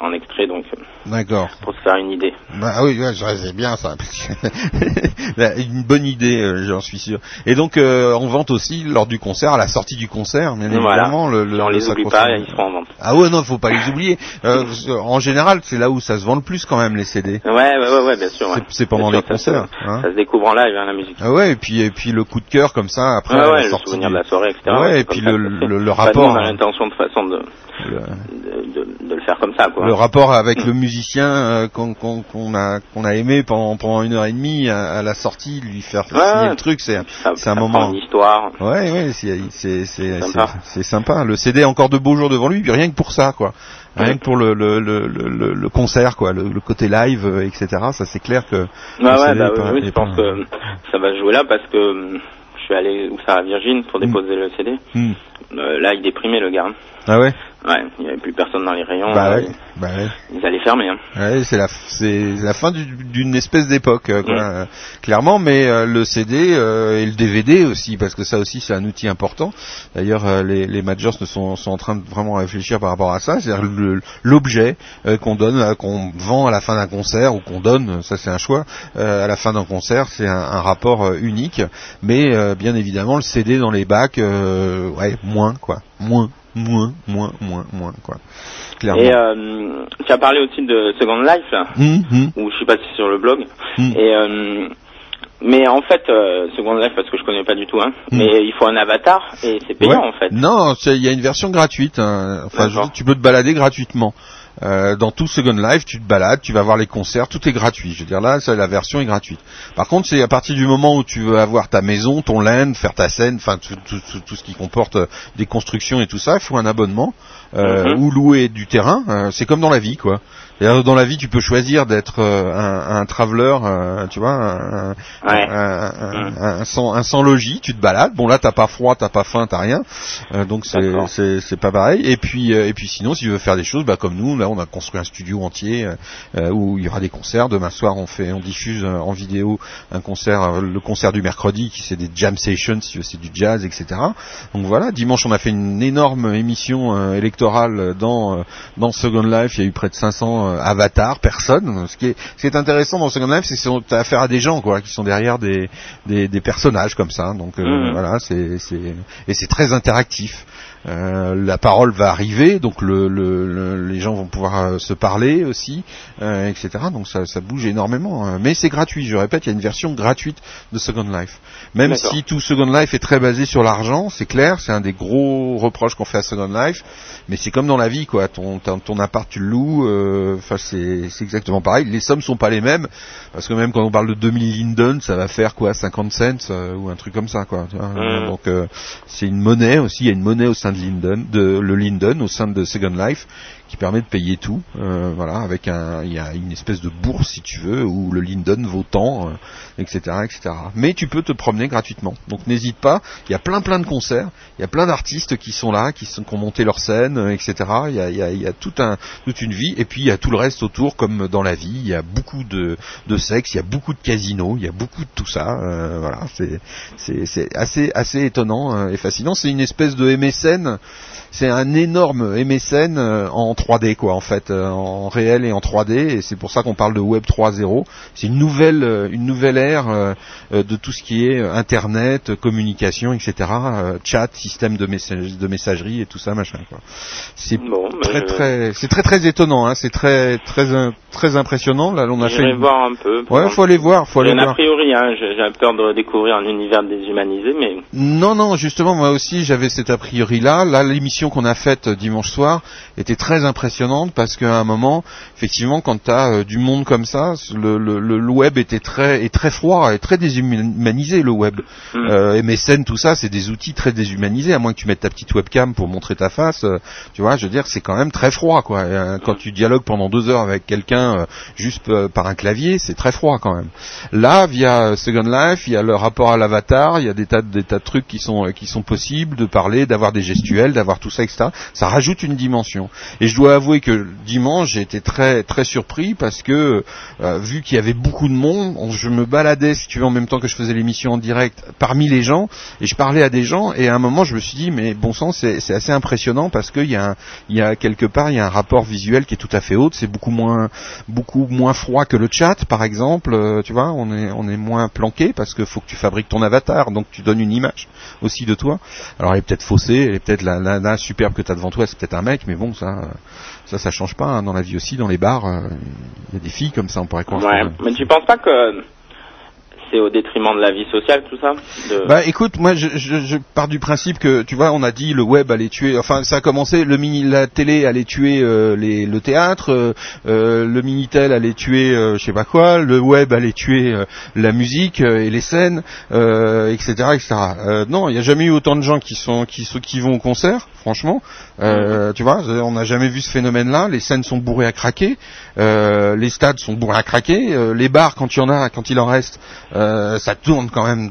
en extrait, donc euh, D'accord. pour se faire une idée. Bah oui, ouais, je- c'est bien ça. Une bonne idée, euh, j'en suis sûr. Et donc euh, en vente aussi lors du concert, à la sortie du concert, bien Voilà. évidemment. Le, le, on le les oublie pas, ils seront en vente. Ah ouais, non, faut pas les oublier. Euh, en général, c'est là où ça se vend le plus quand même les CD. Ouais, ouais, ouais, ouais bien sûr. ouais. C'est- pendant Bien les sûr, ça se- concerts, hein. Ça se découvre en live, hein, la musique. Ah ouais, et puis et puis le coup de cœur comme ça après Ouais, la le sortie souvenir du- de la soirée, etc. Ouais, et puis le, ça le, le Enfin, nous, rapport. on a l'intention de façon de, le- de, de, de le faire comme ça, quoi. Le rapport avec le musicien euh, qu'on a qu'on a aimé pendant pendant une heure et demie à, à la sortie lui faire Ouais, signer le truc c'est c'est un moment une histoire. ouais ouais c'est c'est c'est Sympa. c'est- c'est sympa le CD a encore de beaux jours devant lui puis rien que pour ça quoi rien que pour le le le le, le concert quoi le, côté live euh, etc ça c'est clair que ouais, CD bah pas- oui, pas- ça va se jouer là parce que hum, je suis allé où ça à Virgin pour déposer le CD. Hmm. Euh, là, il déprimait le gars. Ah ouais Ouais, il n'y avait plus personne dans les rayons. bah euh, ouais bah ouais Ils allaient fermer. Hein. Ouais, c'est la c'est la fin du- d'une espèce d'époque euh, quoi, euh, clairement mais euh, le CD et le DVD aussi parce que ça aussi c'est un outil important d'ailleurs les, les majors sont, sont en train de vraiment réfléchir par rapport à ça c'est-à-dire l'objet qu'on donne qu'on vend à la fin d'un concert ou qu'on donne ça c'est un choix à la fin d'un concert c'est un, un rapport unique mais bien évidemment le CD dans les bacs ouais moins quoi moins moins moins moins moins quoi clairement Et euh, tu as parlé aussi de Second Life, là, Hum, hum. ou je sais pas si c'est sur le blog. Mm. Et euh, mais en fait, euh, Second Life, parce que je connais pas du tout, hein, Mm. mais il faut un avatar et c'est payant Ouais. en fait. Non, il y a une version gratuite. hein. Enfin, je tu peux te balader gratuitement. Euh, dans tout Second Life, tu te balades, tu vas voir les concerts, tout est gratuit. Je veux dire là, ça, la version est gratuite. Par contre, c'est à partir du moment où tu veux avoir ta maison, ton land, faire ta scène, enfin tout, tout, tout, tout ce qui comporte euh, des constructions et tout ça, il faut un abonnement euh, Mhm. ou louer du terrain. euh, c'est comme dans la vie, quoi. Dans la vie, tu peux choisir d'être euh, un, un traveler, euh, tu vois, un, un, un, un- un sans, un sans logis, tu te balades. Bon là, t'as pas froid, t'as pas faim, t'as rien, Euh, donc c'est c'est pas pareil. Et puis et puis sinon, si tu veux faire des choses, bah comme nous, là, on a construit un studio entier où il y aura des concerts. Demain soir, on fait, on diffuse en vidéo un concert, le concert du mercredi, qui c'est des jam sessions, c'est du jazz, etc. Donc voilà, dimanche, on a fait une énorme émission électorale dans dans Second Life. Il y a eu près de 500 euh, avatars, personnes. Ce qui est ce qui est intéressant dans Second Life, c'est que tu as affaire à des gens quoi, qui sont derrière des des, des personnages comme ça. Donc euh, Mhm. voilà, c'est c'est et c'est très interactif. Euh, la parole va arriver, donc le, le- le- les gens vont pouvoir euh, se parler aussi, euh, etc. Donc ça, ça bouge énormément. hein. Mais c'est gratuit, je répète, il y a une version gratuite de Second Life. Même si tout Second Life est très basé sur l'argent, c'est clair, c'est un des gros reproches qu'on fait à Second Life. Mais c'est comme dans la vie, quoi. Ton, ton, ton appart, tu le loues. euh, Enfin, c'est c'est exactement pareil. Les sommes sont pas les mêmes, parce que même quand on parle de 2000 Linden, ça va faire quoi, 50 cents euh, ou un truc comme ça, quoi. vois. Mhm. Donc euh, c'est une monnaie aussi. Il y a une monnaie au sein de Linden, de le Linden au sein de Second Life, qui permet de payer tout. euh, voilà, avec un, il y a une espèce de bourse si tu veux, où le Linden vaut tant, euh, etc., etc. Mais tu peux te promener gratuitement. Donc n'hésite pas. Il y a plein plein de concerts. Il y a plein d'artistes qui sont là, qui, sont, qui ont monté leur scène, euh, etc. Il y a, toute une vie. Et puis il y a tout le reste autour, comme dans la vie. Il y a beaucoup de, sexe, il y a beaucoup de casinos, il y a beaucoup de tout ça. voilà, c'est, assez, assez étonnant euh, et fascinant. C'est une espèce de MSN. C'est un énorme MSN euh, en 3D quoi en fait, euh, en réel et en 3D et c'est pour ça qu'on parle de Web 3.0. C'est une nouvelle euh, une nouvelle ère de tout ce qui est internet, communication, etc. chat, système de, message- de messagerie et tout ça machin quoi. C'est Bon, très je- très c'est très très étonnant hein, c'est très très très impressionnant là on a fait une- voir un peu. Ouais, faut aller voir, faut aller voir. a priori, hein, j'ai peur de découvrir un univers déshumanisé, mais Non, non, justement, moi aussi, j'avais cet a priori-là. Là, l'émission qu'on a faite euh, dimanche soir était très impressionnante parce qu'à un moment, effectivement, quand tu as du monde comme ça, le, le, le- web était très, est très froid et très déshumanisé, le web. Euh, MSN, tout ça, c'est des outils très déshumanisés, à moins que tu mettes ta petite webcam pour montrer ta face. euh, tu vois, je veux dire, c'est quand même très froid, quoi. Et, euh, quand tu dialogues pendant deux heures avec quelqu'un euh, juste euh, par un clavier, c'est très froid quand même. Là, via euh, Second Life, il y a le rapport à l'avatar, il y a des tas, de- des tas de trucs qui sont, euh, qui sont possibles, de parler, d'avoir des gestuels, d'avoir tout ça, etc. Ça rajoute une dimension. Et je dois avouer que dimanche, j'ai été très, très surpris parce que, euh, vu qu'il y avait beaucoup de monde, on- je me baladais, si tu veux, en même temps que je faisais l'émission en direct, parmi les gens, et je parlais à des gens, et à un moment, je me suis dit, mais bon sang, c'est assez impressionnant parce qu'il y a, y a quelque part, il y a un rapport visuel qui est tout à fait haute, c'est beaucoup moins, beaucoup moins froid que le chat, par exemple, euh, tu vois, on est, on est moins planqué parce que faut que tu fabriques ton avatar, donc tu donnes une image aussi de toi. Alors elle est peut-être faussée, elle est peut-être la, la, la superbe que tu as devant toi, c'est peut-être un mec, mais bon, ça, euh, ça, ça change pas. hein. Dans la vie aussi, dans les bars, euh, il y a des filles comme ça, on pourrait croire. ouais. Mais tu penses pas que c'est au détriment de la vie sociale tout ça. Bah écoute, moi je, je, je pars du principe que tu vois, on a dit le web allait tuer. Enfin, ça a commencé. Le mini, la télé allait tuer euh, les, le théâtre. euh, euh, le minitel allait tuer, euh, je sais pas quoi. Le web allait tuer euh, la musique euh, et les scènes, etc., etc. Non, il n'y a jamais eu autant de gens qui sont qui qui vont au concert. Franchement, euh, tu vois, on n'a jamais vu ce phénomène-là. Les scènes sont bourrées à craquer. Les stades sont bourrés à craquer. les bars, quand il y en a, quand il en reste, euh, ça tourne quand même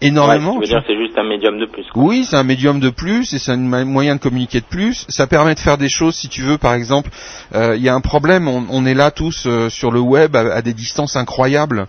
énormément. Ouais, c'est juste un médium de plus. quoi. Oui, c'est un médium de plus et c'est un moyen de communiquer de plus. Ça permet de faire des choses, si tu veux, par exemple, euh, il y a un problème, on, on est là tous euh, sur le web à, à des distances incroyables.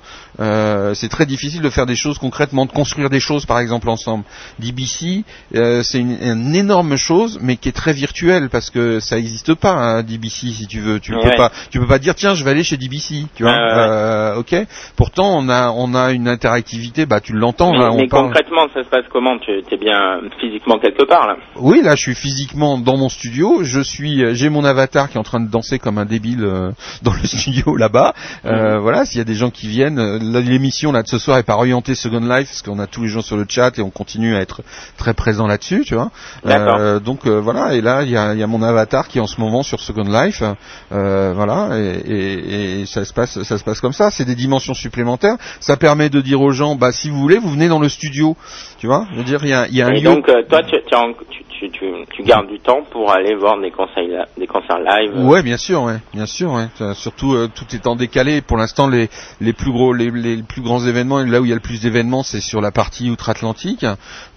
C'est très difficile de faire des choses concrètement, de construire des choses, par exemple, ensemble. DBC, c'est une, une énorme chose, mais qui est très virtuelle parce que ça n'existe pas, hein, DBC, si tu veux. Tu peux Ouais. pas, tu peux pas dire tiens, je vais aller chez DBC, tu vois. Ouais, ok. Pourtant, on a, on a une interactivité. Bah, tu l'entends mais là. on mais parle. concrètement, ça se passe comment Tu es bien physiquement quelque part là Oui, là, je suis physiquement dans mon studio. Je suis, euh, j'ai mon avatar qui est en train de danser comme un débile euh, dans le studio là-bas. Euh, Voilà, s'il y a des gens qui viennent, l'émission là de ce soir est pas orientée Second Life parce qu'on a tous les gens sur le chat et on continue à être très présent là-dessus, tu vois. D'accord. Euh, donc voilà, et là il y a, il y a mon avatar qui est en ce moment sur Second Life. Voilà, et, et- et ça se passe, ça se passe comme ça. C'est des dimensions supplémentaires. Ça permet de dire aux gens, bah si vous voulez, vous venez dans le studio, tu vois. Je veux dire, il y a, il y a un Et lieu. donc, euh, toi, tu, tu, en- tu- tu, tu, gardes du temps pour aller voir des concerts, des concerts live. Ouais, bien sûr, ouais, bien sûr, ouais. Surtout euh, tout étant décalé. Pour l'instant, les les plus gros, les, les plus grands événements, là où il y a le plus d'événements, c'est sur la partie outre-Atlantique.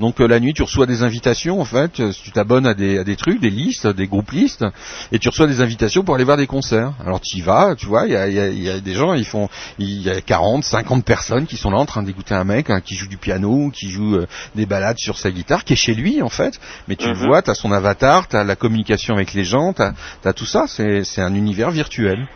Donc euh, la nuit, tu reçois des invitations. En fait, Euh, tu t'abonnes à des à des trucs, des listes, des groupes listes, et tu reçois des invitations pour aller voir des concerts. Alors tu y vas, tu vois, il y a, y, a, y a des gens, ils font, il y a 40, 50 personnes qui sont là en train d'écouter un mec hein, qui joue du piano, qui joue euh, des balades sur sa guitare, qui est chez lui en fait. Mais le Mhm. vois, t'as son avatar, t'as la communication avec les gens, t'as as tout ça. C'est c'est un univers virtuel.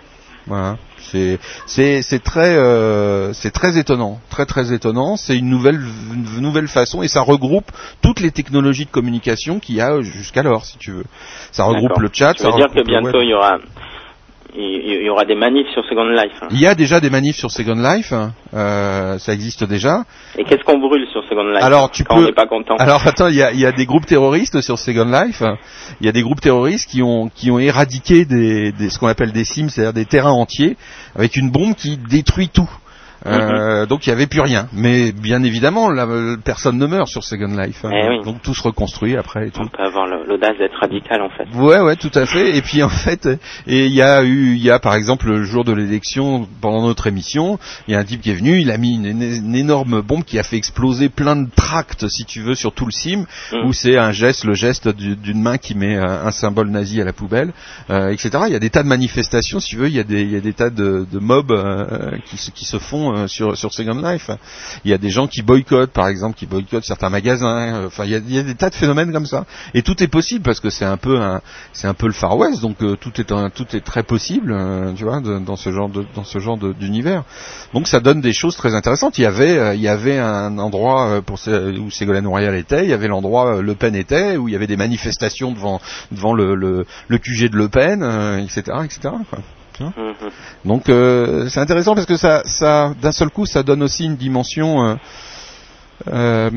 Voilà. C'est c'est c'est très euh, c'est très étonnant, très très étonnant. C'est une nouvelle une nouvelle façon et ça regroupe toutes les technologies de communication qu'il y a jusqu'alors, si tu veux. Ça regroupe le chat. Ça veut ça dire que bientôt il y aura, il, y aura des manifs sur Second Life. hein. Il y a déjà des manifs sur Second Life, euh, ça existe déjà. Et qu'est-ce qu'on brûle sur Second Life Alors tu quand peux. on n'est pas content Alors attends, il y a, il y a des groupes terroristes sur Second Life. Il y a des groupes terroristes qui ont qui ont éradiqué des, des ce qu'on appelle des sims, c'est-à-dire des terrains entiers avec une bombe qui détruit tout. Euh, Donc il n'y avait plus rien. Mais bien évidemment, la, euh, personne ne meurt sur Second Life. hein. Eh oui. Donc tout se reconstruit après et tout. On peut avoir l'audace d'être radical en fait. Ouais, ouais, tout à fait. Et puis en fait, et il y a eu, il y a par exemple le jour de l'élection pendant notre émission, il y a un type qui est venu, il a mis une, énorme bombe qui a fait exploser plein de tracts, si tu veux, sur tout le sim, Mm. où c'est un geste, le geste du- d'une main qui met un, un symbole nazi à la poubelle, euh, etc. Il y a des tas de manifestations, si tu veux, il y a des, il y a des tas de, de mobs euh, qui, se, qui se font euh, sur sur Second Life. Il y a des gens qui boycottent, par exemple, qui boycottent certains magasins. euh, Enfin, il y a, des tas de phénomènes comme ça. Et tout est possible parce que c'est un peu c'est un peu le Far West, donc euh, tout est tout est très possible, euh, tu vois, dans ce genre dans ce genre d'univers. Donc ça donne des choses très intéressantes. Il y avait il y avait un endroit où Ségolène Royal était, il y avait l'endroit Le Pen était, où il y avait des manifestations devant devant le le, QG de Le Pen, etc., etc. Tu vois Mhm. donc euh, c'est intéressant parce que ça, ça d'un seul coup, ça donne aussi une dimension, euh, euh,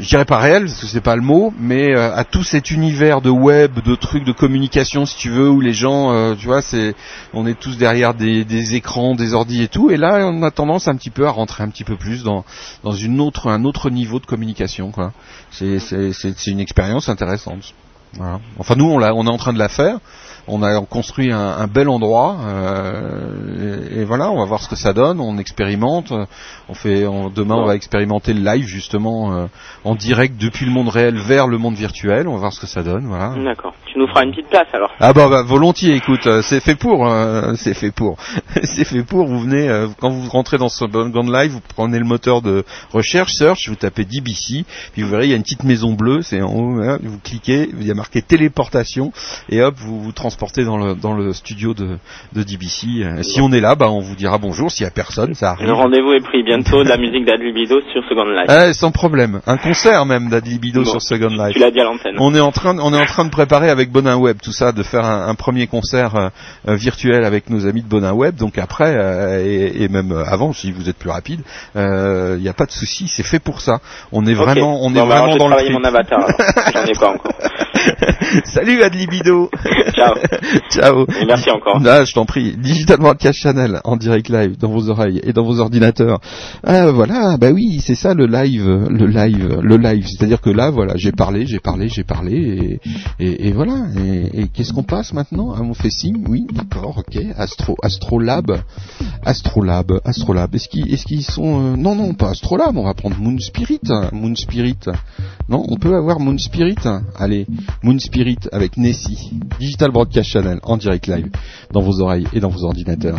je dirais pas réelle parce que c'est pas le mot, mais euh, à tout cet univers de web, de trucs de communication, si tu veux, où les gens, tu vois, c'est, on est tous derrière des, des écrans, des ordis et tout, et là on a tendance un petit peu à rentrer un petit peu plus dans dans une autre, un autre niveau de communication, quoi. C'est une expérience intéressante. Voilà. Enfin nous on on est en train de la faire. On a construit un, un bel endroit euh, et, et voilà, on va voir ce que ça donne. On expérimente. On fait on- demain on va expérimenter le live justement euh, en direct depuis le monde réel vers le monde virtuel. On va voir ce que ça donne. Voilà. D'accord. Tu nous feras une petite place alors. Ah bah, bah, volontiers, écoute, euh, c'est fait pour, euh, c'est fait pour, c'est fait pour. Vous venez euh, quand vous rentrez dans ce Gond Live, vous prenez le moteur de recherche, search, vous tapez DBC, puis vous verrez il y a une petite maison bleue, c'est en haut, hein, vous cliquez, il y a marqué téléportation, et hop, vous vous transportez dans le dans le studio de de DBC. Euh, Si on est là, bah on vous dira bonjour. S'il y a personne, ça arrive. Le rendez-vous est pris bientôt de la musique d'Adlibido sur Second Life. Eh, sans problème. Un concert même d'Adlibido Bon, sur Second Life. Tu l'as dit à l'antenne. On est en train, de- on est en train de préparer avec Bonin Web tout ça, de faire un, un premier concert euh, virtuel avec nos amis de Bonin Web. Donc après euh, et, et même avant, si vous êtes plus rapide, il n'y a pas de souci, c'est fait pour ça. On est vraiment, on Bon, est bah, vraiment dans le mon avatar. alors. J'en ai pas encore. Salut Adlibido. Ciao. Ciao. Et merci encore. Ah, je t'en prie. Digital Broadcast Channel en direct live dans vos oreilles et dans vos ordinateurs. Ah, voilà, bah oui, c'est ça le live, le live, le live. C'est-à-dire que là, voilà, j'ai parlé, j'ai parlé, j'ai parlé et, et, et voilà. Et, et qu'est-ce qu'on passe maintenant? Ah, on fait signe, oui, d'accord, ok. Astro, Astrolab, Astrolab, Astrolab. Est-ce qu'ils, est-ce qu'ils sont euh, Non, non, pas Astrolab. On va prendre Moon Spirit, Moon Spirit. Non, on peut avoir Moon Spirit. Allez, Moon Spirit avec Nessie, Digital Broadcast Channel en direct live dans vos oreilles et dans vos ordinateurs.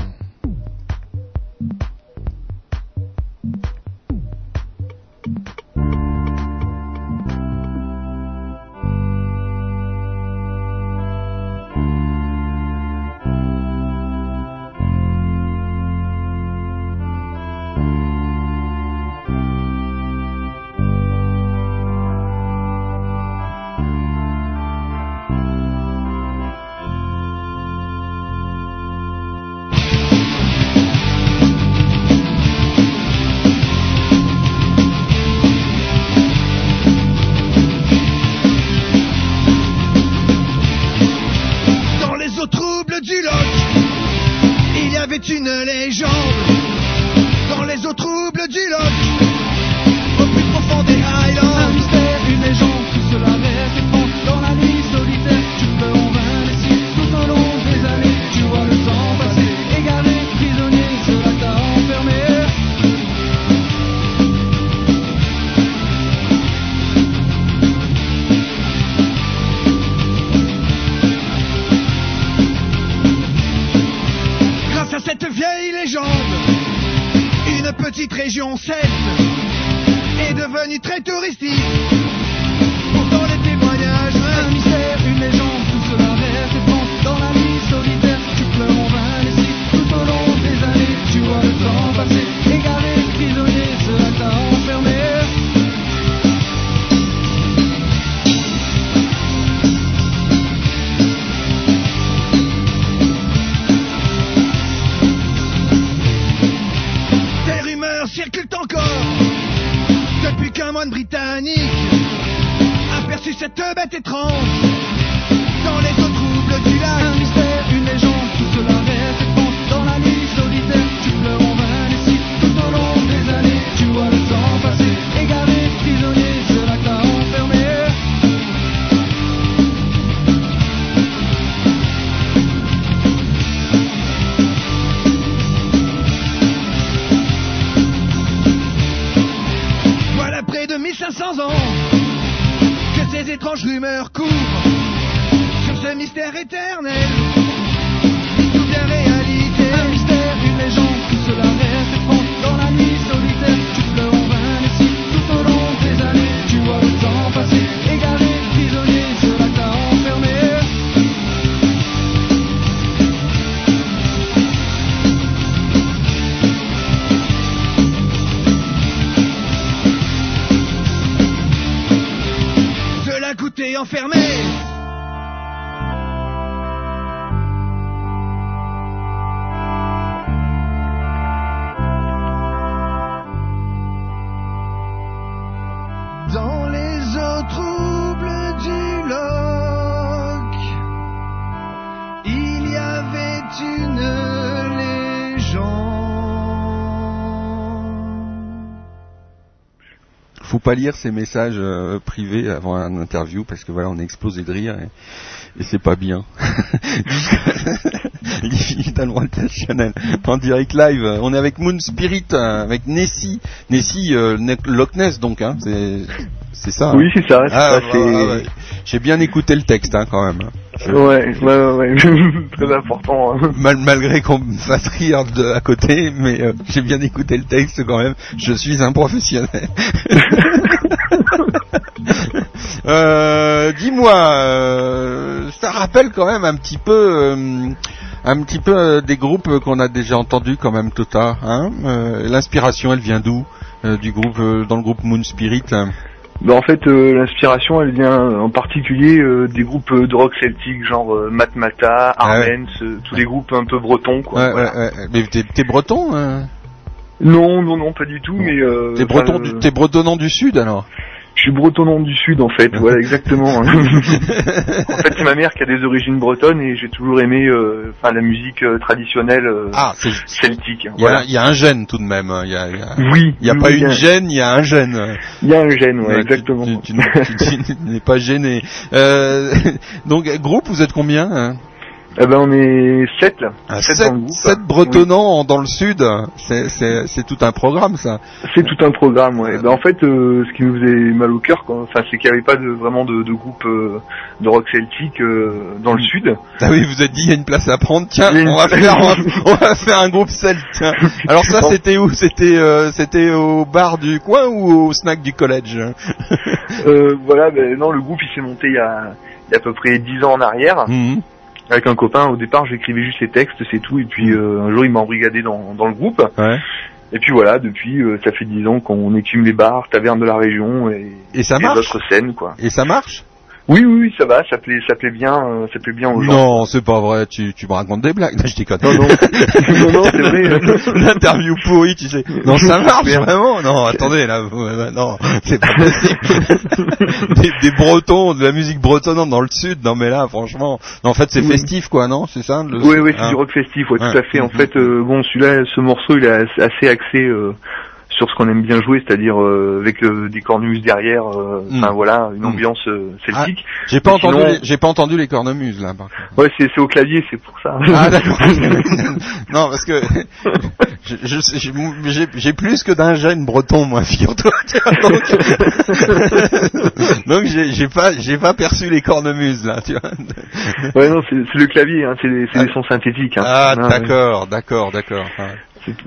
Pas lire ces messages euh, privés avant un interview parce que voilà, on est explosé de rire et, et c'est pas bien. Broadcast Channel en direct live. On est avec Moon Spirit, euh, avec Nessie, Nessie euh, Loch Ness donc, hein, c'est ça. hein Oui, c'est ça, Ah, bah, ah, ouais. J'ai bien écouté le texte hein, quand même. Ouais, ouais, ouais, très important. hein. Mal- malgré qu'on me fasse rire de, à côté, mais euh, j'ai bien écouté le texte quand même. Je suis un professionnel. Euh, Dis-moi, euh, ça rappelle quand même un petit peu, un petit peu des groupes qu'on a déjà entendus quand même, Tota. Hein L'inspiration, elle vient d'où Du groupe, dans le groupe Moon Spirit. Bah, en fait, euh, l'inspiration, elle vient en particulier euh, des groupes de rock celtique, genre euh, Matmata, Armens, euh, tous les groupes un peu bretons, quoi. Ouais, voilà. ouais, ouais. Mais t'es, t'es breton hein? Non, non, non, pas du tout, mais... Euh, T'es enfin, breton, euh, du, t'es bretonnant du sud alors? Je suis bretonnant du sud, en fait, voilà, exactement. en fait, c'est ma mère qui a des origines bretonnes et j'ai toujours aimé euh, la musique euh, traditionnelle euh, Ah, celtique. Il y, a, Voilà. il y a un gène tout de même. hein. Il y a, il y a- Oui, Il n'y a oui, pas une a- gêne, il y a un gène. Il y a un gène, ouais, exactement. Tu, tu n'es- tu- tu n'es pas gêné. Donc groupe, vous êtes combien hein? Eh ben, on est sept, là. Ah, Sept sept, dans le groupe. sept bretonnants en- dans le sud. C'est, tout un programme ça. C'est tout un programme, ouais. Ben, en fait, euh, ce qui nous faisait mal au cœur, enfin, c'est qu'il n'y avait pas de, vraiment de, de groupe euh, de rock celtique euh, dans le sud. Ah oui, vous êtes dit il y a une place à prendre. Tiens, on va faire, on va, on va faire un groupe celte. Alors ça, c'était où? C'était, c'était au bar du coin ou au snack du collège? Voilà, ben, non, le groupe, il s'est monté il y a, il y a à peu près dix ans en arrière. Mhm. Avec un copain, au départ, j'écrivais juste les textes, c'est tout. Et puis, euh, un jour, il m'a embrigadé dans, dans le groupe. Ouais. Et puis voilà, depuis, euh, ça fait dix ans qu'on écume les bars, tavernes de la région et, Et ça marche d'autres scènes, quoi. Et ça marche? Oui, oui, oui, ça va, ça plaît, ça plaît bien, euh, ça plaît bien aux gens. Non, c'est pas vrai. Tu, tu me racontes des blagues. Non, je déconne. Non, non. non, non, c'est vrai. L'interview pourrie, tu sais. Non, ça marche vraiment. Non, attendez, là, euh, non, c'est pas possible. des, des Bretons, de la musique bretonnante dans le sud. Non, mais là, franchement, non, en fait, c'est Oui. festif, quoi, non C'est ça le- Oui, oui, c'est hein du rock festif, ouais, Ouais. tout à fait. En fait, euh, bon, celui-là, ce morceau, il est assez assez axé euh, sur ce qu'on aime bien jouer, c'est-à-dire euh, avec des cornemuses derrière, euh, enfin Mm. voilà, une Mm. ambiance euh, celtique. Ah, J'ai pas Mais entendu, sinon- les, j'ai pas entendu les cornemuses là. par. Ouais, c'est au clavier, c'est pour ça. Ah d'accord. non parce que j'ai- plus que d'un gène breton moi figure-toi. Donc, donc j'ai pas j'ai pas perçu les cornemuses là tu vois. ouais, non, c'est le clavier, hein, c'est des, des sons synthétiques. Hein. Ah Ouais, d'accord d'accord d'accord. Ouais.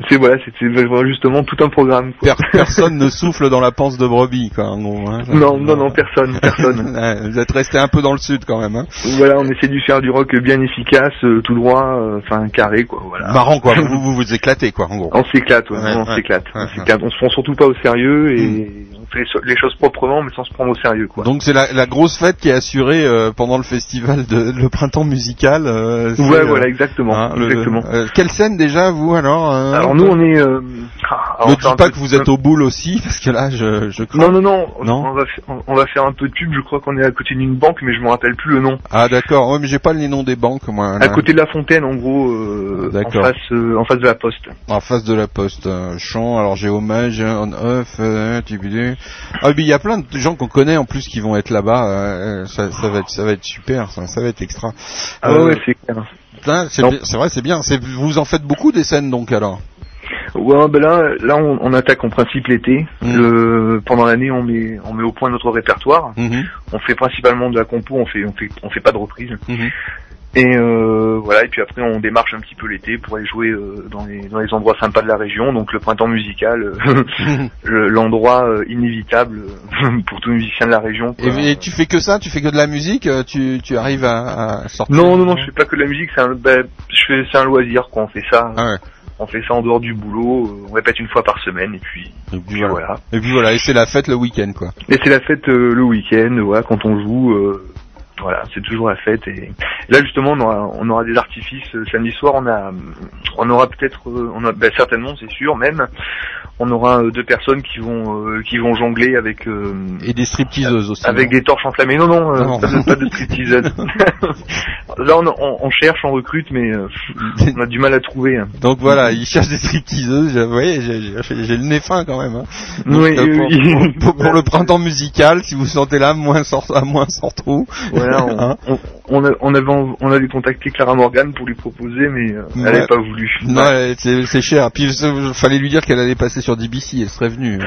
C'est voilà, c'est c'est vraiment justement tout un programme. quoi. Per- personne ne souffle dans la panse de brebis quoi en gros. Hein. Non, non, non, personne, personne. Vous êtes resté un peu dans le sud quand même. Hein. Voilà, on essaie de faire du rock bien efficace, euh, tout droit, euh, enfin carré, quoi. Voilà. Marrant quoi. Vous, vous vous éclatez quoi en gros. On s'éclate, ouais, Ouais, on s'éclate. ouais, on s'éclate. On se prend surtout pas au sérieux et on fait les, choses proprement, mais sans se prendre au sérieux, quoi. Donc c'est la, la grosse fête qui est assurée euh, pendant le festival de le printemps musical. euh, ouais, euh, voilà, exactement, hein, le- exactement. euh, quelle scène déjà vous alors euh, Alors nous, on est. Euh, ah, on Ne dis pas que vous êtes au boule aussi, parce que là je, je crains. Non, non, non. Non On va, on- va faire un peu de pub. Je crois qu'on est à côté d'une banque, mais je me rappelle plus le nom. Ah d'accord, ouais, mais j'ai pas les noms des banques moi. À côté de la fontaine, en gros, euh, en face, euh, en face de la poste. En face de la poste, euh, chant, alors j'ai hommage, on off, euh. Ah oui, il y a plein de gens qu'on connaît en plus qui vont être là-bas, euh, ça, ça va être ça va être super, ça, ça va être extra. Ah Euh, ouais, c'est clair. c'est vrai, c'est bien, vous en faites beaucoup des scènes donc alors? Ouais, ben là, là, on, on attaque en principe l'été. Mm. Le- Pendant l'année, on met, on met au point notre répertoire. Mhm. On fait principalement de la compo. On fait, on fait, on fait pas de reprise. Mhm. Et euh, voilà. Et puis après, on démarche un petit peu l'été pour aller jouer euh, dans les, dans les endroits sympas de la région. Donc le printemps musical, euh, le- l'endroit euh, inévitable pour tous les musiciens de la région. Et, et tu fais que ça, tu fais que de la musique, tu, tu arrives à, à sortir? Non, non, non, je fais pas que de la musique. C'est un, ben, je fais, c'est un loisir. Quoi. On fait ça. Ah ouais. On fait ça en dehors du boulot. euh, On répète une fois par semaine. Et puis, Et puis voilà. Et puis voilà, et c'est la fête le week-end quoi. Et c'est la fête euh, le week-end, voilà, quand on joue. euh, voilà, c'est toujours la fête. Et là justement, on aura, on aura des artifices. euh, Samedi soir, on a, on aura peut-être, euh, on a, ben, certainement, c'est sûr, même, on aura euh, deux personnes qui vont, euh, qui vont jongler avec. euh, Et des stripteaseuses aussi. avec des torches enflammées. Non, non, Non. Pas, de, pas de striptease. Là, on, on, on cherche, on recrute, mais on a du mal à trouver. hein. Donc voilà, ils cherchent des stripteaseuses, vous voyez, j'ai- le nez fin quand même. Hein. Donc, Oui, oui, pour, oui. pour- pour le printemps musical, si vous sentez là, moins sort, à moins sort trop. Voilà, on, Hein on, on, a- on avait, on avait contacté Clara Morgan pour lui proposer, mais euh, elle Ouais. n'avait pas voulu. Non, euh, c'est cher. Puis il fallait lui dire qu'elle allait passer sur DBC, elle serait venue.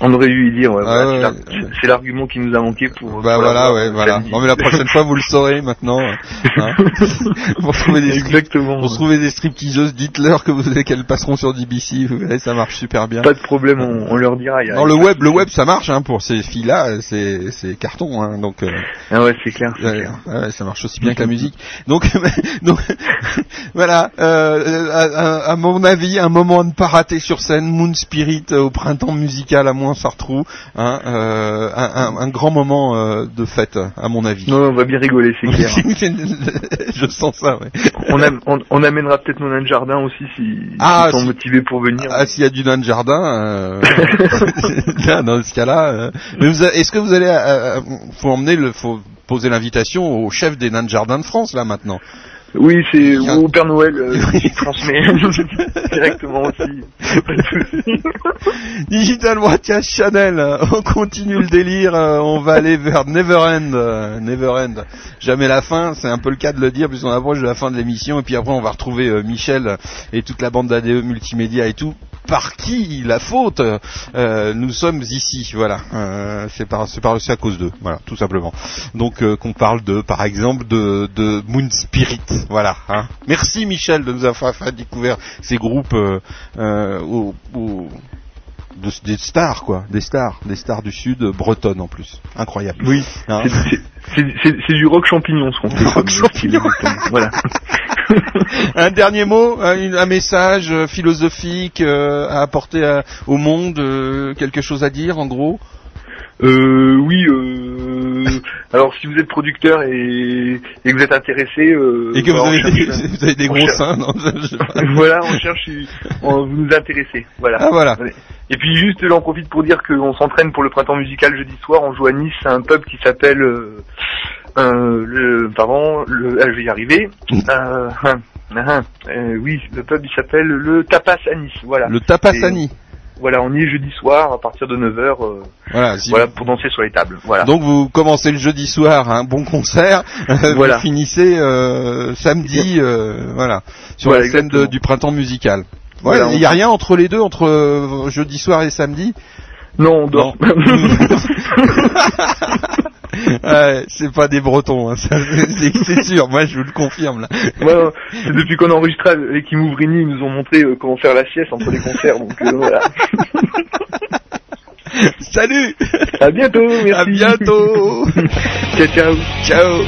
On aurait dû y dire, ouais, Ah voilà, ouais, c'est l'ar- c'est l'argument qui nous a manqué pour. Bah voilà, ouais, euh, voilà. Non mais la prochaine fois, vous le saurez maintenant. hein. pour trouver des Exactement. des stripteaseuses, dites-leur que vous qu'elles passeront sur DBC. Vous verrez, ça marche super bien. Pas de problème, on, on leur dira. il y a- Non, le web, le web, ça marche hein, pour ces filles-là, c'est c'est carton, hein, donc. euh, Ah ouais, c'est clair. Ouais, clair. ouais, ça marche aussi bien que la musique. Donc, donc voilà. Euh, à, mon avis, un moment à ne pas rater sur scène, Moon Spirit euh, au printemps musical à Moins-Sartrou, hein, euh, un, un- un grand moment euh, de fête, à mon avis. Non, on va bien rigoler, c'est clair. Je sens ça. Ouais. on, am- on, on amènera peut-être nos nains de jardin aussi si Ah, sont motivés pour venir. Ah, s'il y a du nain de jardin, dans ce cas-là. est-ce que vous allez, faut emmener le, faut poser l'invitation au chef des nains de jardin de France là maintenant. Oui, c'est au Père Noël euh, qui transmet directement aussi. Digital Watch Channel, on continue le délire, euh, on va aller vers Neverend, euh, Neverend. Jamais la fin, c'est un peu le cas de le dire, puisqu'on approche de la fin de l'émission, et puis après on va retrouver euh, Michel et toute la bande d'ADE multimédia et tout. Par qui la faute Euh, Nous sommes ici, voilà. Euh, c'est par, c'est par, c'est à cause d'eux, voilà, tout simplement. Donc euh, qu'on parle de, par exemple, de, de Moon Spirit, voilà. Hein. Merci Michel de nous avoir fait découvrir ces groupes euh, euh, au- au- de- des stars quoi, des stars, des stars du sud euh, bretonnes en plus, incroyable. Oui, Hein c'est- du rock champignon ce qu'on fait. Rock champignon. voilà. un dernier mot, un, message euh, philosophique euh, à apporter à- au monde, quelque chose à dire en gros? Euh, oui. Euh, alors, si vous êtes producteur et, et que vous êtes intéressé, euh, Et que vous bah, on avez, des, cherche- vous avez des gros seins, non je- voilà, on cherche, on, vous nous intéressez, voilà. Ah, voilà. Et puis juste, j'en profite pour dire qu'on s'entraîne pour le printemps musical jeudi soir. On joue à Nice, à un pub qui s'appelle, euh, euh, le, pardon, le, ah, je vais y arriver. Euh, ah, ah, euh, oui, le pub il s'appelle le Tapas à Nice, voilà. Le tapas à Nice. Voilà, on y est jeudi soir à partir de 9h. euh, Voilà, si voilà pour danser sur les tables. Voilà. Donc vous commencez le jeudi soir, un bon concert, Voilà. vous finissez euh, samedi, euh, voilà, sur Voilà, la scène de- du printemps musical. Voilà, il n'y a rien entre les deux, entre jeudi soir et samedi Non, on dort. Ouais, c'est pas des Bretons, hein, ça, c'est c'est sûr, moi je vous le confirme là. Ouais, c'est depuis qu'on a enregistré avec Imouvrini, ils nous ont montré euh, comment faire la sieste entre les concerts, donc euh, voilà. Salut. À bientôt, merci. À bientôt. Ciao, ciao. Ciao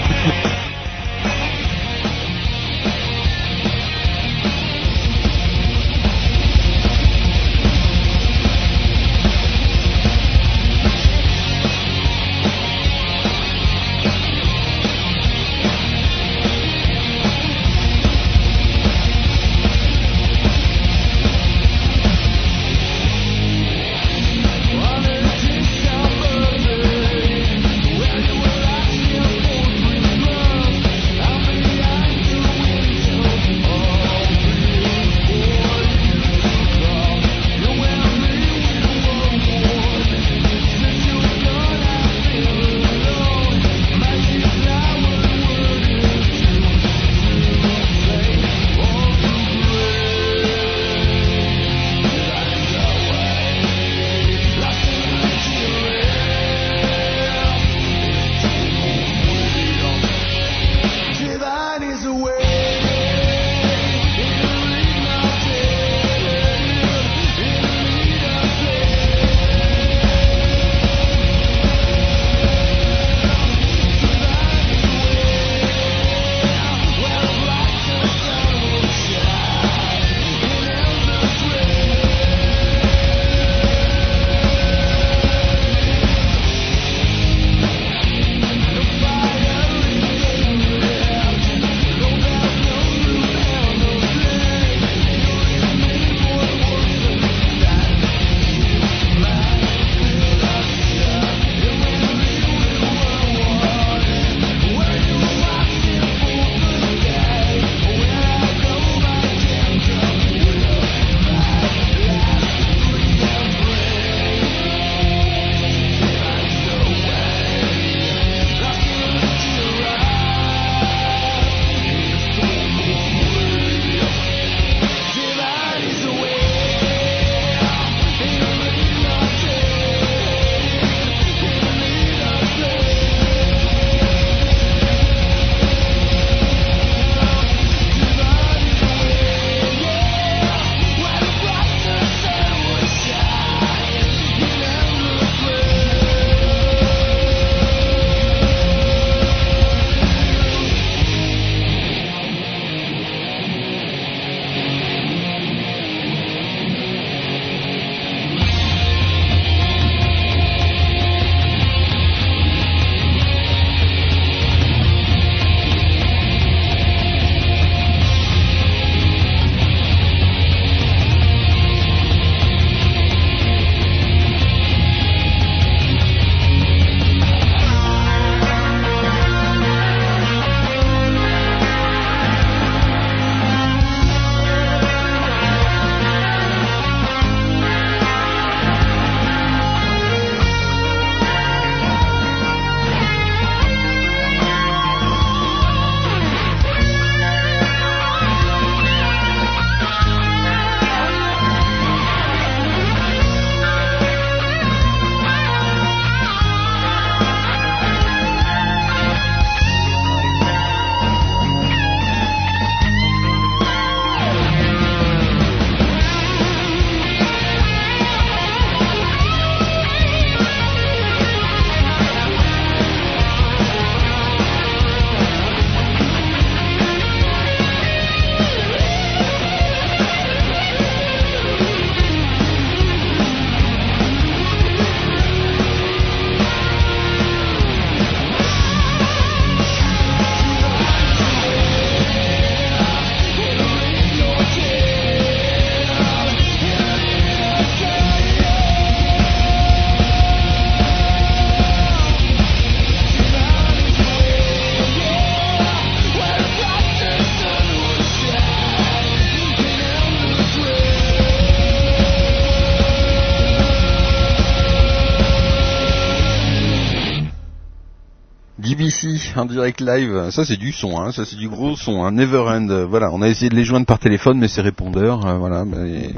En direct live. Ça c'est du son, hein. ça c'est du gros son, un Never End. Euh, Voilà, on a essayé de les joindre par téléphone, mais c'est répondeur. euh, voilà, mais,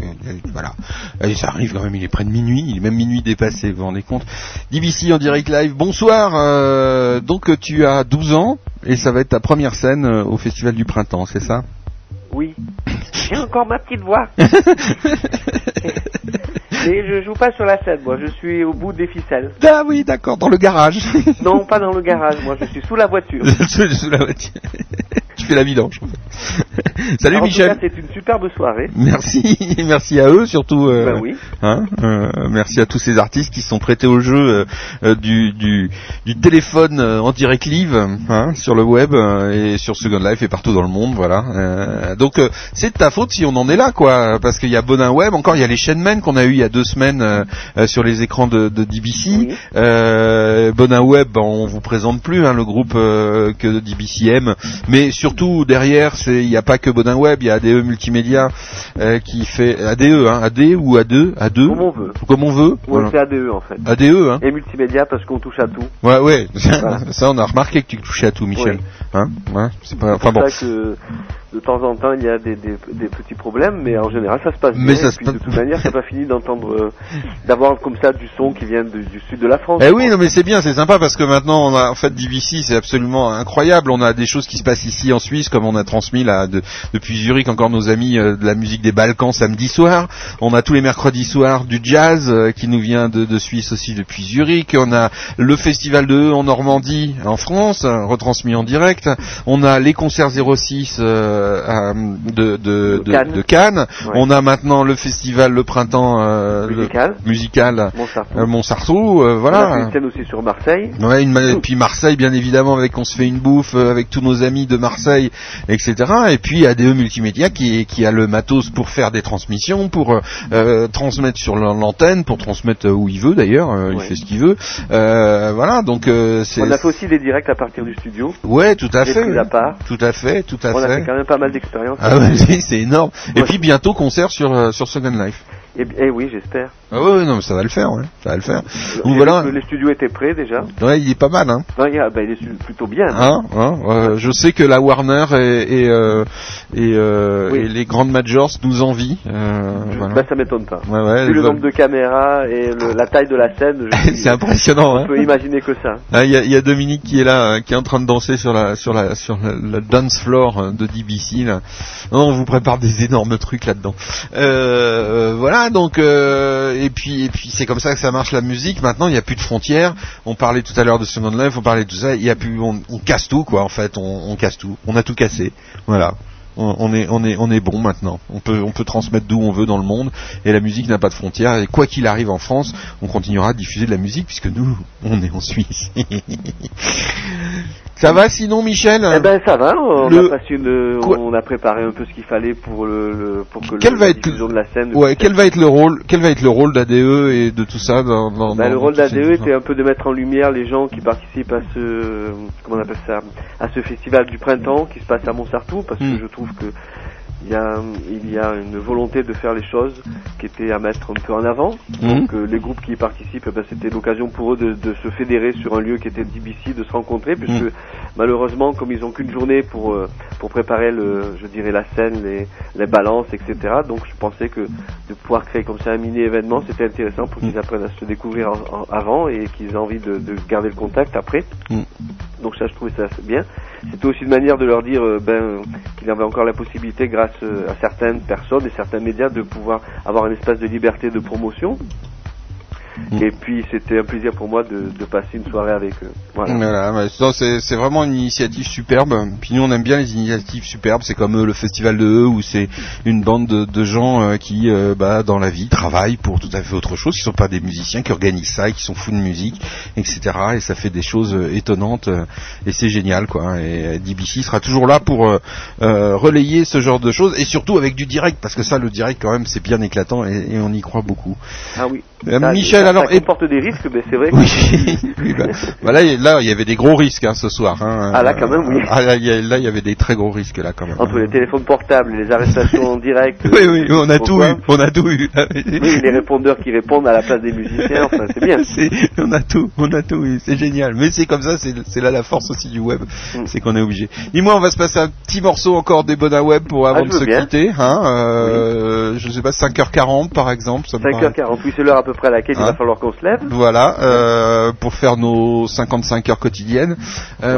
voilà. Et ça arrive quand même. Il est près de minuit, il est même minuit dépassé. Vous vous rendez compte DBC en direct live. Bonsoir. euh, donc tu as 12 ans et ça va être ta première scène euh, au Festival du Printemps, c'est ça? Oui. J'ai encore ma petite voix. Mais je joue pas sur la scène, moi, je suis au bout des ficelles. Ah oui, d'accord, dans le garage. Non, pas dans le garage, moi, je suis sous la voiture. Sous la voiture. tu fais la vidange. Salut Alors, Michel. c'est une superbe soirée. Merci, merci à eux surtout. euh, Ben oui. hein, euh, merci à tous ces artistes qui se sont prêtés au jeu euh, euh, du, du, du téléphone euh, en direct live hein, sur le web et sur Second Life et partout dans le monde. Voilà. Euh, donc euh, c'est de ta faute si on en est là, quoi, parce qu'il y a Bonin Web, encore il y a les chaînes men qu'on a eu il y a deux semaines euh, euh, sur les écrans de, de DBC. Euh, Bonin Web, ben, on vous présente plus hein, le groupe euh, que DBC aime, mais surtout derrière, il n'y a pas que Bonin Web, il y a ADE Multimédia qui fait ADE, hein, AD ou A2, A2, Comme on veut. comme on veut. Voilà. c'est ADE en fait. ADE, hein. Et multimédia parce qu'on touche à tout. Ouais, ouais. Voilà. ça, on a remarqué que tu touchais à tout, Michel. Oui. Hein c'est pas. Enfin bon. ça que de temps en temps il y a des, des, des petits problèmes, mais en général ça se passe Mais bien. ça et se puis passe- de toute manière, c'est pas fini d'entendre, euh, d'avoir comme ça du son qui vient de- du sud de la France. Eh oui, non mais c'est bien, c'est sympa parce que maintenant on a en fait DBC, c'est absolument incroyable. On a des choses qui se passent ici en Suisse, comme on a transmis là de- depuis Zurich encore nos amis euh, de la musique des Balkans samedi soir. On a tous les mercredis soirs du jazz euh, qui nous vient de, de Suisse aussi depuis Zurich. On a le festival de E en Normandie en France, retransmis en direct. On a les concerts 06 euh, à- de, de, Cannes. de Cannes. Ouais. On a maintenant le festival le printemps euh, le- Musical. musical Montsartou. euh, Montsartou, euh, On a fait voilà. une scène aussi sur Marseille. Ouais, une, et puis Marseille, bien évidemment, avec on se fait une bouffe euh, avec tous nos amis de Marseille, etc. Et puis ADE Multimédia qui, qui a le matos pour faire des transmissions, pour euh, euh, transmettre sur l'antenne, pour transmettre euh, où il veut d'ailleurs, euh, il fait ce qu'il veut. Euh, voilà, donc euh, c'est. On a fait aussi des directs à partir du studio. Ouais, tout à fait. prises à part. Tout à fait, tout à On a fait. fait quand même pas mal d'expériences. Ah ouais, c'est énorme. Et Ouais. puis bientôt concert sur euh, sur Second Life. Et, eh oui, j'espère. Ah ouais, non, mais ça va le faire, ouais. Ça va le faire. Donc voilà. Les studios étaient prêts déjà. Ouais, il est pas mal, hein. Non, il, a- ben, il est plutôt bien. Hein, hein, euh, je sais que la Warner et, et, euh, et, euh, Oui. et les grandes majors nous envient. Euh, voilà. Ben, ça m'étonne pas. Ouais, ouais, Vu le nombre de caméras et le- la taille de la scène, je- C'est impressionnant, hein. on peut imaginer que ça. Ah, Il y, a, il y a Dominique qui est là, hein, qui est en train de danser sur la sur la sur la, la dance floor de DBC. Là. Non, on vous prépare des énormes trucs là-dedans. Euh, voilà, donc euh, et puis c'est comme ça que ça marche la musique. Maintenant, il n'y a plus de frontières. On parlait tout à l'heure de Second Life, on parlait de tout ça. Il y a plus, on, casse tout quoi. En fait, on casse tout. On a tout cassé. Voilà. On est, on est, on est bon maintenant. On peut, on peut transmettre d'où on veut dans le monde, et la musique n'a pas de frontières. Et quoi qu'il arrive en France, on continuera à diffuser de la musique puisque nous, on est en Suisse. Ça va sinon, Michel? Eh ben ça va, on Le- a passé une, Quoi on a préparé un peu ce qu'il fallait pour le, le- pour que Quel le, va la être- diffusion de la scène. Ouais, quel va être le rôle, quel va être le rôle d'ADE et de tout ça dans, dans, Ben, dans- le rôle d'ADE était un peu de mettre en lumière les gens qui participent à ce, comment on appelle ça, à ce festival du printemps qui se passe à Montsartou, parce Hmm. que je trouve que il y a, il y a une volonté de faire les choses qui était à mettre un peu en avant. Hmm. Donc euh, les groupes qui y participent, eh ben, c'était l'occasion pour eux de, de se fédérer sur un lieu qui était DBC, de se rencontrer, puisque Hmm. malheureusement, comme ils ont qu'une journée pour euh, pour préparer le, je dirais la scène, les, les balances, etc. Donc je pensais que de pouvoir créer comme ça un mini événement, c'était intéressant pour qu'ils apprennent à se découvrir en- en- avant et qu'ils aient envie de, de garder le contact après. Mm. Donc ça, je trouvais ça bien. C'était aussi une manière de leur dire euh, ben, qu'il y avait encore la possibilité, grâce euh, à certaines personnes et certains médias, de pouvoir avoir un espace de liberté de promotion. Mm. Et puis c'était un plaisir pour moi de, de passer une soirée avec eux. Voilà. Voilà, c'est vraiment une initiative superbe. Puis nous on aime bien les initiatives superbes. C'est comme euh, le festival de E où c'est une bande de, de gens euh, qui, euh, bah, dans la vie, travaillent pour tout à fait autre chose. Qui sont pas des musiciens, qui organisent ça, et qui sont fous de musique, etc. Et ça fait des choses étonnantes et c'est génial, quoi. Et DBC sera toujours là pour euh, euh, relayer ce genre de choses et surtout avec du direct parce que ça, le direct quand même, c'est bien éclatant et, et on y croit beaucoup. Ah oui. Ça, Michel, alors, ça comporte des risques, mais c'est vrai que... Oui, oui, bah, bah là, il- là, il y avait des gros risques hein, ce soir. Hein. Ah, là, quand même, oui. Ah, là, il y avait des très gros risques là quand même. Entre les téléphones portables, les arrestations en direct... Oui, oui, on a tout eu, on a tout eu. Oui, les répondeurs qui répondent à la place des musiciens, enfin, c'est bien. On a tout, on a tout, eu, c'est génial. Mais c'est comme ça, c'est là la force aussi du web, Mm. c'est qu'on est obligé. Dis-moi, on va se passer un petit morceau encore des Bonas Web pour avant Ah, de se bien. quitter. Hein, euh, Je sais pas, 5h40 par exemple. Ça me paraît- 5h40, oui, c'est l'heure à peu près à laquelle va falloir qu'on se lève. Voilà, euh, pour faire nos 55 heures quotidiennes. Euh.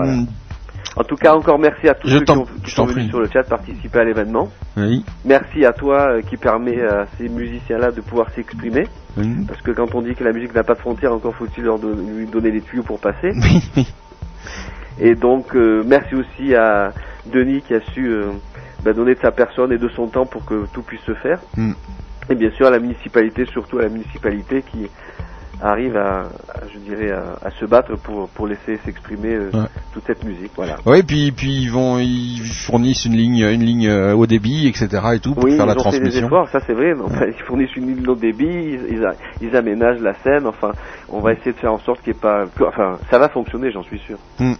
En tout cas, encore merci à tous Je ceux qui, ont- sont venus sur le chat participer à l'événement. Oui. Merci à toi euh, qui permet à ces musiciens-là de pouvoir s'exprimer. Oui. Parce que quand on dit que la musique n'a pas de frontières, encore faut-il leur don- lui donner les tuyaux pour passer. Et donc, euh, merci aussi à Denis qui a su euh, bah, donner de sa personne et de son temps pour que tout puisse se faire. Mm. Et bien sûr à la municipalité, surtout à la municipalité qui arrive à, à, je dirais, à, à se battre pour, pour laisser s'exprimer euh, Ouais. toute cette musique. Voilà. Oui, puis puis ils vont, ils fournissent une ligne, une ligne euh, haut débit, etc. et tout pour Oui, faire ils la ont fait des transmission. efforts, ça c'est vrai. ils fournissent une ligne de débit, ils, ils, aménagent la scène. Enfin, on va essayer de faire en sorte qu'il n'y ait pas. enfin, ça va fonctionner, j'en suis sûr. Hmm.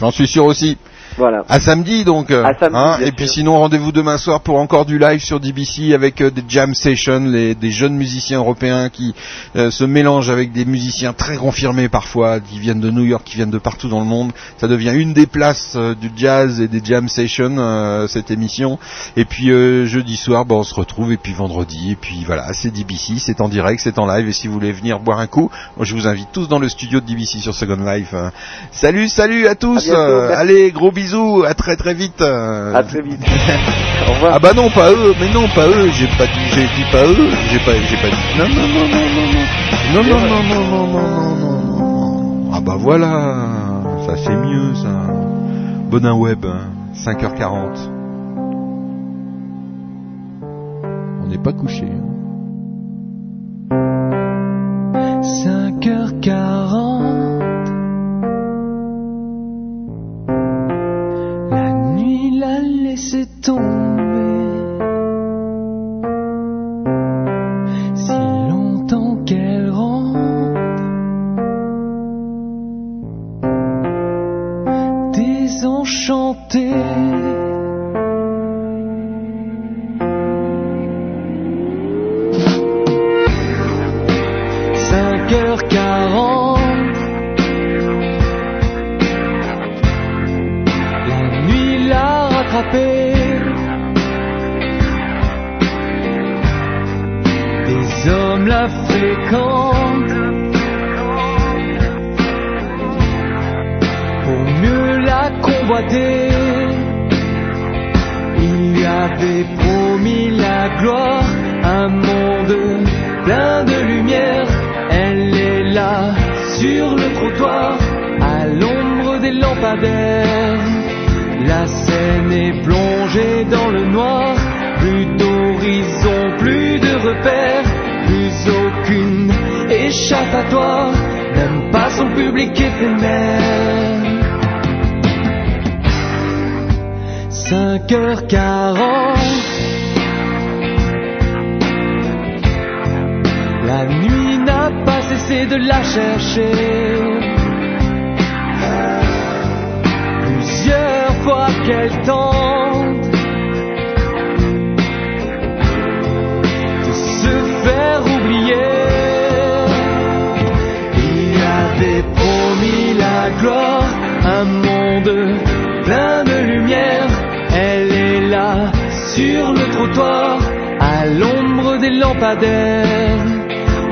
J'en suis sûr aussi. Voilà. À samedi donc. euh, À samedi, hein, et puis sinon rendez-vous demain soir pour encore du live sur DBC avec euh, des jam sessions, les, des jeunes musiciens européens qui euh, se mélangent avec des musiciens très confirmés parfois, qui viennent de New York, qui viennent de partout dans le monde. Ça devient une des places euh, du jazz et des jam sessions euh, cette émission. Et puis jeudi soir, bon, on se retrouve et puis vendredi et puis voilà, c'est DBC, c'est en direct, c'est en live. Et si vous voulez venir boire un coup, moi, je vous invite tous dans le studio de DBC sur Second Life. Euh, Salut, salut à tous. À bientôt, merci. allez, gros bisous, à très très vite. euh. À très vite. Au revoir. Ah bah non, pas eux, mais non, pas eux, j'ai pas dit, j'ai dit pas eux, j'ai pas, j'ai pas dit. Non, non, non, non, non, non, non, non, non, non, non, non, non, non. Ah bah voilà, ça c'est mieux ça. Bonin Web, hein, 5h40. On n'est pas couché. hein. 5h40 Si longtemps qu'elle rentre Désenchantée Cinq Pour mieux la convoiter Il lui avait promis la gloire Un monde plein de lumière. Elle est là sur le trottoir À l'ombre des lampadaires. La scène est plongée dans le noir Plus d'horizon, plus de repères échappatoire Même pas son public éphémère. 5h40 La nuit n'a pas cessé de la chercher. Plusieurs fois qu'elle tente Un monde plein de lumière. Elle est là sur le trottoir À l'ombre des lampadaires.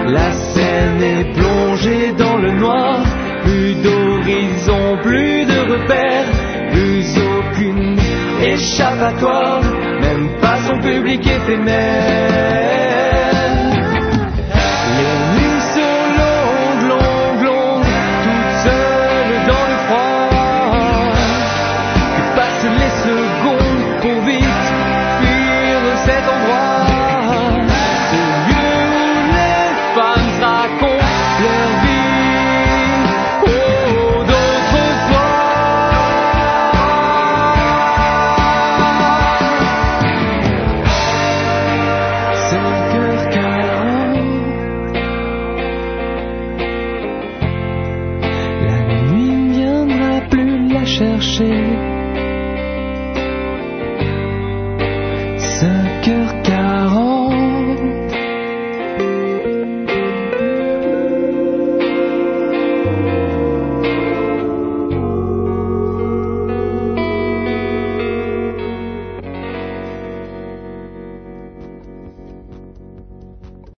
La scène est plongée dans le noir. Plus d'horizon, plus de repères. Plus aucune échappatoire Même pas son public éphémère